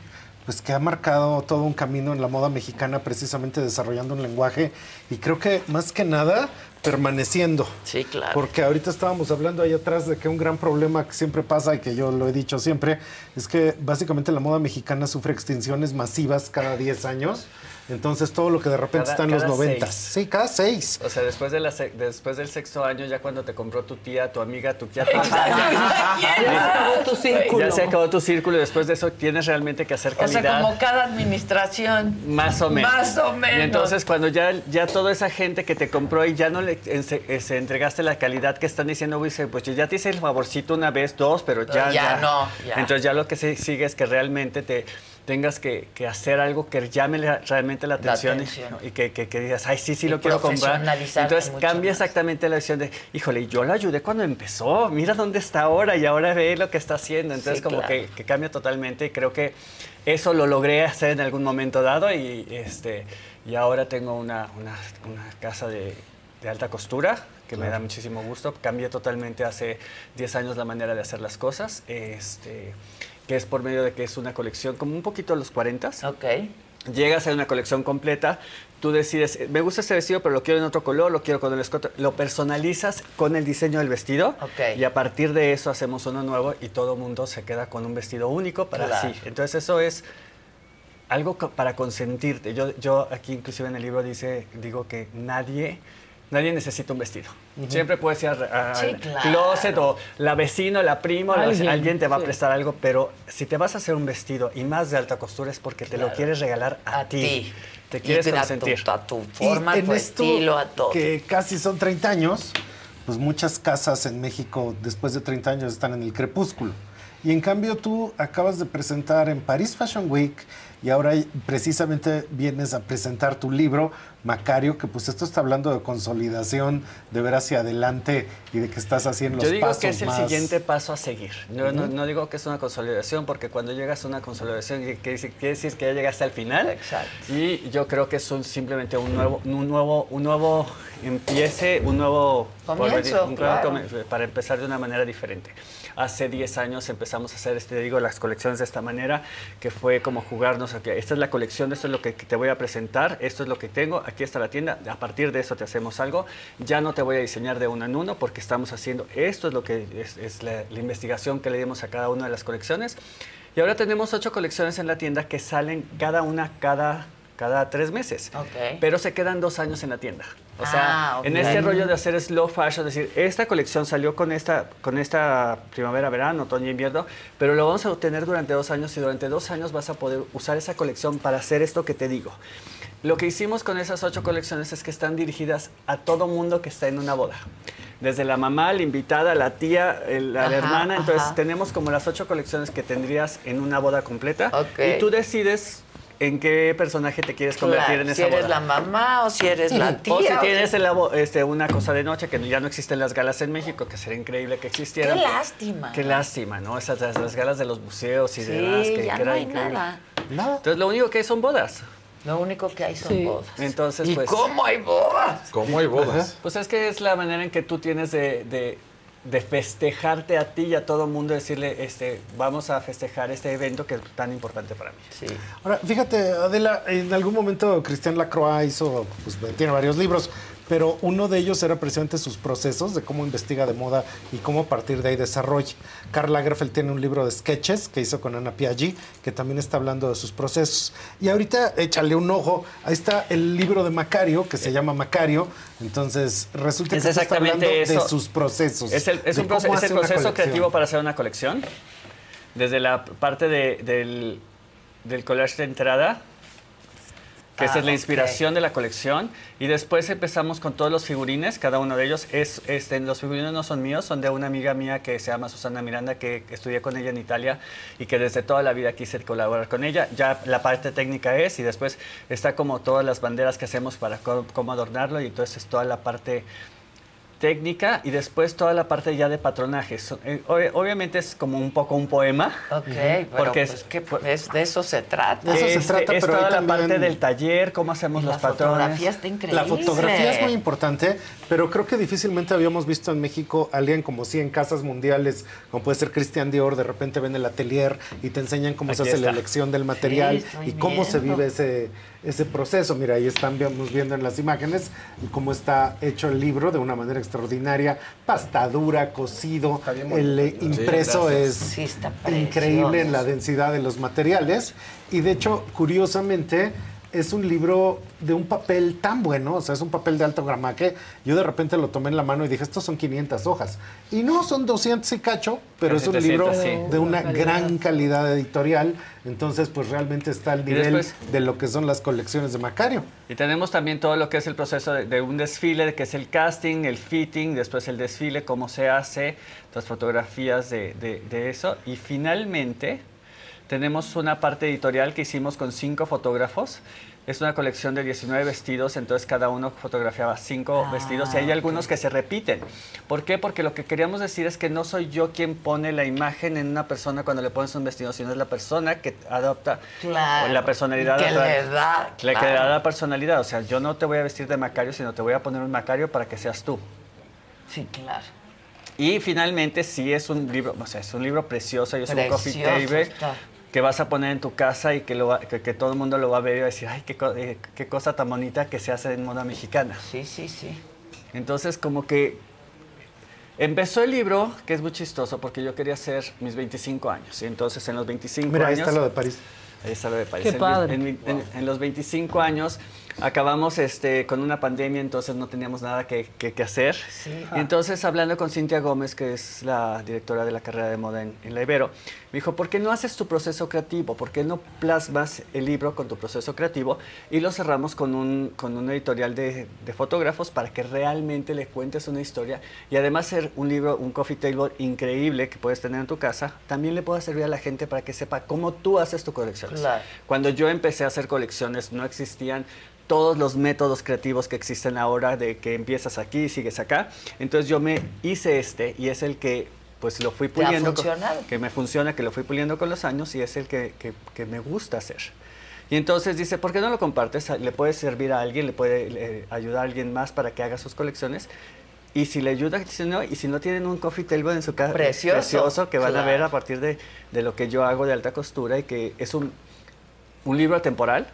pues que ha marcado todo un camino en la moda mexicana precisamente desarrollando un lenguaje y creo que más que nada permaneciendo. Sí, claro. Porque ahorita estábamos hablando ahí atrás de que un gran problema que siempre pasa y que yo lo he dicho siempre es que básicamente la moda mexicana sufre extinciones masivas cada 10 años. Entonces todo lo que de repente Cada- está en los cada 90. seis. Sí, cada seis. O sea, después, de la se- después del sexto año, ya cuando te compró tu tía, tu amiga, tu tía, tu Ya se acabó tu círculo. Ya se acabó tu círculo y después de eso tienes realmente que hacer O calidad. sea, como cada administración. Más o menos. Más o menos. Y entonces cuando ya, ya toda esa gente que te compró y ya no le eh, se entregaste la calidad que están diciendo, pues ya te hice el favorcito una vez, dos, pero ya, Ya no, ya. Entonces ya lo que se- sigue es que realmente te tengas que, que hacer algo que llame la- realmente la La atención, y- que, que- que digas, ay, sí, sí Y lo quiero comprar. Entonces cambia más. exactamente la visión de, híjole, yo la ayudé cuando empezó, mira dónde está ahora y ahora ve lo que está haciendo. Entonces Sí, como claro. que, cambia totalmente y creo que eso lo logré hacer en algún momento dado y, este, y ahora tengo una, una- una casa de, de alta costura que me da muchísimo gusto. Cambié totalmente hace 10 años la manera de hacer las cosas, este, que es por medio de que es una colección como un poquito a los 40. Ok. Llegas a una colección completa, tú decides, eh, me gusta este vestido, pero lo quiero en otro color, lo quiero con el escote, lo personalizas con el diseño del vestido Ok. y a partir de eso hacemos uno nuevo y todo el mundo se queda con un vestido único para Claro. sí. Entonces eso es algo para consentirte. Yo, yo aquí inclusive en el libro dice, digo que nadie, nadie necesita un vestido. Siempre puedes ir al al Sí, claro. closet o la vecina, la prima, alguien, te va a sí. prestar algo, pero si te vas a hacer un vestido y más de alta costura es porque te lo Claro. quieres regalar a, A ti. Te quieres Y a tu- consentir. a tu forma, Y a tu estilo, a todo. Que casi son 30 años, pues muchas casas en México después de 30 años están en el crepúsculo. Y en cambio tú acabas de presentar en París Fashion Week y ahora precisamente vienes a presentar tu libro, Macario, que pues esto está hablando de consolidación, de ver hacia adelante y de que estás haciendo los Yo digo pasos que es el más- siguiente paso a seguir. Yo no, Ujú. no digo que es una consolidación, porque cuando llegas a una consolidación quiere decir, quiere decir que ya llegaste al final. Exacto. Y yo creo que es un- simplemente un nuevo, un nuevo, un nuevo empiece, un nuevo Comienzo, un nuevo claro. para empezar de una manera diferente. Hace 10 años empezamos a hacer, este, digo, las colecciones de esta manera, que fue como jugarnos, ok, esta es la colección, esto es lo que te voy a presentar, esto es lo que tengo, aquí está la tienda, a partir de eso te hacemos algo, ya no te voy a diseñar de uno en uno porque estamos haciendo, esto es lo que es, es la, la investigación que le dimos a cada una de las colecciones. Y ahora tenemos ocho colecciones en la tienda que salen cada una cada, cada tres meses. Pero se quedan dos años en la tienda. O sea, Ah, en este rollo de hacer slow fashion, es decir, esta colección salió con esta, con esta primavera, verano, otoño, invierno, pero lo vamos a obtener durante dos años y durante dos años vas a poder usar esa colección para hacer esto que te digo. Lo que hicimos con esas ocho colecciones es que están dirigidas a todo mundo que está en una boda. Desde la mamá, la invitada, la tía, el- la hermana. Entonces ajá. tenemos como las ocho colecciones que tendrías en una boda completa. Y tú decides en qué personaje te quieres convertir Claro, en esa si eres boda. la mamá o si eres la tía. O si tienes el este, una cosa de noche, que ya no existen las galas en México, que sería increíble que existieran. Qué lástima. Qué lástima, ¿no? Esas las, las galas de los museos y Sí, demás. Que, ya que no hay increíble. nada. Nada. Entonces, lo único que hay son bodas. Lo único que hay son Sí. bodas. Entonces, ¿Y pues- cómo hay bodas? ¿Cómo hay bodas? Pues es que es la manera en que tú tienes de, de- de festejarte a ti y a todo mundo, decirle, este, vamos a festejar este evento que es tan importante para mí. Sí. Ahora, fíjate, Adela, en algún momento Cristian Lacroix hizo, pues tiene varios libros, pero uno de ellos era precisamente sus procesos de cómo investiga de moda y cómo a partir de ahí desarrolla. Karl Lagerfeld tiene un libro de sketches que hizo con Ana Piaggi, que también está hablando de sus procesos. Y ahorita échale un ojo, ahí está el libro de Macario, que se llama Macario, entonces resulta Es que se está hablando exactamente eso. de sus procesos. Es el, es un es el proceso creativo para hacer una colección. Desde la parte de- del, del collage de entrada, que esa Ah, es la ok. inspiración de la colección. Y después empezamos con todos los figurines, cada uno de ellos. es este, Los figurines no son míos, son de una amiga mía que se llama Susana Miranda, que estudié con ella en Italia y que desde toda la vida quise colaborar con ella. Ya la parte técnica es, y después está como todas las banderas que hacemos para cómo adornarlo, y entonces es toda la parte técnica y después toda la parte ya de patronaje. So- eh, ob- obviamente es como un poco un poema. Ok, pero porque pues, ¿qué, es, de eso se trata. De eso se es, trata, es pero toda la también- parte del taller, cómo hacemos los la patrones. fotografía está increíble. La fotografía es muy importante, pero creo que difícilmente habíamos visto en México a alguien como si en casas mundiales, como puede ser Christian Dior, de repente ven el atelier y te enseñan cómo se Aquí hace la está. elección del material Sí, y cómo se viendo. vive ese, ese proceso. Mira, ahí estamos viendo en las imágenes y cómo está hecho el libro de una manera extraordinaria, pastadura, cosido, el eh, Sí, impreso es Sí, está increíble en la densidad de los materiales. Y de hecho, curiosamente, es un libro de un papel tan bueno, o sea, es un papel de alto gramaje. Yo de repente lo tomé en la mano y dije, estos son 500 hojas. Y no, son 200 y cacho, pero Casi es un 300, libro sí. de una Calidad. gran calidad editorial. Entonces, pues realmente está al nivel después- de lo que son las colecciones de Macario. Y tenemos también todo lo que es el proceso de, de un desfile, que es el casting, el fitting, después el desfile, cómo se hace, las fotografías de, de- de eso. Y finalmente tenemos una parte editorial que hicimos con cinco fotógrafos. Es una colección de 19 vestidos, entonces cada uno fotografiaba cinco Ah, vestidos y hay algunos que se repiten. ¿Por qué? Porque lo que queríamos decir es que no soy yo quien pone la imagen en una persona cuando le pones un vestido, sino es la persona que adopta Claro. la personalidad. Que le da, le que da la personalidad. O sea, yo no te voy a vestir de Macario, sino te voy a poner un Macario para que seas tú. Sí, claro. Y finalmente sí es un libro, o sea, es un libro precioso y es un coffee table está. Que vas a poner en tu casa y que, lo va- que, que todo el mundo lo va a ver y va a decir, ay, qué, eh, qué cosa tan bonita que se hace en moda mexicana. Sí, sí, sí. Entonces, como que empezó el libro, que es muy chistoso, porque yo quería hacer mis 25 años. Y entonces, en los 25 Mira, ahí años... está lo de París. Ahí está lo de París. Qué En- padre. En, en- en los 25 años acabamos este, con una pandemia, entonces no teníamos nada que, que- que hacer. Y entonces hablando con Cintia Gómez, que es la directora de la carrera de moda en, en la Ibero, me dijo, ¿por qué no haces tu proceso creativo? ¿Por qué no plasmas el libro con tu proceso creativo? Y lo cerramos con un, con un editorial de, de fotógrafos para que realmente le cuentes una historia y además ser un libro, un coffee table increíble que puedes tener en tu casa, también le pueda servir a la gente para que sepa cómo tú haces tu colección. Claro. Cuando yo empecé a hacer colecciones no existían todos los métodos creativos que existen ahora de que empiezas aquí y sigues acá. Entonces yo me hice este y es el que pues lo fui ¿Te ha puliendo. con- que me funciona, que lo fui puliendo con los años y es el que, que- que me gusta hacer. Y entonces dice, ¿por qué no lo compartes? Le puede servir a alguien, le puede eh, ayudar a alguien más para que haga sus colecciones. Y si le ayuda, si no, y si no tienen un coffee table en su casa, Precioso. que van a ver Claro. a partir de, de lo que yo hago de alta costura y que es un, un libro temporal,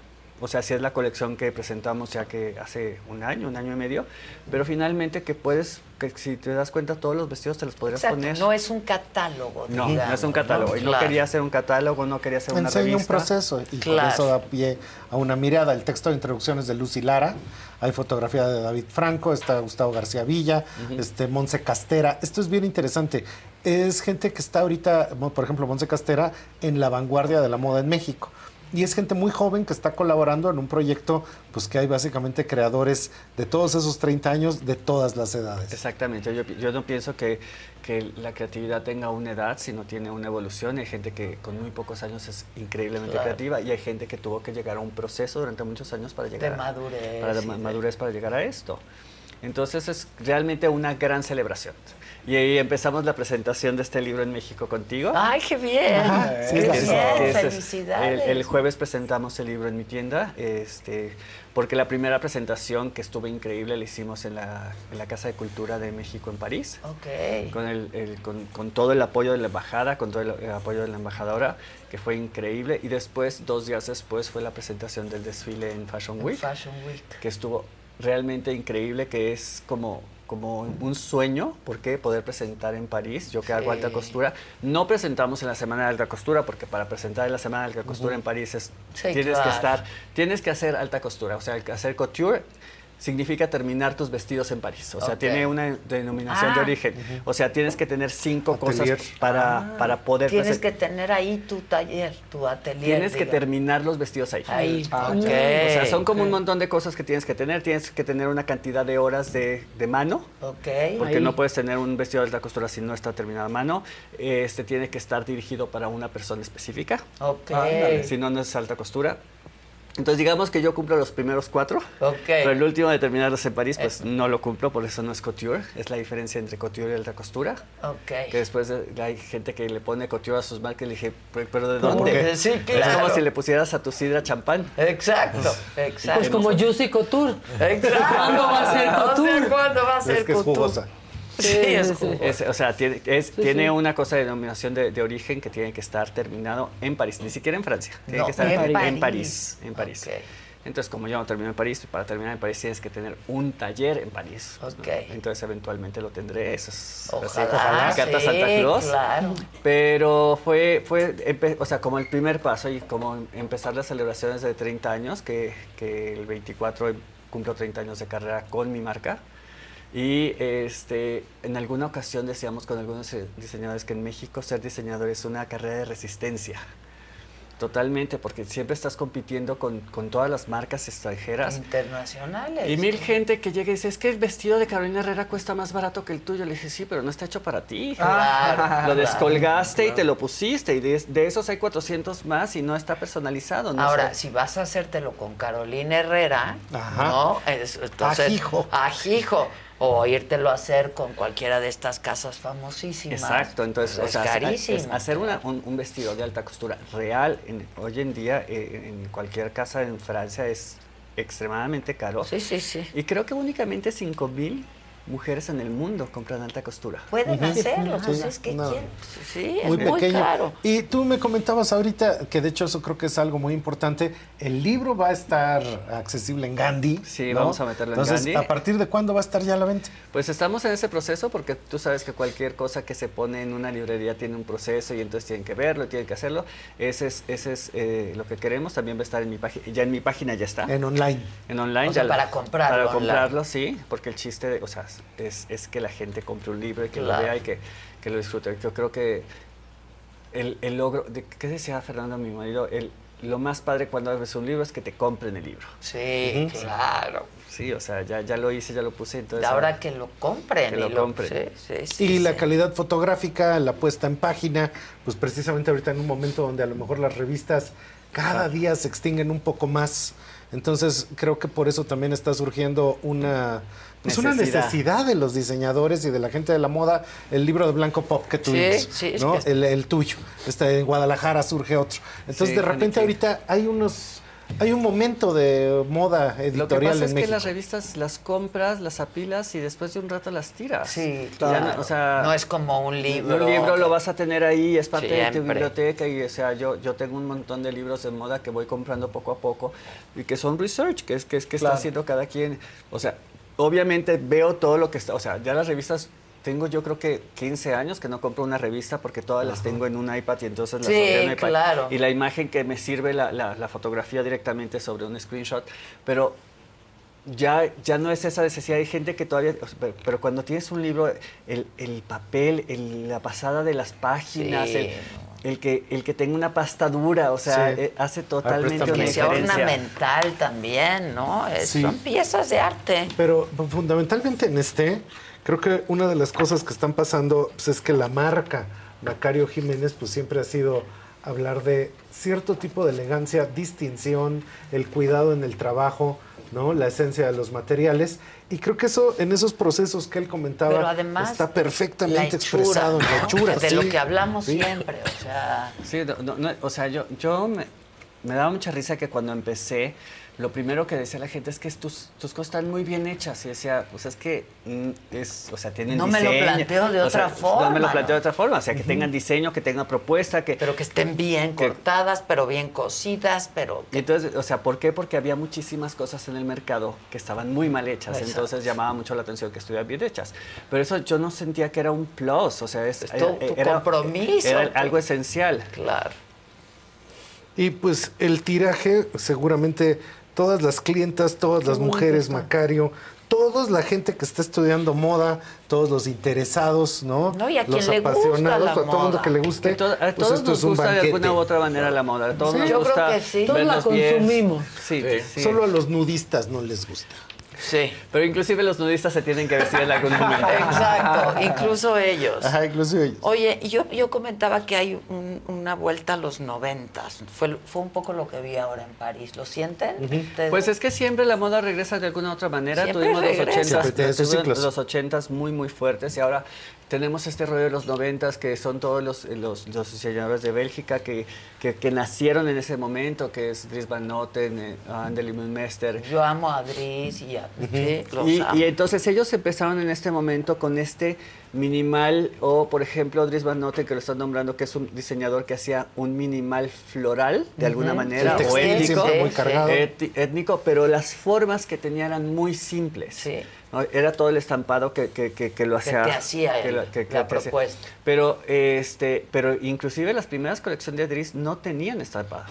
o sea, si es la colección que presentamos ya que hace un año, un año y medio, pero finalmente que puedes, que si te das cuenta todos los vestidos te los podrías Exacto, poner. no es un catálogo. No, no es un catálogo. Y no Claro. quería hacer un catálogo, no quería hacer una Enseña un revista. proceso y Claro. por eso da pie a una mirada. El texto de introducción es de Lucy Lara, hay fotografía de David Franco, está Gustavo García Villa, este Monse Castera. Esto es bien interesante. Es gente que está ahorita, por ejemplo, Monse Castera, en la vanguardia de la moda en México. Y es gente muy joven que está colaborando en un proyecto, pues que hay básicamente creadores de todos esos 30 años, de todas las edades. Exactamente, yo, pi- yo no pienso que, que la creatividad tenga una edad, sino tiene una evolución. Hay gente que con muy pocos años es increíblemente Claro. creativa y hay gente que tuvo que llegar a un proceso durante muchos años para llegar De a- madurez para madurez para llegar a esto. Entonces es realmente una gran celebración. Y ahí empezamos la presentación de este libro en México contigo. ¡Ay, qué bien! Sí, ¡Qué bien! que es- es- ¡Felicidades! El, el jueves presentamos el libro en mi tienda, este, porque la primera presentación que estuvo increíble la hicimos en la, en la Casa de Cultura de México en París. Ok. Con, el, el- con, con todo el apoyo de la embajada, con todo el, el apoyo de la embajadora, que fue increíble. Y después, dos días después, fue la presentación del desfile en Fashion En Week, Fashion Week. que estuvo realmente increíble, que es como, como un sueño, porque poder presentar en París, yo que hago alta costura, no presentamos en la semana de alta costura, porque para presentar en la semana de alta costura en París es, Sí, tienes claro. que estar, tienes que hacer alta costura, o sea, hacer couture significa terminar tus vestidos en París, o sea, tiene una denominación de Ah. origen, o sea, tienes que tener cinco Atelier. cosas para, para poder Tienes que tener ahí tu taller, tu atelier. Tienes que terminar los vestidos ahí. Ahí, Ah. O sea, son como un montón de cosas que tienes que tener. Tienes que tener una cantidad de horas de, de mano. Ok. Porque Ahí. no puedes tener un vestido de alta costura si no está terminado a mano. Este tiene que estar dirigido para una persona específica. Ok. Si no, no es alta costura. Entonces, digamos que yo cumplo los primeros cuatro. Ok. Pero el último de terminarlos en París, pues no lo cumplo, por eso no es couture. Es la diferencia entre couture y alta costura. Ok. Que después hay gente que le pone couture a sus marcas y le dije, "¿Pero- ¿pero de ¿Por dónde? qué? Sí, Es como si le pusieras a tu sidra champán. Exacto, exacto. Pues como Juicy Couture. Exacto. ¿Cuándo va a ser O sea, couture? ¿Cuándo va a ser couture? Sí, es jugosa. Es- o sea, tiene, es- Sí, tiene sí. una cosa de denominación de, de origen que tiene que estar terminado en París, ni siquiera en Francia, tiene No, que estar en en, París. en París. En París. Entonces, como yo no termino en París, para terminar en París tienes que tener un taller en París. pues, ¿no? Ok. Entonces, eventualmente lo tendré. Eso es Ojalá, así, carta sí, Santa Claus. claro. Pero fue, fue o sea, como el primer paso y como empezar las celebraciones de 30 años, que, que el 24 cumplo 30 años de carrera con mi marca. Y este, en alguna ocasión decíamos con algunos eh, diseñadores que en México ser diseñador es una carrera de resistencia. Totalmente, porque siempre estás compitiendo con, con todas las marcas extranjeras. Internacionales. Y mil gente que llega y dice, es que el vestido de Carolina Herrera cuesta más barato que el tuyo. Le dije, sí, pero no está hecho para ti. Claro, lo claro. descolgaste y te lo pusiste. Y de, de esos hay 400 más y no está personalizado. ¿no? Ahora, si vas a hacértelo con Carolina Herrera, Ajá. ¿no? Es- entonces, Ajijo. ajijo. O írtelo a hacer con cualquiera de estas casas famosísimas. Exacto, entonces, Pues o sea, es carísimo. es hacer una- un, un vestido de alta costura real en- hoy en día eh, en cualquier casa en Francia es extremadamente caro. Sí, sí, sí. Y creo que únicamente 5 mil mujeres en el mundo compran alta costura. Pueden hacerlo, Sí, pues es que no. Sí, es muy muy, pequeño. caro. Y tú me comentabas ahorita que de hecho eso creo que es algo muy importante. El libro va a estar accesible en Gandhi. Sí, ¿no? vamos a meterlo en Entonces, Gandhi. ¿a partir de cuándo va a estar ya a la venta? Pues estamos en ese proceso porque tú sabes que cualquier cosa que se pone en una librería tiene un proceso y entonces tienen que verlo, tienen que hacerlo. Ese es, ese es eh, lo que queremos. También va a estar en mi página. Ya en mi página ya está. En online. En online. O sea, ya para lo- comprarlo Para online. comprarlo, sí. Porque el chiste, de- o sea, es, es que la gente compre un libro y que Claro. lo vea y que, que lo disfrute. Yo creo que el, el logro, de, ¿qué decía Fernando, mi marido? El, lo más padre cuando abres un libro es que te compren el libro. Sí, claro. Sí, o sea, ya, ya lo hice, ya lo puse. Entonces, Ahora que lo compren. Que y lo compren. Sí, sí, sí, y la sí. calidad fotográfica, la puesta en página, pues precisamente ahorita en un momento donde a lo mejor las revistas cada día se extinguen un poco más. Entonces creo que por eso también está surgiendo una, una Necesidad. necesidad de los diseñadores y de la gente de la moda. El libro de Blanco Pop que tuvimos, sí, es ¿no? que- el, el tuyo. Este, en Guadalajara surge otro. Entonces Sí, de repente ahorita hay unos... Hay un momento de moda Lo que editorial pasa es en que México. las revistas las compras, las apilas y después de un rato las tiras. Sí, Ya claro. no, o sea, No es como un libro. Un libro lo vas a tener ahí, es parte de tu Siempre. biblioteca y o sea, yo, yo tengo un montón de libros de moda que voy comprando poco a poco y que son research, que es que, es que Claro. está haciendo cada quien. O sea, obviamente veo todo lo que está, o sea, ya las revistas tengo yo creo que 15 años que no compro una revista porque todas las tengo en un iPad y entonces las Sí, en iPad. claro. Y la imagen que me sirve la, la- la fotografía directamente sobre un screenshot, pero ya, ya no es esa necesidad. Hay gente que todavía, pero, pero cuando tienes un libro, el, el papel, el- la pasada de las páginas, Sí, el, el que, el que tenga una pasta dura, o sea, Sí. eh, hace totalmente una diferencia. ornamental también, ¿no? Es- Sí. Son piezas de arte. Pero fundamentalmente en este, creo que una de las cosas que están pasando pues, es que la marca Macario Jiménez pues siempre ha sido hablar de cierto tipo de elegancia, distinción, el cuidado en el trabajo, ¿no? La esencia de los materiales. Y creo que eso, en esos procesos que él comentaba, Pero además, está perfectamente hechura, expresado en la. De sí. lo que hablamos Sí. siempre, o sea... Sí, no, no, no, o sea, yo, yo me, me daba mucha risa que cuando empecé, lo primero que decía la gente es que tus, tus cosas están muy bien hechas. Y decía, pues es que mm, es, o sea, tienen No me lo diseño. planteo de O otra sea, forma, No me lo ¿no? planteo de otra forma. O sea, que tengan diseño, que tengan propuesta, que... Pero que estén bien cortadas, pero bien cosidas, pero... Entonces, o sea, ¿por qué? Porque había muchísimas cosas en el mercado que estaban muy mal hechas, Exacto. entonces llamaba mucho la atención que estuvieran bien hechas. Pero eso yo no sentía que era un plus, o sea, es, tu- tu compromiso, Era tu- algo esencial. Claro. Y pues el tiraje, seguramente todas las clientas, todas las mujeres. Macario, toda la gente que está estudiando moda, todos los interesados, ¿no? No, y a los quien le gusta apasionados, la a todo el mundo que le guste. Que to- a pues todos esto nos es un gusta de banquete. alguna u otra manera la moda, a todos Sí. nos Yo gusta creo que sí. Todos la consumimos. Sí, sí. Solo a los nudistas no les gusta. Sí. Pero inclusive los nudistas se tienen que vestir en algún momento. [LAUGHS] Exacto, incluso ellos. Ajá, incluso ellos. Oye, yo, yo comentaba que hay un- una vuelta a los noventas. Fue, fue un poco lo que vi ahora en París. ¿Lo sienten? Pues es que siempre la moda regresa de alguna otra manera. Siempre Tuvimos los ochentas, los ochentas muy muy fuertes y ahora tenemos este rollo de los noventas que son todos los, los, los diseñadores de Bélgica que, que, que nacieron en ese momento, que es Dries Van Noten, eh, Andeli Mester. Yo amo a Dries y a... sí, los Y, amo. y entonces ellos empezaron en este momento con este minimal, o por ejemplo Dries Van Noten, que lo están nombrando, que es un diseñador que hacía un minimal floral, de alguna Ujú. manera, El o étnico, muy cargado. étnico, pero las formas que tenía eran muy simples. ¿No? Era todo el estampado que, que, que, que lo Que hacía. te hacía que él, lo- que- que la hacía. propuesta. Pero, este, pero inclusive las primeras colecciones de Dries no tenían estampado.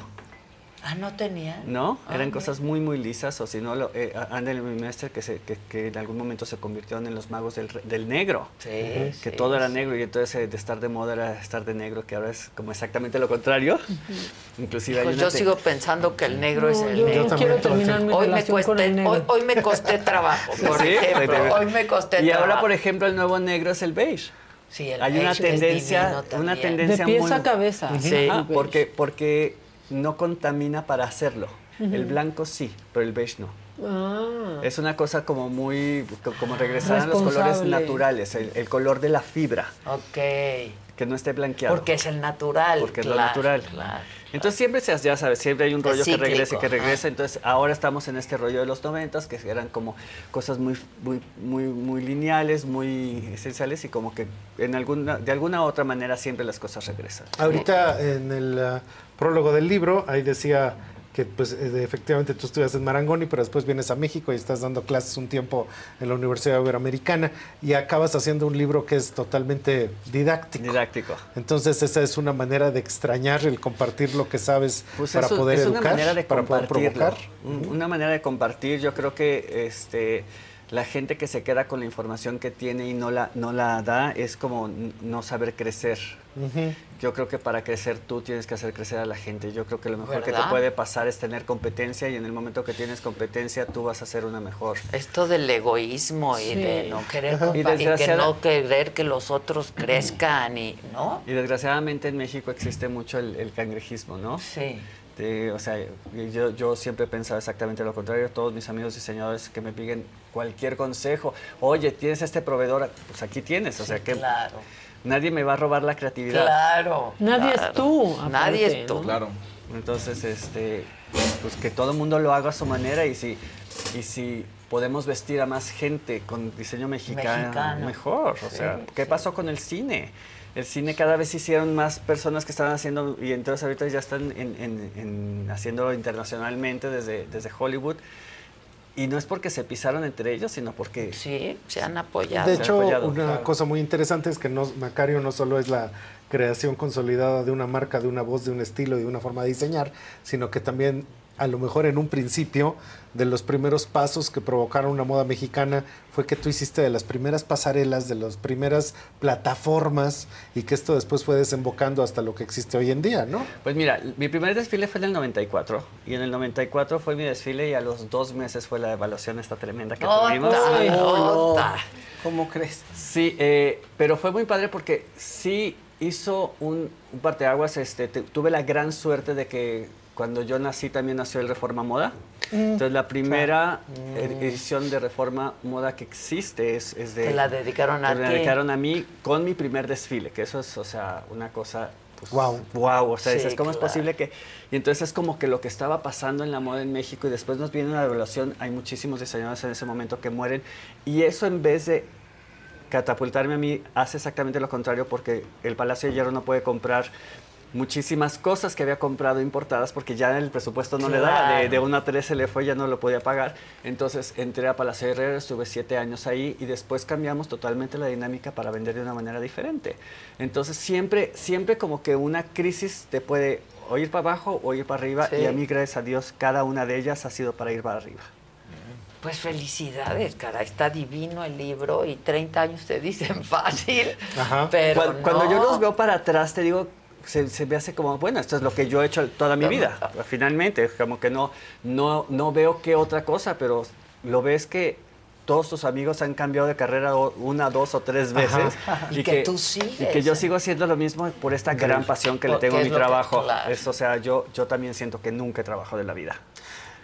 Ah, ¿no tenía? ¿No? Ah, Eran cosas muy, muy lisas, o si no, lo- eh, Andel Mester, que, se, que, que en algún momento se convirtieron en los magos del, re- del negro. Sí, Que sí, todo era sí. negro y entonces eh, de estar de moda era estar de negro, que ahora es como exactamente lo contrario. Inclusive hay Pues una yo sigo pensando que el negro No, es el yo negro. quiero terminar mi hoy me cueste, el negro. Hoy, hoy me costé trabajo, por Sí, ejemplo. Hoy me costé Y trabajo. ahora, por ejemplo, el nuevo negro es el beige. Sí, el Hay una beige es tendencia, una tendencia De pies muy- a cabeza. Sí, Ajá. porque, porque no contamina para hacerlo. El blanco sí, pero el beige no. Ah. Es una cosa como muy, co- como regresar a los colores naturales, el, el color de la fibra, Ok. que no esté blanqueado. Porque es el natural. Porque es lo natural. claro. Entonces siempre, se, ya sabes, siempre hay un rollo que regresa y que regresa. Entonces ahora estamos en este rollo de los noventas, que eran como cosas muy, muy, muy, muy lineales, muy esenciales y como que en alguna, de alguna otra manera siempre las cosas regresan. Ahorita en el prólogo del libro, ahí decía que pues eh, efectivamente tú estudias en Marangoni, pero después vienes a México y estás dando clases un tiempo en la Universidad Iberoamericana y acabas haciendo un libro que es totalmente didáctico. Didáctico. Entonces esa es una manera de extrañar el compartir lo que sabes Pues para eso poder es educar, una manera de para poder provocar. Un- Una manera de compartir. Yo creo que este la gente que se queda con la información que tiene y no la no la da es como no saber crecer. Yo creo que para crecer tú tienes que hacer crecer a la gente. Yo creo que lo mejor que te puede pasar es tener competencia y en el momento que tienes competencia tú vas a ser una mejor. Esto del egoísmo y de no querer Y y, que no querer que los otros crezcan y no Y desgraciadamente en México existe mucho el, el cangrejismo, ¿no? Sí. De- o sea, yo, yo siempre he pensado exactamente lo contrario. Todos mis amigos diseñadores que me piden cualquier consejo, oye, tienes este proveedor, pues aquí tienes. O sea, que claro nadie me va a robar la creatividad. Claro. Nadie claro. es tú. Nadie es tú. ¿no? Claro. Entonces, este, pues que todo el mundo lo haga a su manera y si, y si podemos vestir a más gente con diseño mexicano, Mexicano. mejor. O Sí, sea, ¿qué pasó con el cine? El cine cada vez hicieron más personas que estaban haciendo, y entonces ahorita ya están en, en- en haciéndolo internacionalmente desde, desde Hollywood. Y no es porque se pisaron entre ellos, sino porque... Sí, se han apoyado. De hecho, apoyado, una claro. cosa muy interesante es que no, Macario no solo es la creación consolidada de una marca, de una voz, de un estilo y de una forma de diseñar, sino que también a lo mejor en un principio de los primeros pasos que provocaron una moda mexicana fue que tú hiciste de las primeras pasarelas, de las primeras plataformas y que esto después fue desembocando hasta lo que existe hoy en día, ¿no? Pues mira, mi primer desfile fue en el 94 y en el 94 fue mi desfile y a los dos meses fue la evaluación esta tremenda que tuvimos. ¡Ota! ¿Cómo crees? Sí, eh, pero fue muy padre porque sí hizo un, un parteaguas. Este, te- tuve la gran suerte de que cuando yo nací también nació el Reforma Moda. Mm, Entonces la primera claro. ed- edición de Reforma Moda que existe es, es de... Te la dedicaron a ti. dedicaron a mí con mi primer desfile, que eso es, o sea, una cosa... Pues, Guau. Wow, o sea, Sí, dices, ¿cómo es posible que...? Y entonces es como que lo que estaba pasando en la moda en México y después nos viene una revelación, hay muchísimos diseñadores en ese momento que mueren y eso en vez de catapultarme a mí hace exactamente lo contrario porque el Palacio de Hierro no puede comprar muchísimas cosas que había comprado importadas porque ya el presupuesto no le daba, de, de una a tres se le fue, ya no lo podía pagar. Entonces entré a Palacio Herrera, estuve siete años ahí y después cambiamos totalmente la dinámica para vender de una manera diferente. Entonces siempre, siempre como que una crisis te puede o ir para abajo o ir para arriba Sí. y a mí gracias a Dios cada una de ellas ha sido para ir para arriba. Pues felicidades, cara, está divino el libro y 30 años te dicen fácil, pero Cuan- Cuando, no. yo los veo para atrás, te digo, se, se me hace como, bueno, esto es lo que yo he hecho toda mi vida, finalmente, como que no, no, no veo qué otra cosa, pero lo ves que todos tus amigos han cambiado de carrera una, dos o tres veces. Ajá. [LAUGHS] Y que tú sigues. Y que yo sigo haciendo lo mismo por esta gran pasión que le tengo a mi que- trabajo. claro. Es, o sea, yo, yo también siento que nunca he trabajado de la vida.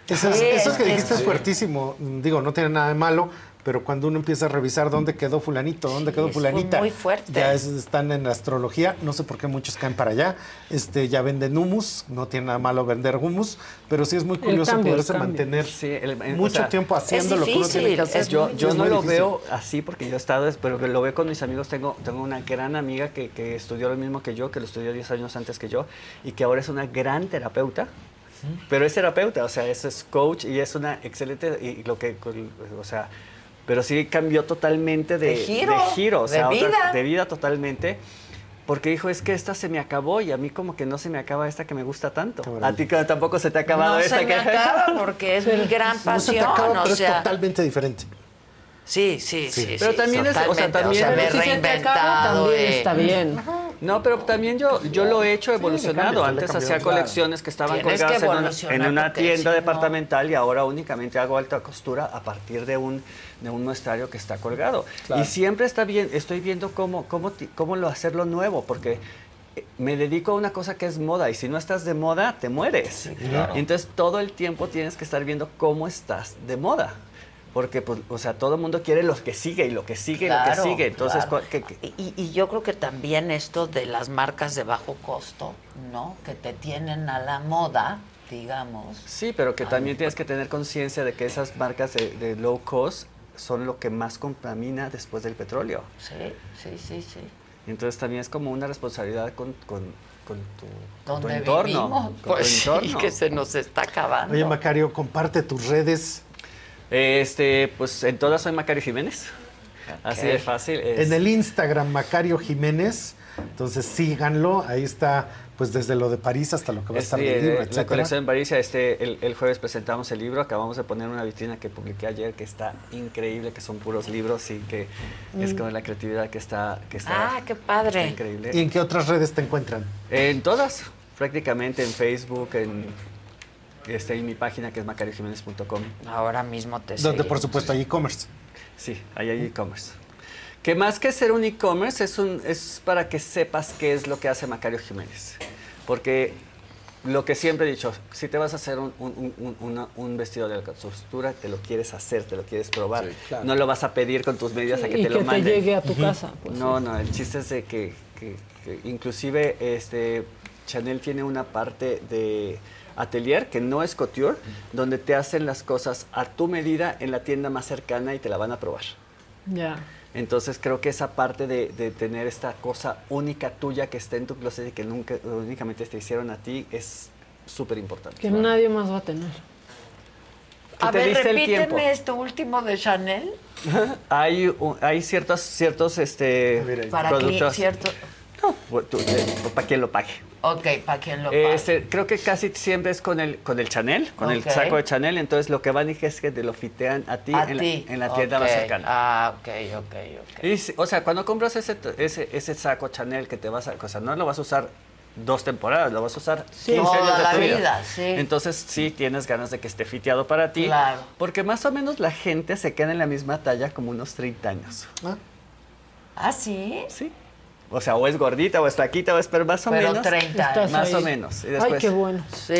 Eso, es- Sí, eso es que que dijiste es fuertísimo. Digo, no tiene nada de malo, pero cuando uno empieza a revisar dónde quedó fulanito, dónde quedó fulanita, muy fuerte. ya es- están en la astrología. No sé por qué muchos caen para allá. Este, ya venden humus, no tiene nada malo vender humus, pero sí es muy curioso cambio, poderse mantener Sí, el- el- mucho o sea, tiempo haciendo lo que uno tiene que hacer. Yo, yo no lo difícil. veo así porque yo he estado, pero lo veo con mis amigos. Tengo, tengo una gran amiga que, que estudió lo mismo que yo, que lo estudió 10 años antes que yo y que ahora es una gran terapeuta. Pero es terapeuta, o sea, es coach y es una excelente, y lo que, o sea, pero sí cambió totalmente de, De giro, de giro, o de sea, otra- vida. de vida totalmente. Porque dijo, es que esta se me acabó y a mí como que no se me acaba esta que me gusta tanto. A ti que tampoco se te ha acabado no esta se me que... acaba porque es mi gran No se te pasión, acaba, o pero sea, es totalmente diferente. Sí, sí, sí. Pero sí, también es, o sea, también me he Pero si se te reinventado. acaba, también eh. está bien. No, pero también yo, yo lo he hecho evolucionado. Antes hacía claro. colecciones que estaban Tienes que colgadas en una, en una tienda si no- departamental y ahora únicamente hago alta costura a partir de un, de un muestrario que está colgado. Claro. Y siempre está bien, estoy viendo cómo, cómo, ti- cómo lo hacerlo nuevo, porque eh, me dedico a una cosa que es moda y si no estás de moda, te mueres. claro. Y entonces todo el tiempo tienes que estar viendo cómo estás de moda. Porque, pues, o sea, todo el mundo quiere lo que sigue y lo que sigue y lo Claro, que sigue. Entonces, claro. Y, y yo creo que también esto de las marcas de bajo costo, ¿no? Que te tienen a la moda, digamos. Sí, pero que también tienes que tener conciencia de que esas marcas de, de low cost son lo que más contamina después del petróleo. Sí, sí, sí, sí. Entonces también es como una responsabilidad con, con, con tu, con tu entorno. vivimos, con tu pues [LAUGHS] sí, entorno. que se nos está acabando. Oye, Macario, comparte tus redes. Este, pues en todas soy Macario Jiménez. Así de fácil. es- En el Instagram, Macario Jiménez. Entonces síganlo. Ahí está, pues desde lo de París hasta lo que va a estar Sí, del libro, eh, la colección en París, este, el, el jueves presentamos el libro, acabamos de poner una vitrina que publiqué ayer que está increíble, que son puros libros y que es Mm. como la creatividad que está, que está, Ah, qué padre. está increíble. ¿Y en qué otras redes te encuentran? En todas, prácticamente en Facebook, en, este, en mi página que es macariojiménez.com. Ahora mismo te Donde seguimos. por supuesto hay e-commerce. Sí, ahí hay e-commerce. Que más que ser un e-commerce es, un, es para que sepas qué es lo que hace Macario Jiménez. Porque lo que siempre he dicho, si te vas a hacer un, un- un- una- un vestido de alta costura, te lo quieres hacer, te lo quieres probar. Sí, claro. No lo vas a pedir con tus medidas a que y te que lo te manden. llegue a tu casa, pues, no, sí. no, el chiste es de que, que- que inclusive este, Chanel tiene una parte de atelier que no es couture, donde te hacen las cosas a tu medida en la tienda más cercana y te la van a probar. Ya. Entonces creo que esa parte de, de tener esta cosa única tuya que está en tu closet y que nunca únicamente te hicieron a ti es súper importante. Que nadie más va a tener. A te ver, repíteme esto último de Chanel. [LAUGHS] hay un- hay ciertos ciertos este Para productos que cierto. para quien lo pague. Ok, para quien lo pague. Este, creo que casi siempre es con el con el Chanel, con el saco de Chanel, entonces lo que van y es que te lo fitean a ti, a en, ti. La, en la tienda más cercana. Ah, ok, ok, ok. Y o sea, cuando compras ese, ese, ese saco Chanel que te vas a... O sea, no lo vas a usar dos temporadas, lo vas a usar Sí, 15 años toda de la tu vida, sí. Entonces sí tienes ganas de que esté fiteado para ti. Claro. Porque más o menos la gente se queda en la misma talla como unos 30 años. ¿Ah, sí? Sí. O sea, o es gordita, o es flaquita, o es pero más o Pero menos. 30 Estás Más ahí. o menos. Y Ay, qué bueno. Sí.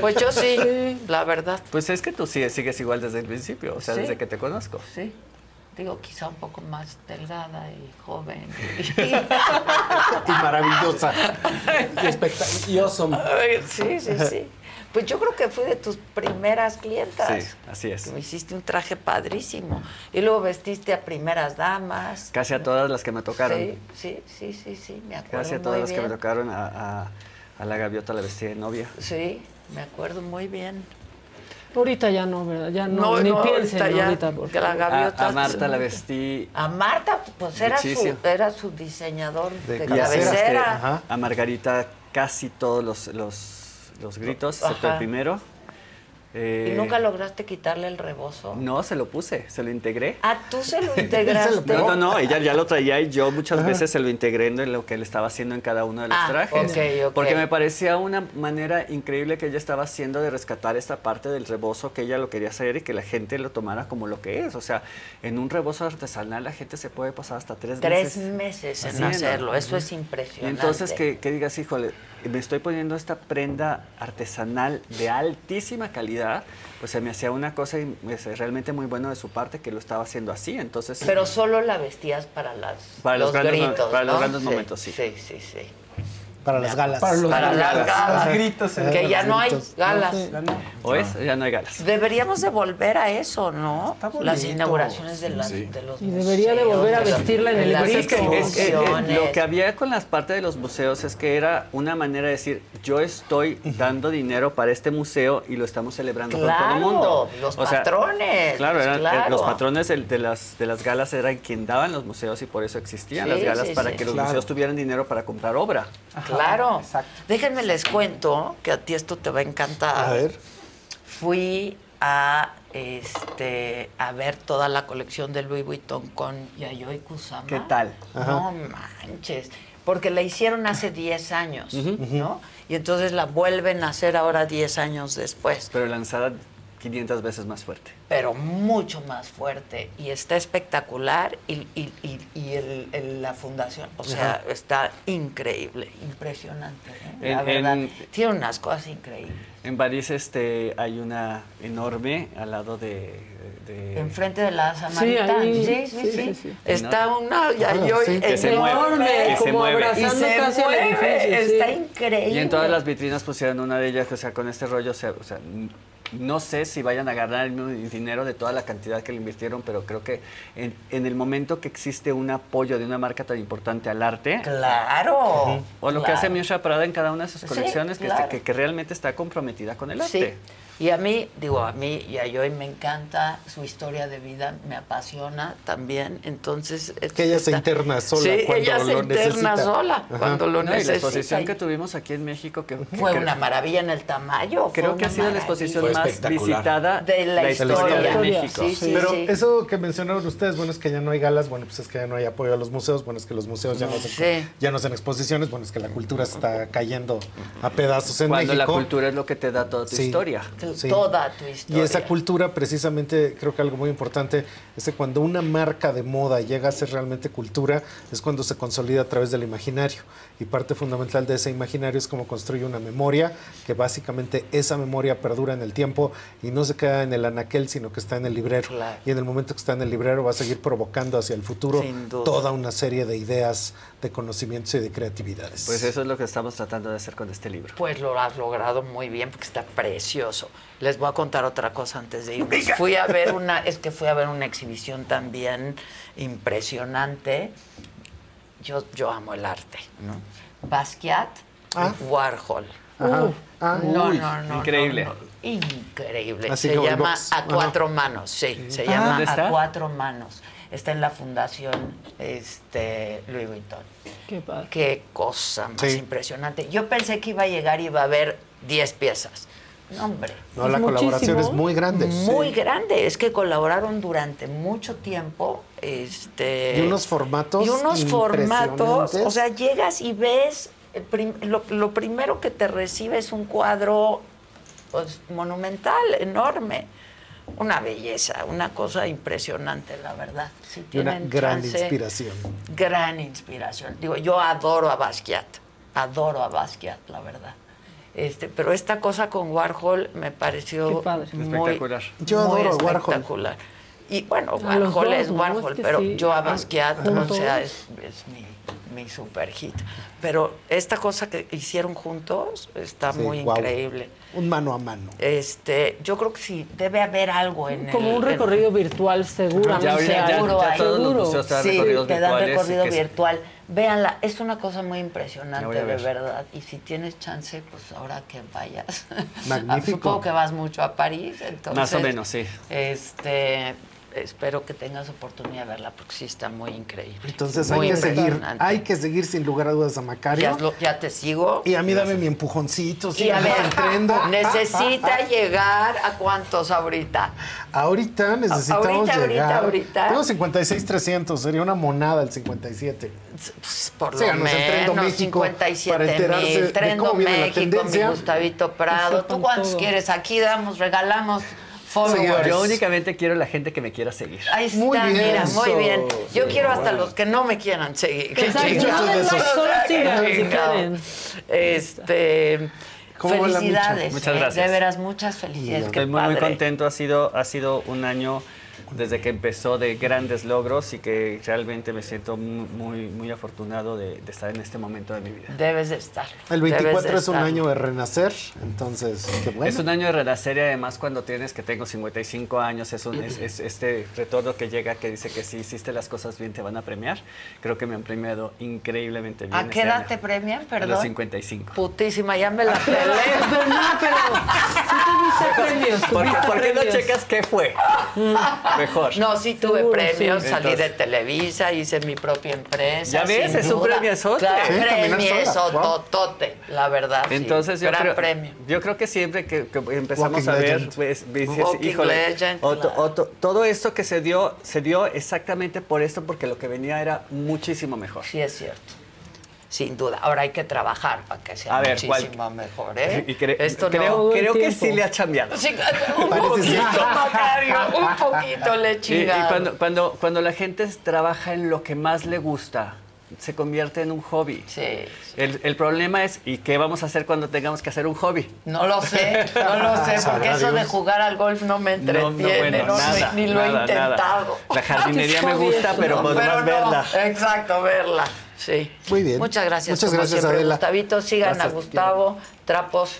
Pues yo [LAUGHS] sí, la verdad. Pues es que tú sigues, sigues igual desde el principio, o sea, Sí. desde que te conozco. Sí. Digo, quizá un poco más delgada y joven. [LAUGHS] [LAUGHS] Y maravillosa. Y, y awesome. Sí, sí, sí. Pues yo creo que fui de tus primeras clientas. Sí, así es. Me hiciste un traje padrísimo. Y luego vestiste a primeras damas. Casi a todas las que me tocaron. Sí, sí, sí, sí, sí, me acuerdo Casi a todas muy las que me bien. tocaron, a, a- a la gaviota la vestí de novia. Sí, me acuerdo muy bien. Ahorita ya no, ¿verdad? Ya no, No, ni no, piensen ahorita ya, la gaviota- A, a Marta la vestí A Marta, pues era su, era su diseñador de, y a, este, cabecera. a Margarita casi todos los, los, los gritos, excepto Ajá. el primero. Eh, ¿Y nunca lograste quitarle el rebozo? No, se lo puse, se lo integré. Ah, tú se lo [LAUGHS] integraste. No, no, no, ella ya lo traía y yo muchas veces se lo integré en lo que él estaba haciendo en cada uno de los Ah, trajes. ok, ok. Porque me parecía una manera increíble que ella estaba haciendo de rescatar esta parte del rebozo que ella lo quería hacer y que la gente lo tomara como lo que es. O sea, en un rebozo artesanal la gente se puede pasar hasta tres, Tres meses. meses en haciendo. hacerlo, eso es impresionante. Y entonces que, que digas, híjole, me estoy poniendo esta prenda artesanal de altísima calidad, pues se me hacía una cosa y, pues, realmente muy bueno de su parte que lo estaba haciendo así. Entonces, Pero solo la vestías para las Para los grandes gritos, para los grandes momentos, sí. Sí, sí, sí. Para las galas. Para los Para las galas. Los gritos. Ajá. Que ya no hay gritos. galas. ¿o es? Ya no hay galas. Deberíamos de volver a eso, ¿no? Las inauguraciones de, las, Sí. de los Y debería de volver a vestirla en el las es que, grito. es que, eh, exposiciones. lo que había con las partes de los museos es que era una manera de decir, yo estoy dando dinero para este museo y lo estamos celebrando con todo Claro, el mundo. los patrones, Claro, eran- eh, claro. los patrones de, las, de las galas eran quien daban los museos y por eso existían Sí, las galas sí, para sí. que los Claro. museos tuvieran dinero para comprar obra. Claro. exacto. Déjenme les cuento que a ti esto te va a encantar. A ver. Fui a este a ver toda la colección de Louis Vuitton con Yayoi Kusama. ¿Qué tal? No manches. Porque la hicieron hace 10 años, ¿no? Y entonces la vuelven a hacer ahora 10 años después. Pero lanzada 500 veces más fuerte. pero mucho más fuerte y está espectacular y, y- y- y el- el- la fundación, o sea, está increíble, impresionante. ¿eh? La En- verdad, en- tiene unas cosas increíbles. En París este, hay una enorme al lado de... de- Enfrente de la Samaritana. sí, sí, sí, sí, sí, sí. Está una se mueve, enorme. que se como mueve. Y abrazando se casi el mueve, edificio. sí. está increíble. Y en todas las vitrinas pusieron una de ellas, o sea, con este rollo, o sea, o sea, n- no sé si vayan a ganar el mismo dinero de toda la cantidad que le invirtieron, pero creo que en, en el momento que existe un apoyo de una marca tan importante al arte, Claro. o lo que hace Miusha Prada en cada una de sus Sí, colecciones, que, claro. este- que, que realmente está comprometida con el Sí. Y a mí, digo, a mí y a Yoy me encanta su historia de vida, me apasiona también. Entonces. es- Que ella se interna sola Sí, cuando ella se lo interna necesita. sola Ajá. cuando lo No, y la necesita. exposición que tuvimos aquí en México, que Fue una maravilla en el tamaño. Creo que ha sido la exposición más visitada De la historia. de México. Sí, sí, Pero sí. eso que mencionaron ustedes, bueno, es que ya no hay galas, bueno, pues es que ya no hay apoyo a los museos, bueno, es que los museos ya no, se, Sí. ya no hacen exposiciones, bueno, es que la cultura está cayendo a pedazos en Cuando la México. cultura es lo que te da toda tu Sí. Sí. Toda tu Y historia. esa cultura, precisamente, creo que algo muy importante es que cuando una marca de moda llega a ser realmente cultura, es cuando se consolida a través del imaginario. Y parte fundamental de ese imaginario es cómo construye una memoria, que básicamente esa memoria perdura en el tiempo y no se queda en el anaquel, sino que está en el librero. Claro. Y en el momento que está en el librero va a seguir provocando hacia el futuro toda una serie de ideas, de conocimientos y de creatividades. Pues eso es lo que estamos tratando de hacer con este libro. Pues lo has logrado muy bien porque está precioso. Les voy a contar otra cosa antes de irnos. Fui a ver una, es que fui a ver una exhibición también impresionante. Yo, yo amo el arte, ¿no? Basquiat, Ah. Warhol. Ajá. Ah, No, uy. no, no, Increíble. no, no. Increíble. Así se llama. A. Cuatro Manos, sí. Se Ah, llama. A Cuatro Manos. Está en la Fundación este, Louis Vuitton. Qué padre. Qué cosa más Sí. impresionante. Yo pensé que iba a llegar y iba a haber 10 piezas. No, hombre. No, Es la colaboración muchísimo. es muy grande. Muy sí. grande. Es que colaboraron durante mucho tiempo. Este, Y unos formatos Y unos formatos. O sea, llegas y ves. eh, prim- lo, lo primero que te recibe es un cuadro pues, monumental, enorme. Una belleza, una cosa impresionante, la verdad. Si Y una gran chance, inspiración. Gran inspiración. Digo, yo adoro a Basquiat, adoro a Basquiat, la verdad. Este, pero esta cosa con Warhol me pareció muy, Espectacular. Yo muy adoro a Warhol. espectacular. Y bueno, Warhol dos, es ¿no? Warhol, Es que pero sí. yo a Basquiat, o sea, es, es mi, mi super hit. Pero esta cosa que hicieron juntos está Sí, muy increíble. Un mano a mano. Este, yo creo que sí, debe haber algo en Como el- un en- recorrido virtual seguramente. Ya ya- Seguro ya hay. todos los Seguro. museos Sí, recorridos te dan recorrido que virtual. Véanla, es una cosa muy impresionante, de ver. verdad. Y si tienes chance, pues ahora que vayas. [LAUGHS] Magnífico. Supongo que vas mucho a París, entonces. Más o menos, sí. Este, espero que tengas oportunidad de verla porque sí está muy increíble. Entonces Muy hay que seguir, hay que seguir sin lugar a dudas a Macario. Ya, lo- ya te sigo. Y a mí dame mi empujoncito, Y a ver, [LAUGHS] necesita llegar a cuántos ahorita. Ahorita necesitamos Ahorita, ahorita, llegar. ahorita. Tengo 56,300, sería una monada el 57. Por lo Síganos en Trendo menos, México 57 para enterarse mil. de Trendo cómo viene la México, mi. Gustavito Prado. ¿Tú cuántos quieres? Aquí damos, regalamos followers. Yo únicamente quiero la gente que me quiera seguir. Ahí está, Muy bien, mira, muy bien. Yo Sí, quiero hasta bueno. los que no me quieran seguir. [LAUGHS] Qué sigan si chingado. quieren. Este, ¿Cómo va la felicidades. Muchas eh, gracias. De veras, muchas felicidades. Estoy muy, muy contento. Ha sido, ha sido un año desde que empezó de grandes logros y que realmente me siento mu- muy, muy afortunado de, de estar en este momento de mi vida. Debes de estar. El debes de 24 es un estar. año de renacer, entonces, qué bueno. Es un año de renacer y además cuando tienes que tengo 55 años, es, un- es- es este retorno que llega que dice que si hiciste las cosas bien te van a premiar. Creo que me han premiado increíblemente bien. ¿A este qué edad año. te premian? A los Perdón. 55. Putísima, ya me la peleé. [LAUGHS] Pero no, pero sí tuviste premios. ¿Por por qué no checas qué fue? [LAUGHS] Mejor. No, sí tuve Seguro, premios, sí. salí de Televisa, hice mi propia empresa. Ya ves, es un duda. premiazote. Claro, Sí, premio sola, wow. la verdad. sí. Entonces yo Gran creo, premio. yo creo que siempre que, que empezamos Walking a ver, legend. pues, dices, híjole, legend, o to- claro. o to- todo esto que se dio, se dio exactamente por esto, porque lo que venía era muchísimo mejor. Sí, es cierto. Sin duda. Ahora hay que trabajar para que sea A ver, ¿cuál- muchísimo mejor, ¿eh? [LAUGHS] Y cre- Esto creo, no. Creo que sí le ha cambiado. Sí, un [LAUGHS] Parece poquito. Macario, un poquito le Y, y cuando, cuando, cuando la gente trabaja en lo que más le gusta, se convierte en un hobby. Sí. El, el problema es, ¿y qué vamos a hacer cuando tengamos que hacer un hobby? No lo sé, no lo sé, [LAUGHS] porque eso de jugar al golf no me No, no, entretiene, bueno, no, nada, ni lo he nada. intentado. La jardinería me gusta, pero No, pero más no, verla. Exacto, verla. Sí. Muy bien. Muchas gracias. Muchas como gracias, siempre, Adela. Gustavito, sigan Gracias, a Gustavo, Trapos,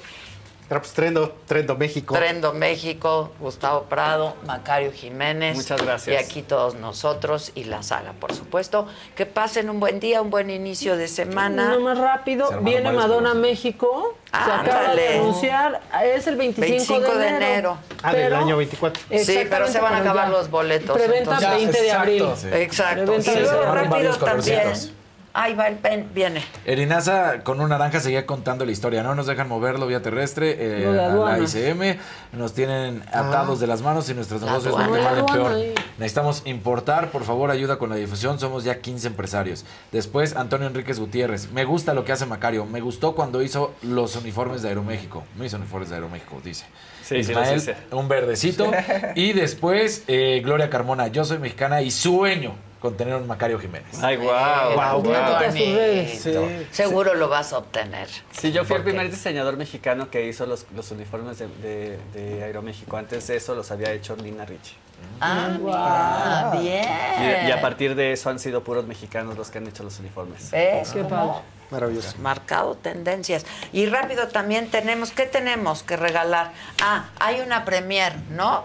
Trapos Trendo, Trendo México. Trendo México, Gustavo Prado, Macario Jiménez. Muchas gracias. Y aquí todos nosotros y la saga, por supuesto. Que pasen un buen día, un buen inicio de semana. Uno más rápido, viene Madonna. México. se Ándale. acaba de anunciar, es el 25, 25 de de enero. enero. Ah, del año 24. Sí, pero se van a acabar ya. los boletos. Preventa entonces- 20 de abril. sí. Exacto. Preventa Y de luego abril. rápido también. Ahí va el pen, viene. Erinaza con un naranja seguía contando la historia. No nos dejan moverlo vía terrestre eh, de a la. ICM. Nos tienen atados de las manos y nuestros negocios aduana. van de mal en La peor. ahí. Necesitamos importar. Por favor, ayuda con la difusión. Somos ya 15 empresarios. Después, Antonio Enríquez Gutiérrez. Me gusta lo que hace Macario. Me gustó cuando hizo los uniformes de Aeroméxico. Mis uniformes de Aeroméxico, dice. Sí, sí, Ismael, hice. un verdecito. [LAUGHS] y después, eh, Gloria Carmona. Yo soy mexicana y sueño con tener un Macario Jiménez. Ay, guau, Eh, qué a sus redes. bonito. Seguro lo vas a obtener. Sí, yo fui el ¿Por qué? primer diseñador mexicano que hizo los, los uniformes de, de, de Aeroméxico. Antes de eso los había hecho Lina Ricci. Ah, mira, bien. Y, y a partir de eso han sido puros mexicanos los que han hecho los uniformes. ¿Ves? Qué cómo? padre. Maravilloso. Marcado tendencias. Y rápido también tenemos, ¿qué tenemos que regalar? Ah, hay una premier, ¿no?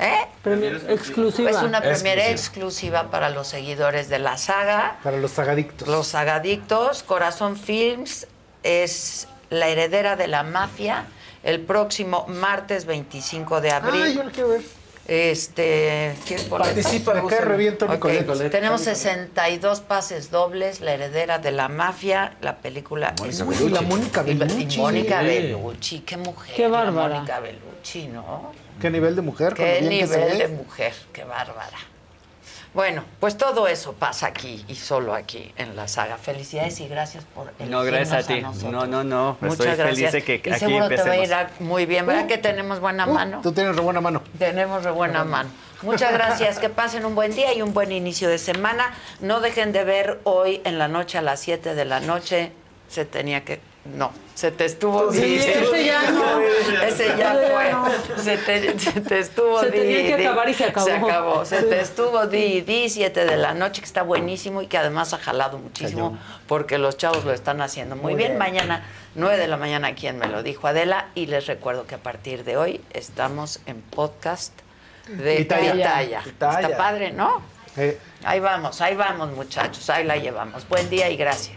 ¿Eh? Exclusiva. Es una premier Exclusiva. exclusiva para los seguidores de la saga. Para los sagadictos. Los sagadictos, Corazón Films es la heredera de la mafia el próximo martes 25 de abril. Ah, yo lo quiero ver. Este. Participa, me cae re bien Tony Ok, Colette. Tenemos 62 pases dobles, La heredera de la mafia, la película es Uy, la Mónica y- y Bellucci. Mónica. Bellucci, qué mujer. Qué bárbara. Mónica Bellucci, ¿no? ¿Qué nivel de mujer? Qué bien que se nivel ve. de mujer, qué bárbara. Bueno, pues todo eso pasa aquí y solo aquí en la saga. Felicidades y gracias por No, gracias a ti. no, no, no. Muchas Estoy gracias. feliz de que y aquí seguro te va a ir empecemos. a- muy bien. ¿Verdad que tenemos buena mano? Tú tienes re buena mano. Tenemos re buena mano. Muchas gracias, que pasen un buen día y un buen inicio de semana. No dejen de ver hoy en la noche a las 7 de la noche. Se tenía que. No, se te estuvo. Sí, di- ese ya [LAUGHS] no. Ese ya fue. no. Se te, se te estuvo. Se di- tenía que acabar y se acabó. Se acabó. Se Sí. te estuvo di, di 7 de la noche, que está buenísimo y que además ha jalado muchísimo porque los chavos lo están haciendo muy, Muy bien. bien. Mañana, 9 de la mañana, quien me lo dijo Adela. Y les recuerdo que a partir de hoy estamos en podcast de. Pitaya. Está padre, ¿no? Ahí vamos, ahí vamos, muchachos. Ahí la llevamos. Buen día y gracias.